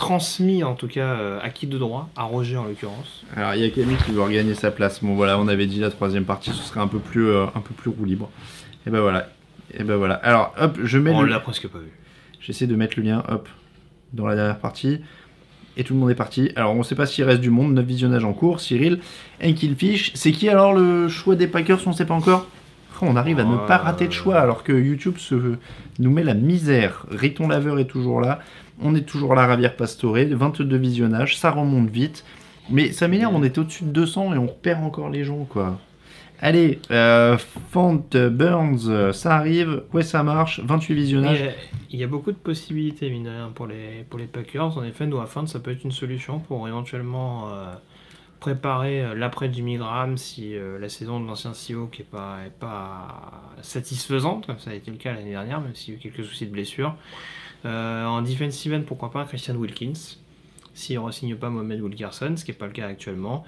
transmis en tout cas euh, acquis de droit? À Roger en l'occurrence. Alors il y a Camille qui veut regagner sa place. Bon voilà, on avait dit la troisième partie, ce serait un peu plus, euh, un peu plus roue libre. Et ben voilà. Et ben voilà. Alors hop, je mets On le... l'a presque pas vu. J'essaie de mettre le lien, hop, dans la dernière partie. Et tout le monde est parti. Alors, on ne sait pas s'il reste du monde. 9 visionnages en cours. Cyril, un killfish. C'est qui alors le choix des Packers On ne sait pas encore? Oh, on arrive à ne pas rater de choix alors que YouTube se... nous met la misère. Riton Laveur est toujours là. On est toujours là, Ravière Pastore. 22 visionnages. Ça remonte vite. Mais ça m'énerve, on était au-dessus de 200 et on perd encore les gens, quoi. Allez, euh, Font Burns, ça arrive. Ouais, ça marche. 28 visionnages. Il y, a, beaucoup de possibilités, mine pour les, pour les Packers. En effet, Noah Fant, ça peut être une solution pour éventuellement euh, préparer euh, l'après Jimmy Graham si euh, la saison de l'ancien CEO qui est pas, est pas satisfaisante, comme ça a été le cas l'année dernière, même s'il y a eu quelques soucis de blessure. En defensive end, pourquoi pas Christian Wilkins, s'il ne re-signe pas Mohamed Wilkerson, ce qui n'est pas le cas actuellement.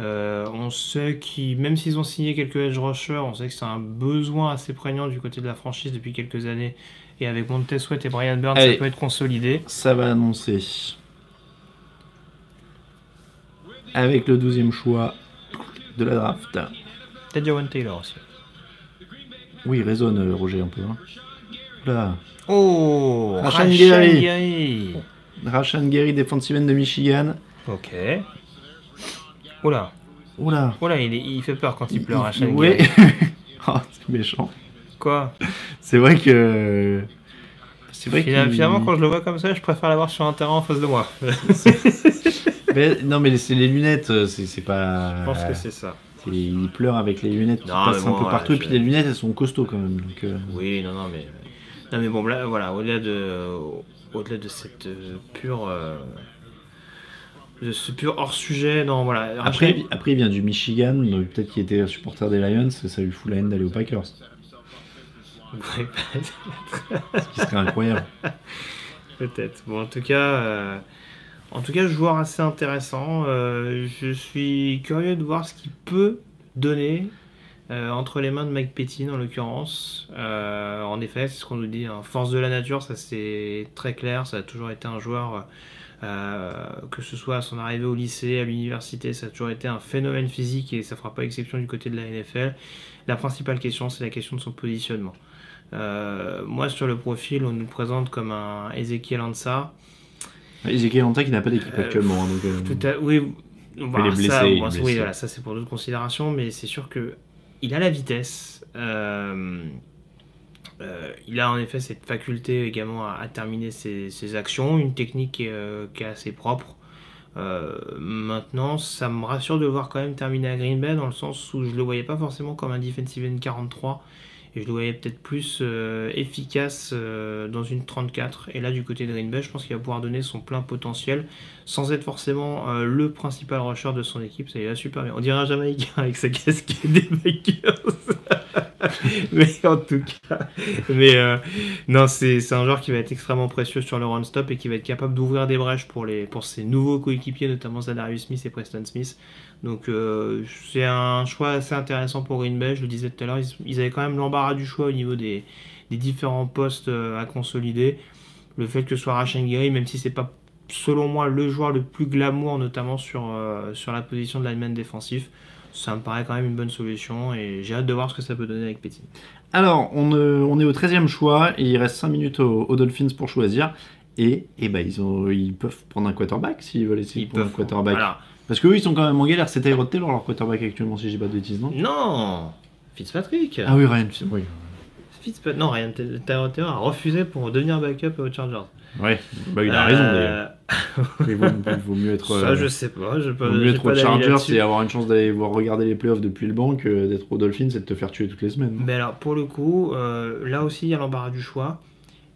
Euh, on sait qu'ils, même s'ils ont signé quelques edge rushers, on sait que c'est un besoin assez prégnant du côté de la franchise depuis quelques années. Et avec Montez Sweat et Brian Burns, Allez. ça peut être consolidé. Ça va annoncer. Avec le 12e choix de la draft. Peut-être Jawan Taylor aussi. Oui, il résonne, euh, Roger, un peu. Hein. Là. Oh Rashan. Gary. Rashan Gary, defensive end de Michigan. Ok. Oula, Oula. oula, il, est- il fait peur quand il pleure, Rashan Ouais. Gary. oh, c'est méchant. Quoi? C'est vrai que. C'est vrai Finalement, qu'il- finalement, quand je le vois comme ça, je préfère l'avoir sur un terrain en face de moi. Mais- non, mais c'est les lunettes, euh, c'est pas. Je pense que c'est ça. Il pleure avec les lunettes Non, mais un peu ouais, partout. Et puis les lunettes, elles sont costauds quand même. Donc, euh, Oui, non, non, mais. Non, mais bon, là, voilà, au-delà de, au-delà de cette euh, pure. euh, de ce pur hors sujet, non, voilà. Après, après, il vient du Michigan, donc peut-être qu'il était supporter des Lions, et ça lui fout la haine d'aller aux Packers. Ce qui serait incroyable. Peut-être. Bon, en tout cas, euh, en tout cas, joueur assez intéressant. Euh, je suis curieux de voir ce qu'il peut donner euh, entre les mains de Mike Pettin, en l'occurrence. En effet, c'est ce qu'on nous dit. hein. Force de la nature, ça c'est très clair. Ça a toujours été un joueur, que ce soit à son arrivée au lycée, à l'université, ça a toujours été un phénomène physique et ça fera pas exception du côté de la NFL. La principale question, c'est la question de son positionnement. Euh, moi, sur le profil, on nous présente comme un Ezekiel Ansah. Ezekiel Anta qui n'a pas d'équipe Euh, actuellement. hein, donc, euh, Tout à- oui, voilà, blessé, ça, bon, oui, voilà, ça c'est pour d'autres considérations, mais c'est sûr que il a la vitesse. euh, euh, il a en effet cette faculté également à, terminer ses, actions, une technique qui est, euh, qui est assez propre. Euh, maintenant, ça me rassure de voir quand même terminer à Green Bay dans le sens où je le voyais pas forcément comme un defensive end 43 et je le voyais peut-être plus euh, efficace euh, dans une 34. Et là, du côté de Green Bay, je pense qu'il va pouvoir donner son plein potentiel sans être forcément euh, le principal rusher de son équipe. Ça ira super bien. On dirait un Jamaïcain avec sa casquette des Bakers. mais en tout cas, mais euh, non, c'est un joueur qui va être extrêmement précieux sur le run stop et qui va être capable d'ouvrir des brèches pour, les, pour ses nouveaux coéquipiers, notamment Zadarius Smith et Preston Smith. Donc euh, c'est un choix assez intéressant pour Green Bay. Je le disais tout à l'heure, ils, avaient quand même l'embarras du choix au niveau des, des différents postes à consolider. Le fait que ce soit Gary, même si c'est pas selon moi le joueur le plus glamour, notamment sur, euh, sur la position de lineman défensif, ça me paraît quand même une bonne solution et j'ai hâte de voir ce que ça peut donner avec Petit. Alors, on, euh, on est au 13e choix et il reste 5 minutes aux, aux Dolphins pour choisir. Et, et ils, ont, ils peuvent prendre un quarterback s'ils veulent essayer Ils de prendre un peuvent. quarterback. Voilà. Parce qu'eux, ils sont quand même en galère. C'est Tyrod Taylor, leur quarterback actuellement, si j'ai pas de bêtises, non? Non Fitzpatrick Ah oui, Ryan, oui. Fitzpatrick. Non, Ryan Taylor a refusé pour devenir backup aux Chargers. Ouais, bah, il a raison Euh, d'ailleurs. Il vaut, il vaut mieux être, Ça, euh, je sais pas. Je il peux, vaut mieux être aux Chargers et avoir une chance d'aller voir regarder les playoffs depuis le banc que d'être aux Dolphins et de te faire tuer toutes les semaines. Mais alors, pour le coup, euh, là aussi, il y a l'embarras du choix.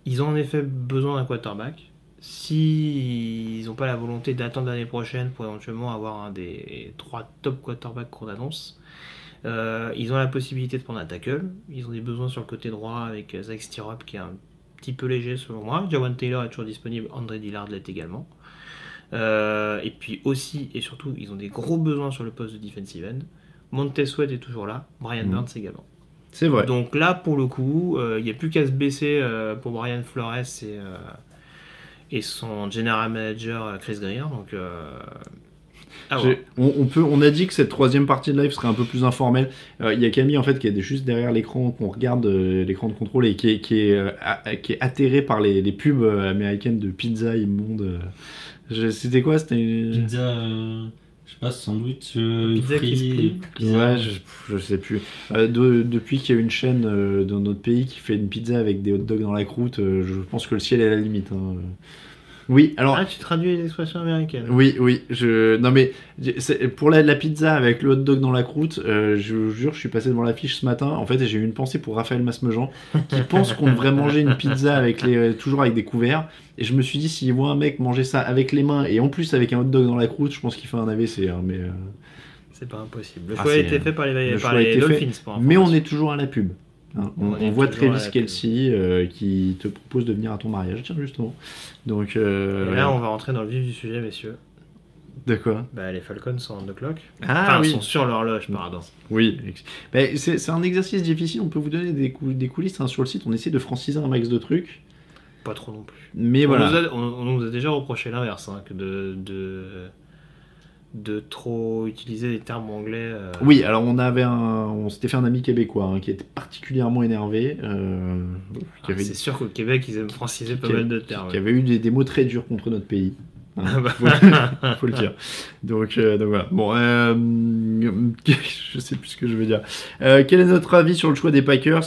Ils ont en effet besoin d'un quarterback. Si ils n'ont pas la volonté d'attendre l'année prochaine pour éventuellement avoir un des trois top quarterbacks qu'on annonce, euh, ils ont la possibilité de prendre un tackle. Ils ont des besoins sur le côté droit avec Zach Stirrup qui est un petit peu léger selon moi. Jawan Taylor est toujours disponible, André Dillard l'est également. Euh, et puis aussi et surtout, ils ont des gros besoins sur le poste de defensive end. Montez Sweat est toujours là, Brian Mhm. Burns également. C'est vrai. Donc là, pour le coup, euh, il n'y a plus qu'à se baisser euh, pour Brian Flores et, euh, et son general manager euh, Chris Greer. Donc, J'ai- On, on peut, on a dit que cette troisième partie de live serait un peu plus informelle. Euh, Il y a Camille en fait qui est juste derrière l'écran, qu'on regarde euh, l'écran de contrôle et qui est, qui est, euh, a- qui est atterré par les, les pubs américaines de pizza immonde. Je- C'était quoi? C'était Pizza, euh, je sais pas, sandwich, euh, Pizza qui se frit, pizza. Ouais, je, je sais plus. Euh, de- depuis qu'il y a une chaîne euh, dans notre pays qui fait une pizza avec des hot dogs dans la croûte, euh, je pense que le ciel est à la limite. hein. Oui, alors. Ah, tu traduis les expressions américaines. Oui, oui, je... Non mais, pour la, la pizza avec le hot dog dans la croûte, euh, je vous jure, je suis passé devant l'affiche ce matin, en fait, et j'ai eu une pensée pour Raphaël Masmejean, qui pense qu'on devrait manger une pizza avec les, euh, toujours avec des couverts, et je me suis dit, s'il voit un mec manger ça avec les mains, et en plus avec un hot dog dans la croûte, je pense qu'il fait un AVC, hein, mais... euh, C'est pas impossible. Le Ah, choix a été fait par les, le par les. Dolphins. pour Mais on est toujours à la pub. Hein. On, On est on voit Travis Kelsey euh, qui te propose de venir à ton mariage, tiens, justement. Donc, euh, Et là, on va rentrer dans le vif du sujet, messieurs. de quoi? Bah, les Falcons sont on the clock. Ah enfin, oui. sont sur l'horloge, pardon. Oui, Ben, c'est un exercice difficile, on peut vous donner des, cou- des coulisses hein, sur le site, on essaie de franciser un max de trucs, Pas trop non plus. mais on, voilà. nous a, on- on nous a déjà reproché l'inverse, hein, de, de trop utiliser des termes anglais. euh, Oui, alors on avait un, on s'était fait un ami québécois hein, qui était particulièrement énervé, euh, ah, avait, c'est sûr qu'au Québec, ils aiment franciser pas mal de qui- termes. qui avait eu des, des mots très durs contre notre pays. Ah bah. faut, faut le dire. Donc, euh, donc voilà. Bon, euh, je sais plus ce que je veux dire. Euh, quel est notre avis sur le choix des Packers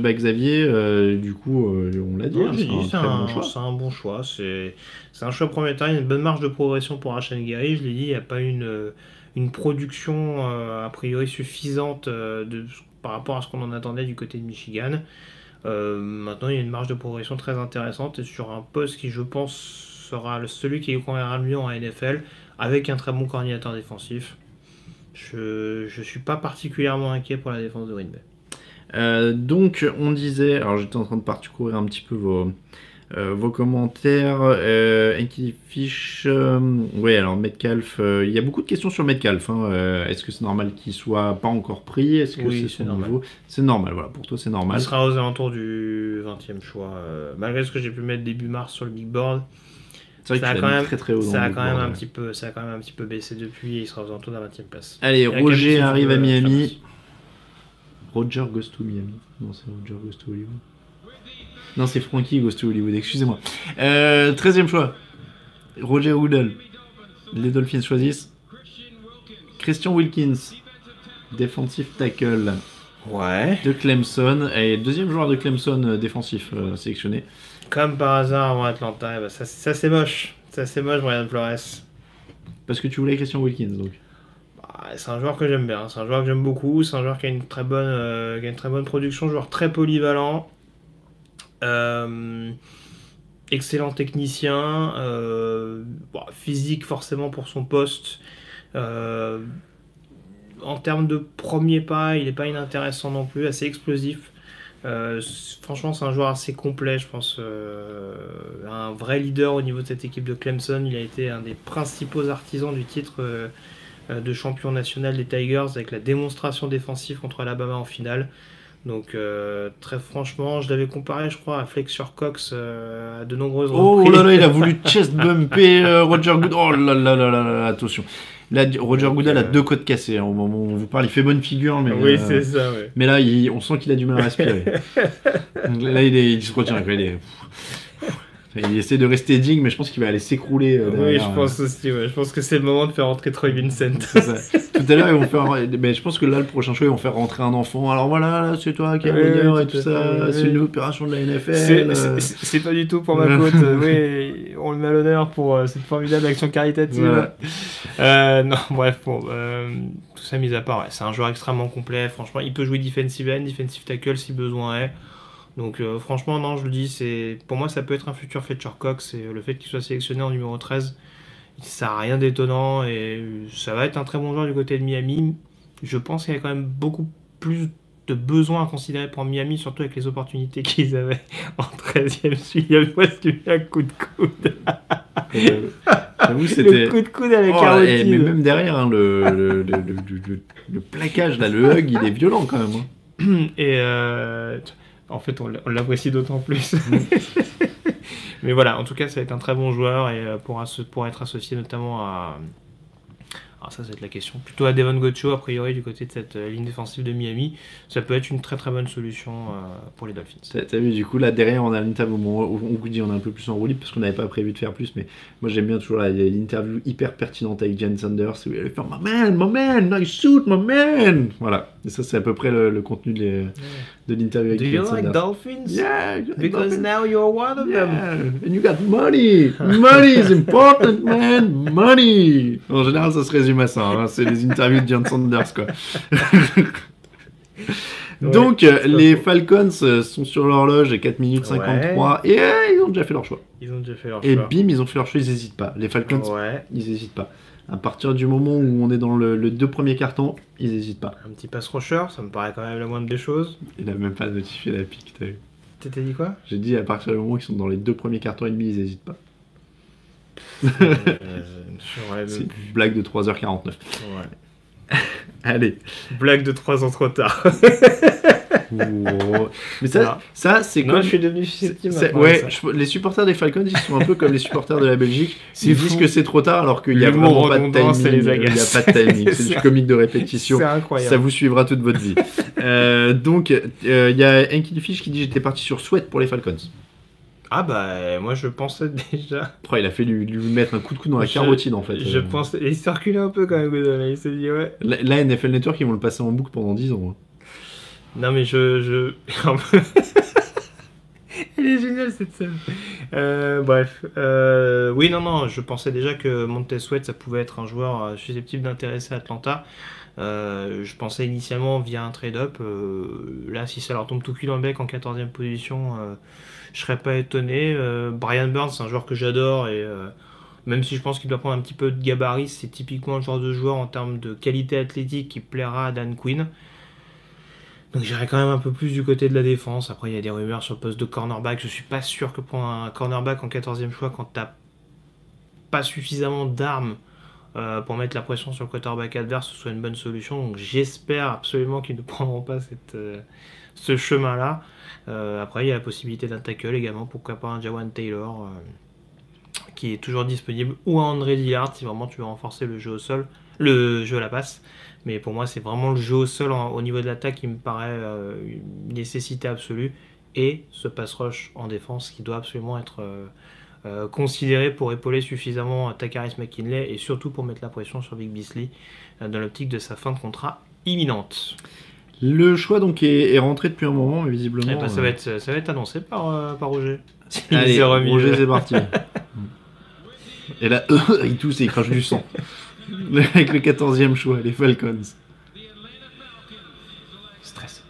bah, Xavier, du coup, on l'a dit, hein, c'est un bon choix. c'est un bon choix. C'est c'est un choix premier temps. Il y a une bonne marge de progression pour Rachel Gary. Je l'ai dit, il n'y a pas une, une production a priori suffisante de, par rapport à ce qu'on en attendait du côté de Michigan. Maintenant, il y a une marge de progression très intéressante et sur un poste qui, je pense, sera celui qui conviendra le mieux en NFL avec un très bon coordinateur défensif. Je ne suis pas particulièrement inquiet pour la défense de Green Bay. Euh, donc, on disait, alors j'étais en train de parcourir un petit peu vos, euh, vos commentaires. Euh, Fish, euh, ouais, alors Metcalf, euh, il y a beaucoup de questions sur Metcalf. hein. Est-ce que c'est normal qu'il soit pas encore pris Est-ce que Oui, c'est normal. C'est normal, voilà, pour toi c'est normal. Il sera aux alentours du 20e choix. malgré ce que j'ai pu mettre début mars sur le big board, vrai ça a quand même, très très haut ça a quand même un petit peu, ça a quand même un petit peu baissé depuis. Et il sera aux alentours de la 20e place. Allez, Roger arrive à veux- Miami. Roger goes to Miami. Non, c'est Roger goes to Hollywood. Non, c'est Frankie goes to Hollywood, excusez-moi. Euh, 13 choix. Roger Woodall. Les Dolphins choisissent. Christian Wilkins. Defensive tackle Ouais. de Clemson. Et deuxième joueur de Clemson euh, défensif euh, sélectionné. Comme par hasard avant Atlanta, eh ben, ça, ça c'est moche. Ça c'est moche, Brian Flores. Parce que tu voulais Christian Wilkins, donc. Bah, c'est un joueur que j'aime bien. C'est un joueur que j'aime beaucoup. C'est un joueur qui a une très bonne, euh, qui a une très bonne production. Joueur très polyvalent. Euh, excellent technicien. euh, bon, physique forcément pour son poste. Euh, en termes de premier pas, il n'est pas inintéressant non plus. Assez explosif. Euh, franchement, c'est un joueur assez complet, je pense. euh, un vrai leader au niveau de cette équipe de Clemson. Il a été un des principaux artisans du titre euh, de champion national des Tigers avec la démonstration défensive contre Alabama en finale. Donc, très franchement, je l'avais comparé, je crois, à Fletcher Cox à de nombreuses Oh reprises. là là, il a voulu chest bumper Roger Goodall. Oh là là là là là, attention. Là, Roger Goodall a deux côtes cassées. hein, au moment où on vous parle, il fait bonne figure, mais. Oui, euh, c'est ça, ouais. Mais là, il- on sent qu'il a du mal à respirer. Là, il, est- il se retient. quoi, Il, est- il essaie de rester digne, mais je pense qu'il va aller s'écrouler. euh, Oui, je euh. pense aussi, ouais. Je pense que c'est le moment de faire entrer Troy Vincent. Tout à l'heure, ils vont faire. Mais je pense que là, le prochain choix, ils vont faire rentrer un enfant. Alors voilà, là, c'est toi qui Oui, le oui, et tout ça. fait, C'est oui. une opération de la NFL. C'est- euh. Pas du tout pour ma faute. euh, oui, on le met à l'honneur pour euh, cette formidable action caritative. Voilà. Euh, non, bref, bon, euh, tout ça mis à part, ouais, c'est un joueur extrêmement complet. Franchement, il peut jouer defensive end, defensive tackle si besoin est. Donc, euh, franchement, non, je le dis, c'est pour moi, ça peut être un futur Fletcher Cox. Et euh, le fait qu'il soit sélectionné en numéro 13, ça n'a rien d'étonnant. Et euh, ça va être un très bon joueur du côté de Miami. Je pense qu'il y a quand même beaucoup plus de besoins à considérer pour Miami, surtout avec les opportunités qu'ils avaient en 13e suivi. Moi, c'était un coup de coude. Le coup de coude avec Oh là, Carotide. eh, mais même derrière, hein, le, le, le, le- le- le plaquage, là, le hug, il est violent quand même. hein. Et euh, en fait, on l'apprécie d'autant plus. Mais voilà, en tout cas, ça va être un très bon joueur et euh, pour, pour être associé notamment à. Alors, ça, c'est la question. Plutôt à Devon Gocho, a priori, du côté de cette euh, ligne défensive de Miami. Ça peut être une très très bonne solution euh, pour les Dolphins. T'as vu, du coup, là derrière, on a l'interview. Bon, on on vous dit, on est un peu plus en roue libre parce qu'on n'avait pas prévu de faire plus, mais moi j'aime bien toujours l'interview hyper pertinente avec Jen Sanders où elle fait My man, my man, nice suit, my man. Voilà. Et ça, c'est à peu près le, le contenu de, l'interview avec Do you like. Dolphins? Yeah, Because now you're one of Yeah, them. and you got money. Money is important, man. Money. En général, ça se résume à ça. hein. C'est les interviews de John Sanders, quoi. Donc, euh, les faux. Falcons euh, sont sur l'horloge à 4 minutes 53 et euh, ils ont déjà fait leur choix. Ils ont déjà fait leur Et choix. bim, ils ont fait leur choix, ils n'hésitent pas. Les Falcons, Ouais. ils n'hésitent pas. À partir du moment où on est dans le, le deux premiers cartons, ils n'hésitent pas. Un petit pass rusher, ça me paraît quand même la moindre des choses. Il a même pas notifié la pique, t'as vu. T'étais dit quoi? J'ai dit à partir du moment où ils sont dans les deux premiers cartons et demi, ils n'hésitent pas. Euh, C'est une blague de 3h49. Ouais. Allez. Blague de 3 ans trop tard. Mais ça, Non. ça c'est comme. je suis devenu susceptible. ouais, je- les supporters des Falcons, ils sont un peu comme les supporters de la Belgique. Ils disent que c'est trop tard alors qu'il n'y a vraiment pas de timing. Il n'y a pas de timing. C'est du comique de répétition. C'est incroyable. Ça vous suivra toute votre vie. Euh, donc, euh, il y a Enki Fish qui dit J'étais parti sur Sweat pour les Falcons. Ah bah moi je pensais déjà. Oh, il a fait lui, lui mettre un coup de coude dans la Je- carotide en fait. Je Euh, pensais. Il circulait un peu quand même. Il s'est dit ouais. Là, là, NFL Network, ils vont le passer en boucle pendant 10 ans. hein. Non mais je. je... Elle est géniale cette scène. Euh, bref. Euh, oui, non, non, je pensais déjà que Montez Sweat, ça pouvait être un joueur euh, susceptible d'intéresser Atlanta. Euh, je pensais initialement via un trade-up. Là, si ça leur tombe tout cul dans le bec en 14e position, je serais pas étonné. Brian Burns, c'est un joueur que j'adore et même si je pense qu'il doit prendre un petit peu de gabarit, c'est typiquement le genre de joueur en termes de qualité athlétique qui plaira à Dan Quinn. Donc j'irai quand même un peu plus du côté de la défense. Après, il y a des rumeurs sur le poste de cornerback. Je suis pas sûr que pour un cornerback en 14e choix, quand t'as pas suffisamment d'armes euh, pour mettre la pression sur le quarterback adverse, ce soit une bonne solution. Donc j'espère absolument qu'ils ne prendront pas euh, ce chemin-là. Euh, après, il y a la possibilité d'un tackle également. Pourquoi pas un Jawan Taylor qui est toujours disponible ou un André Dillard si vraiment tu veux renforcer le jeu au sol, le jeu à la passe. Mais pour moi, c'est vraiment le jeu au sol en- au niveau de l'attaque qui me paraît euh, une nécessité absolue. Et ce pass rush en défense qui doit absolument être euh, euh, considéré pour épauler suffisamment Takaris McKinley et surtout pour mettre la pression sur Vic Beasley euh, dans l'optique de sa fin de contrat imminente. Le choix donc est, est rentré depuis un moment, mais visiblement. Eh ben, ça, euh, va être, ça va être annoncé par, euh, par Roger. Allez, Roger, euh, c'est parti. et là, il tousse et il crache du sang. Avec le 14e choix, les Falcons. Stress.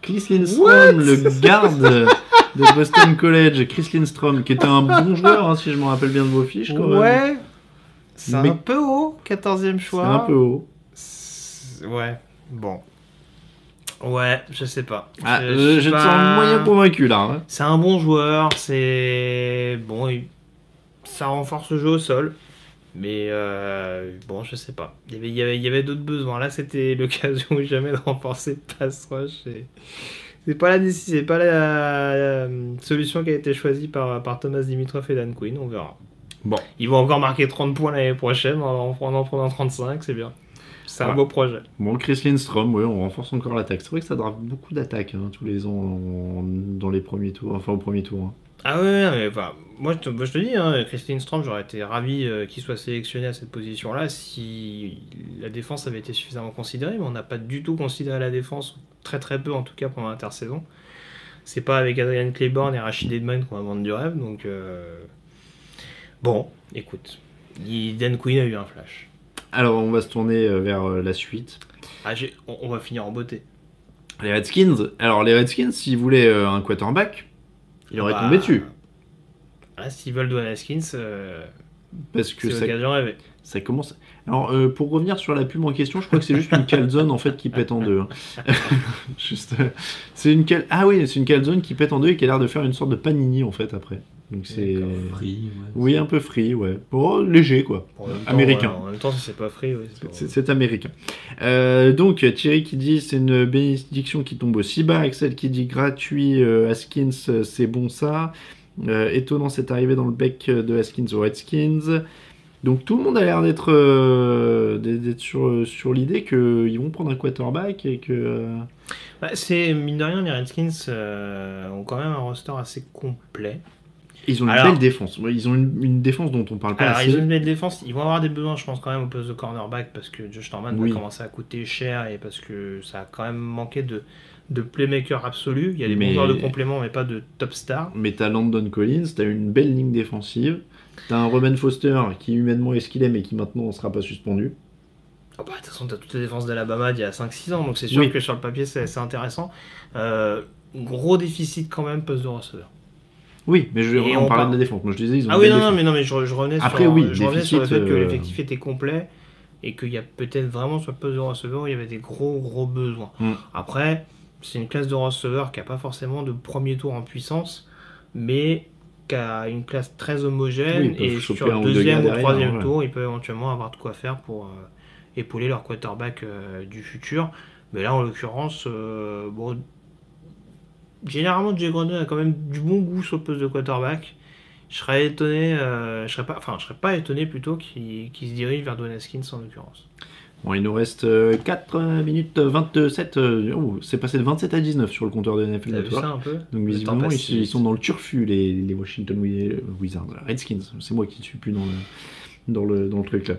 Chris Lindstrom, le garde de Boston College. Chris Lindstrom, qui était un bon joueur, hein, si je me rappelle bien de vos fiches. Quand même. Ouais, c'est Mais- un peu haut, 14e C'est choix. un peu haut. C'est- Ouais, bon. Ouais, je sais pas. Ah, Je- euh, je je, suis te pas- sens moyen convaincu là. hein. C'est un bon joueur, c'est. Bon, il- ça renforce le jeu au sol. Mais euh, bon, je sais pas. Il y avait, il y avait, il y avait d'autres besoins. Là, c'était l'occasion ou jamais de renforcer le pass rush. et C'est pas, la, c'est pas la, la solution qui a été choisie par, par Thomas Dimitrov et Dan Quinn. On verra. Bon. Ils vont encore marquer 30 points l'année prochaine en en en prenant 35, c'est bien. C'est un beau projet. Bon, Chris Lindstrom, ouais, on renforce encore l'attaque. C'est vrai que ça drape beaucoup d'attaques hein, tous les ans dans les premiers tours, enfin au premier tour. hein. Ah ouais, ouais, mais enfin, moi je te, moi, je te dis, hein, Christine Strom, j'aurais été ravi euh, qu'il soit sélectionné à cette position-là si la défense avait été suffisamment considérée, mais on n'a pas du tout considéré la défense, très très peu en tout cas pendant l'intersaison. C'est pas avec Adrian Claiborne et Rachid Edman qu'on va vendre du rêve, donc euh, bon, écoute, Dan Quinn a eu un flash. Alors, on va se tourner euh, vers euh, la suite. Ah, j'ai- on, on va finir en beauté. Les Redskins. Alors, les Redskins, s'ils voulaient un quarterback, il aurait Bah, tombé dessus. Ah, s'ils veulent Dwayne Haskins, euh, Parce que c'est ça, rêvée. ça commence. Alors, euh, pour revenir sur la pub en question, je crois que c'est juste une calzone en fait qui pète en deux. hein. juste, euh, c'est une cal... Ah oui, c'est une calzone qui pète en deux et qui a l'air de faire une sorte de panini en fait après. Donc c'est. Free, ouais. Oui, un peu free, ouais. Oh, léger, quoi. Temps, Américain. ouais, en même temps, si c'est pas free, ouais, c'est C'est c'est américain. Euh, donc Thierry qui dit c'est une bénédiction qui tombe aussi bas. Axel qui dit gratuit euh, Haskins, euh, c'est bon ça. Euh, étonnant cette arrivée dans le bec de Haskins aux Redskins. Donc tout le monde a l'air d'être euh, d'être sur, sur l'idée qu'ils vont prendre un quarterback et que euh, Bah, c'est mine de rien, les Redskins euh, ont quand même un roster assez complet. Ils ont une Alors- belle défense. Ils ont une, une défense dont on parle pas Alors, assez. ils ont une belle défense. Ils vont avoir des besoins, je pense, quand même, au poste de cornerback parce que Josh Norman Oui. va commencer à coûter cher et parce que ça a quand même manqué de, de playmaker absolu. Il y a des Mais- bons joueurs de complément, mais pas de top star. Mais t'as Landon Collins, t'as une belle ligne défensive. T'as un Roman Foster qui humainement est ce qu'il est mais qui maintenant ne sera pas suspendu. Oh, bah, de toute façon, tu as toutes les défenses d'Alabama d'il y a 5-6 ans, donc c'est sûr Oui. que sur le papier, c'est c'est intéressant. Euh, gros déficit quand même, poste de receveur. Oui, mais je, on, on parlait par- de la défense. Moi je disais ils ont Ah oui, non, non, mais, non, mais je, je revenais, Après, sur, oui, je revenais sur le fait que l'effectif était complet et qu'il y a peut-être vraiment sur le poste de receveur, il y avait des gros, gros besoins. Mm. Après, c'est une classe de receveur qui n'a pas forcément de premier tour en puissance, mais qui a une classe très homogène Oui, et sur le deuxième ou troisième ouais. tour, ils peuvent éventuellement avoir de quoi faire pour euh, épauler leur quarterback euh, du futur. Mais là, en l'occurrence, euh, bon, généralement, Jay Gruden a quand même du bon goût sur le poste de quarterback. Je serais étonné, euh, je serais pas, enfin, je serais pas étonné plutôt qu'il se dirige vers Dwayne Haskins en l'occurrence. Bon, il nous reste euh, 4 minutes 27. euh, oh, c'est passé de 27 à 19 sur le compteur de NFL Network. ça un peu? Donc Le visiblement ils, sont dans le turfu les, les Washington Wi- Wizards, Redskins. C'est moi qui ne suis plus dans le dans le dans le truc là.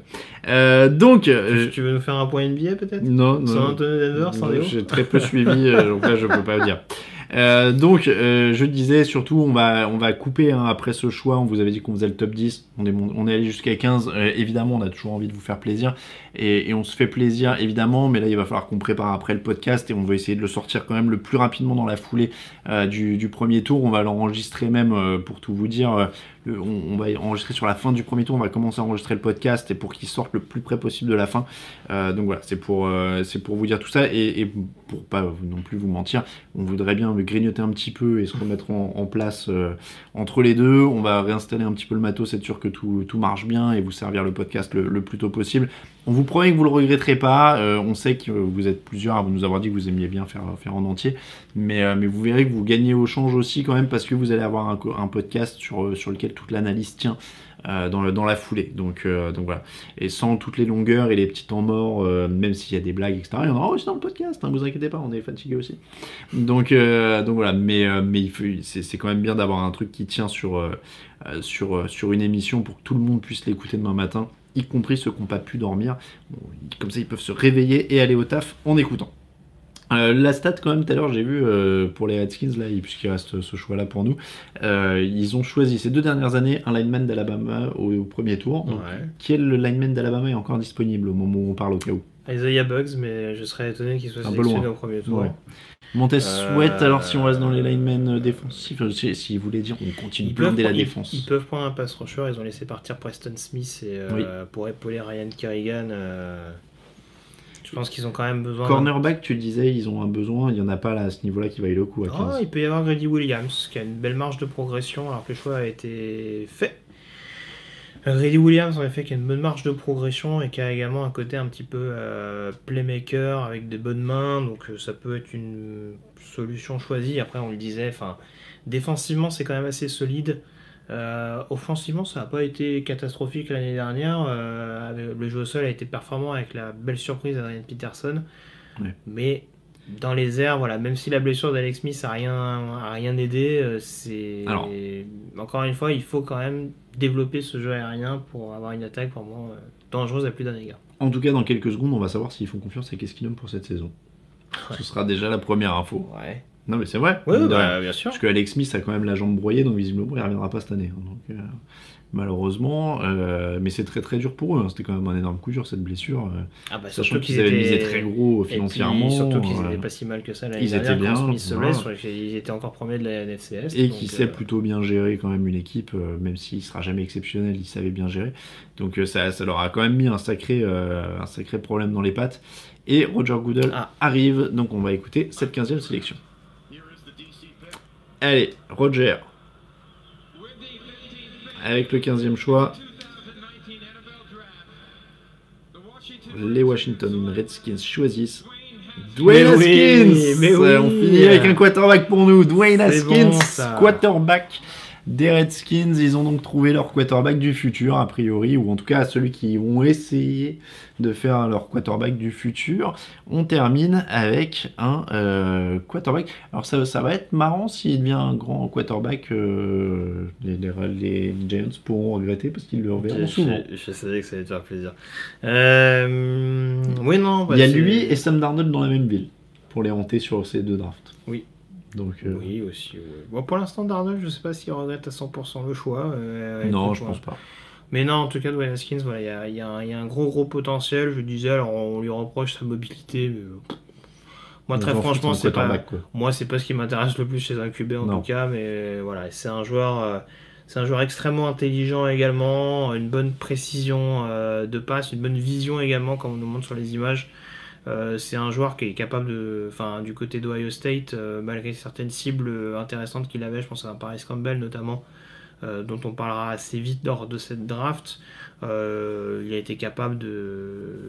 Euh, donc euh, Tu veux nous faire un point NBA peut-être? Non non. Antonio Denver, J'ai très peu suivi, euh, donc là je peux pas dire. Euh, donc euh, je disais surtout on va on va couper hein, après ce choix. On vous avait dit qu'on faisait le top 10. On est allé jusqu'à 15. Euh, évidemment on a toujours envie de vous faire plaisir et, on se fait plaisir évidemment. Mais là il va falloir qu'on prépare après le podcast et on va essayer de le sortir quand même le plus rapidement dans la foulée du, premier tour. On va l'enregistrer même pour tout vous dire. Euh, on, va enregistrer sur la fin du premier tour. On va commencer à enregistrer le podcast et pour qu'il sorte le plus près possible de la fin. Euh, donc voilà, c'est pour, euh, pour vous dire tout ça et, et pour pas non plus vous mentir, on voudrait bien grignoter un petit peu et se remettre en, en place entre les deux. On va réinstaller un petit peu le matos, être sûr que tout, tout marche bien et vous servir le podcast le, plus tôt possible. On vous promet que vous le regretterez pas. On sait que vous êtes plusieurs à nous avoir dit que vous aimiez bien faire, faire en entier, mais, mais vous verrez que vous gagnez au change aussi quand même parce que vous allez avoir un, un podcast sur, sur lequel toute l'analyse tient. euh, dans, la foulée, euh, donc voilà. Et sans toutes les longueurs et les petits temps morts, euh, même s'il y a des blagues, etc. Il y en aura aussi dans le podcast, hein, vous inquiétez pas, on est fatigué aussi. Donc, voilà, mais, mais c'est quand même bien d'avoir un truc qui tient sur, une émission pour que tout le monde puisse l'écouter demain matin, y compris ceux qui n'ont pas pu dormir. Comme ça, ils peuvent se réveiller et aller au taf en écoutant. Euh, la stat quand même tout à l'heure j'ai vu euh, pour les Redskins là puisqu'il reste ce choix là pour nous euh, ils ont choisi ces deux dernières années un lineman d'Alabama au, au premier tour Donc, Ouais. quel lineman d'Alabama est encore disponible au moment où on parle au cas où? Isaiah Bugs, mais je serais étonné qu'il soit Un sélectionné au premier tour. Ouais. Montez Euh, Sweat alors si on reste dans les linemen euh, défensifs euh, si, si vous voulez dire on continue de blinder la défense Ils, peuvent prendre un pass rusher, ils ont laissé partir Preston Smith et, euh, pour épauler Ryan Kerrigan. Je pense qu'ils ont quand même besoin. cornerback tu disais ils ont un besoin il y en a pas là à ce niveau là qui vaille le coup à 15 Ah, il peut y avoir Grady Williams qui a une belle marge de progression alors que le choix a été fait. Grady Williams en effet qui a une bonne marge de progression et qui a également un côté un petit peu euh, playmaker avec des bonnes mains donc euh, ça peut être une solution choisie. Après on le disait, enfin défensivement c'est quand même assez solide. Euh, offensivement ça n'a pas été catastrophique l'année dernière. Euh, le jeu au sol a été performant avec la belle surprise d'Adrian Peterson. Mais dans les airs, voilà, même si la blessure d'Alex Smith a rien, a rien aidé, euh, c'est Alors. encore une fois, il faut quand même développer ce jeu aérien pour avoir une attaque vraiment euh, dangereuse à plus d'un égard. en tout cas dans quelques secondes on va savoir s'ils font confiance à Keskinum pour cette saison ce sera déjà la première info Ouais. Non mais c'est vrai Oui, rien. bien sûr. Parce que Alex Smith a quand même la jambe broyée, donc visiblement il reviendra pas cette année. hein. Donc, euh, malheureusement, euh, mais c'est très très dur pour eux. hein. C'était quand même un énorme coup dur cette blessure. euh, Ah bah, sachant surtout qu'ils avaient misé très gros et puis, financièrement. surtout qu'ils euh, n'étaient pas si mal que ça l'année ils dernière. étaient bien, Smith se blesse, ils étaient encore premiers de la NFCS. et qui sait euh, plutôt bien gérer quand même une équipe, euh, même s'il sera jamais exceptionnel, il savait bien gérer. Donc euh, ça, ça leur a quand même mis un sacré, euh, un sacré problème dans les pattes. Et Roger Goodell Ah. arrive, donc on va écouter cette 15e sélection. Allez, Roger. Avec le 15e choix, 2019 NFL Draft. The Washington les Washington Redskins choisissent Dwayne Mais oui, Haskins. mais oui. On finit avec un quarterback pour nous. Dwayne Haskins, bon, quarterback des Redskins. Ils ont donc trouvé leur quarterback du futur, a priori, ou en tout cas celui qui ont essayé de faire leur quarterback du futur. On termine avec un euh, quarterback. Alors ça, ça va être marrant s'il devient un grand quarterback. euh, les, les, les Giants pourront regretter parce qu'ils le reverront souvent. je- je savais que ça allait te faire plaisir. Euh, oui, non. bah, Il y a c'est- lui et Sam Darnold dans la même ville pour les hanter sur ces deux drafts. Oui. Donc euh, Oui, aussi. ouais. Bon, pour l'instant, Darnold, je sais pas s'il regrette à 100% le choix. euh, non, je ouais. pense pas. Mais non, en tout cas, Dwayne Haskins, voilà, il y y a un- il y a un gros, gros potentiel. Je disais, alors on lui reproche sa mobilité, mais. euh. Moi, très franchement, c'est pas. Moi, c'est pas ce qui m'intéresse le plus chez un QB en Non. tout cas, mais voilà, c'est un joueur, euh, c'est un joueur extrêmement intelligent également, une bonne précision euh, de passe, une bonne vision également, comme on nous montre sur les images. Euh, c'est un joueur qui est capable de, enfin, du côté d'Ohio State, euh, malgré certaines cibles euh, intéressantes qu'il avait, je pense à Paris Campbell notamment, dont on parlera assez vite lors de cette draft. Il a été capable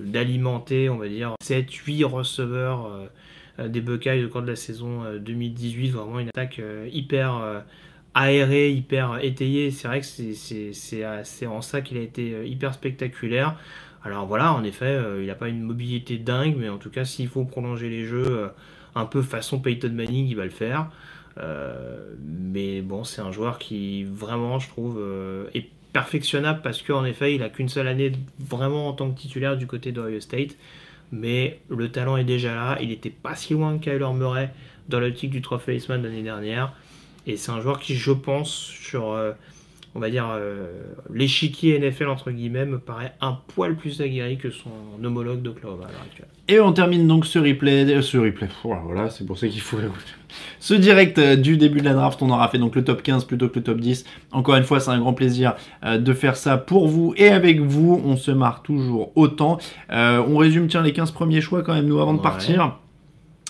d'alimenter, on va dire, 7-8 receveurs des Buckeyes au cours de la saison euh, 2018. Vraiment une attaque hyper aérée, hyper étayée. C'est vrai que c'est- en ça qu'il a été hyper spectaculaire. Alors voilà, en effet, euh, il n'a pas une mobilité dingue, mais en tout cas, s'il faut prolonger les jeux euh, un peu façon Peyton Manning, il va le faire. Euh, mais bon, c'est un joueur qui vraiment, je trouve, est perfectionnable parce qu'en effet, il a qu'une seule année vraiment en tant que titulaire du côté d'Ohio State. Mais le talent est déjà là. Il n'était pas si loin que Kyler Murray dans l'optique du trophée Heisman l'année dernière. Et c'est un joueur qui, je pense, sur, on va dire, euh, l'échiquier NFL, entre guillemets, me paraît un poil plus aguerri que son homologue d'Oklahoma à l'heure actuelle. Et on termine donc ce replay, euh, ce replay, voilà, c'est pour ça qu'il faut ce direct euh, du début de la draft. On aura fait donc le top 15 plutôt que le top 10. Encore une fois, c'est un grand plaisir de faire ça pour vous et avec vous. On se marre toujours autant. Euh, on résume, tiens, les 15 premiers choix quand même, nous, avant de partir.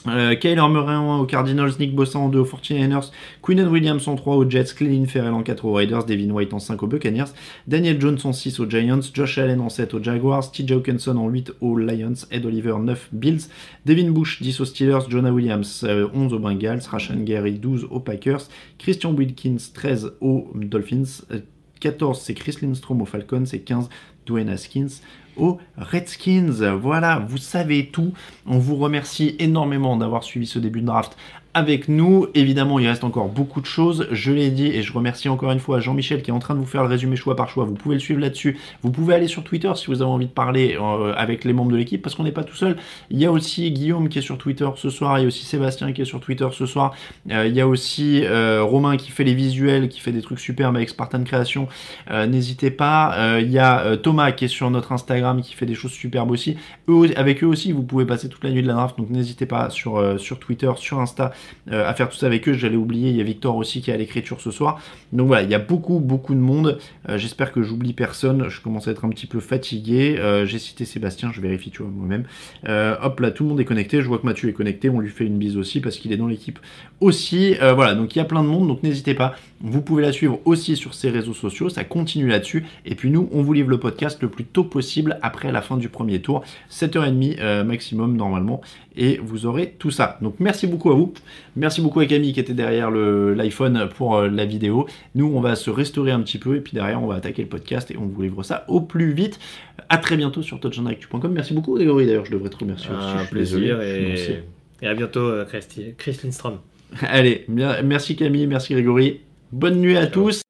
Euh, Kyler Murray en 1 aux Cardinals, Nick Bossa en 2 aux 49ers, Quinnen Williams en 3 aux Jets, Clelin Ferrell en 4 aux Raiders, Devin White en 5 aux Buccaneers, Daniel Jones en 6 aux Giants, Josh Allen en 7 aux Jaguars, TJ Hawkinson en 8 aux Lions, Ed Oliver 9 Bills, Devin Bush 10 aux Steelers, Jonah Williams euh, 11 aux Bengals, Rashan Gary 12 aux Packers, Christian Wilkins 13 aux Dolphins, euh, 14 c'est Chris Lindstrom aux Falcons et 15 Dwayne Haskins aux Redskins. Voilà, vous savez tout. On vous remercie énormément d'avoir suivi ce début de draft avec nous. Évidemment, il reste encore beaucoup de choses. Je l'ai dit et je remercie encore une fois Jean-Michel qui est en train de vous faire le résumé choix par choix. Vous pouvez le suivre là-dessus. Vous pouvez aller sur Twitter si vous avez envie de parler euh, avec les membres de l'équipe parce qu'on n'est pas tout seul. Il y a aussi Guillaume qui est sur Twitter ce soir. Il y a aussi Sébastien qui est sur Twitter ce soir. Euh, il y a aussi euh, Romain qui fait les visuels, qui fait des trucs superbes avec Spartan Création. N'hésitez pas. Il y a Thomas qui est sur notre Instagram qui fait des choses superbes aussi. Eux, avec eux aussi, vous pouvez passer toute la nuit de la draft. Donc n'hésitez pas sur, sur Twitter, sur Insta euh, à faire tout ça avec eux. J'allais oublier, il y a Victor aussi qui est à l'écriture ce soir. Donc voilà, il y a beaucoup, beaucoup de monde. Euh, J'espère que j'oublie personne. Je commence à être un petit peu fatigué. Euh, J'ai cité Sébastien, je vérifie, tu moi-même. Hop là, tout le monde est connecté. Je vois que Mathieu est connecté. On lui fait une bise aussi parce qu'il est dans l'équipe aussi. Voilà, donc il y a plein de monde. Donc n'hésitez pas. Vous pouvez la suivre aussi sur ses réseaux sociaux. Ça continue là-dessus. Et puis nous, on vous livre le podcast le plus tôt possible après la fin du premier tour. 7h30 euh, maximum normalement. Et vous aurez tout ça. Donc merci beaucoup à vous. Merci beaucoup à Camille qui était derrière le- l'iPhone pour euh, la vidéo. Nous, on va se restaurer un petit peu. Et puis derrière, on va attaquer le podcast et on vous livre ça au plus vite. À très bientôt sur touchandactu.com. Merci beaucoup Grégory d'ailleurs. Je devrais te remercier aussi. Un Je suis désolé, plaisir et, et à bientôt, euh, Christy- Chris Lindstrom. Allez, bien- merci Camille, merci Grégory. Bonne nuit à tous.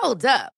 Hold up.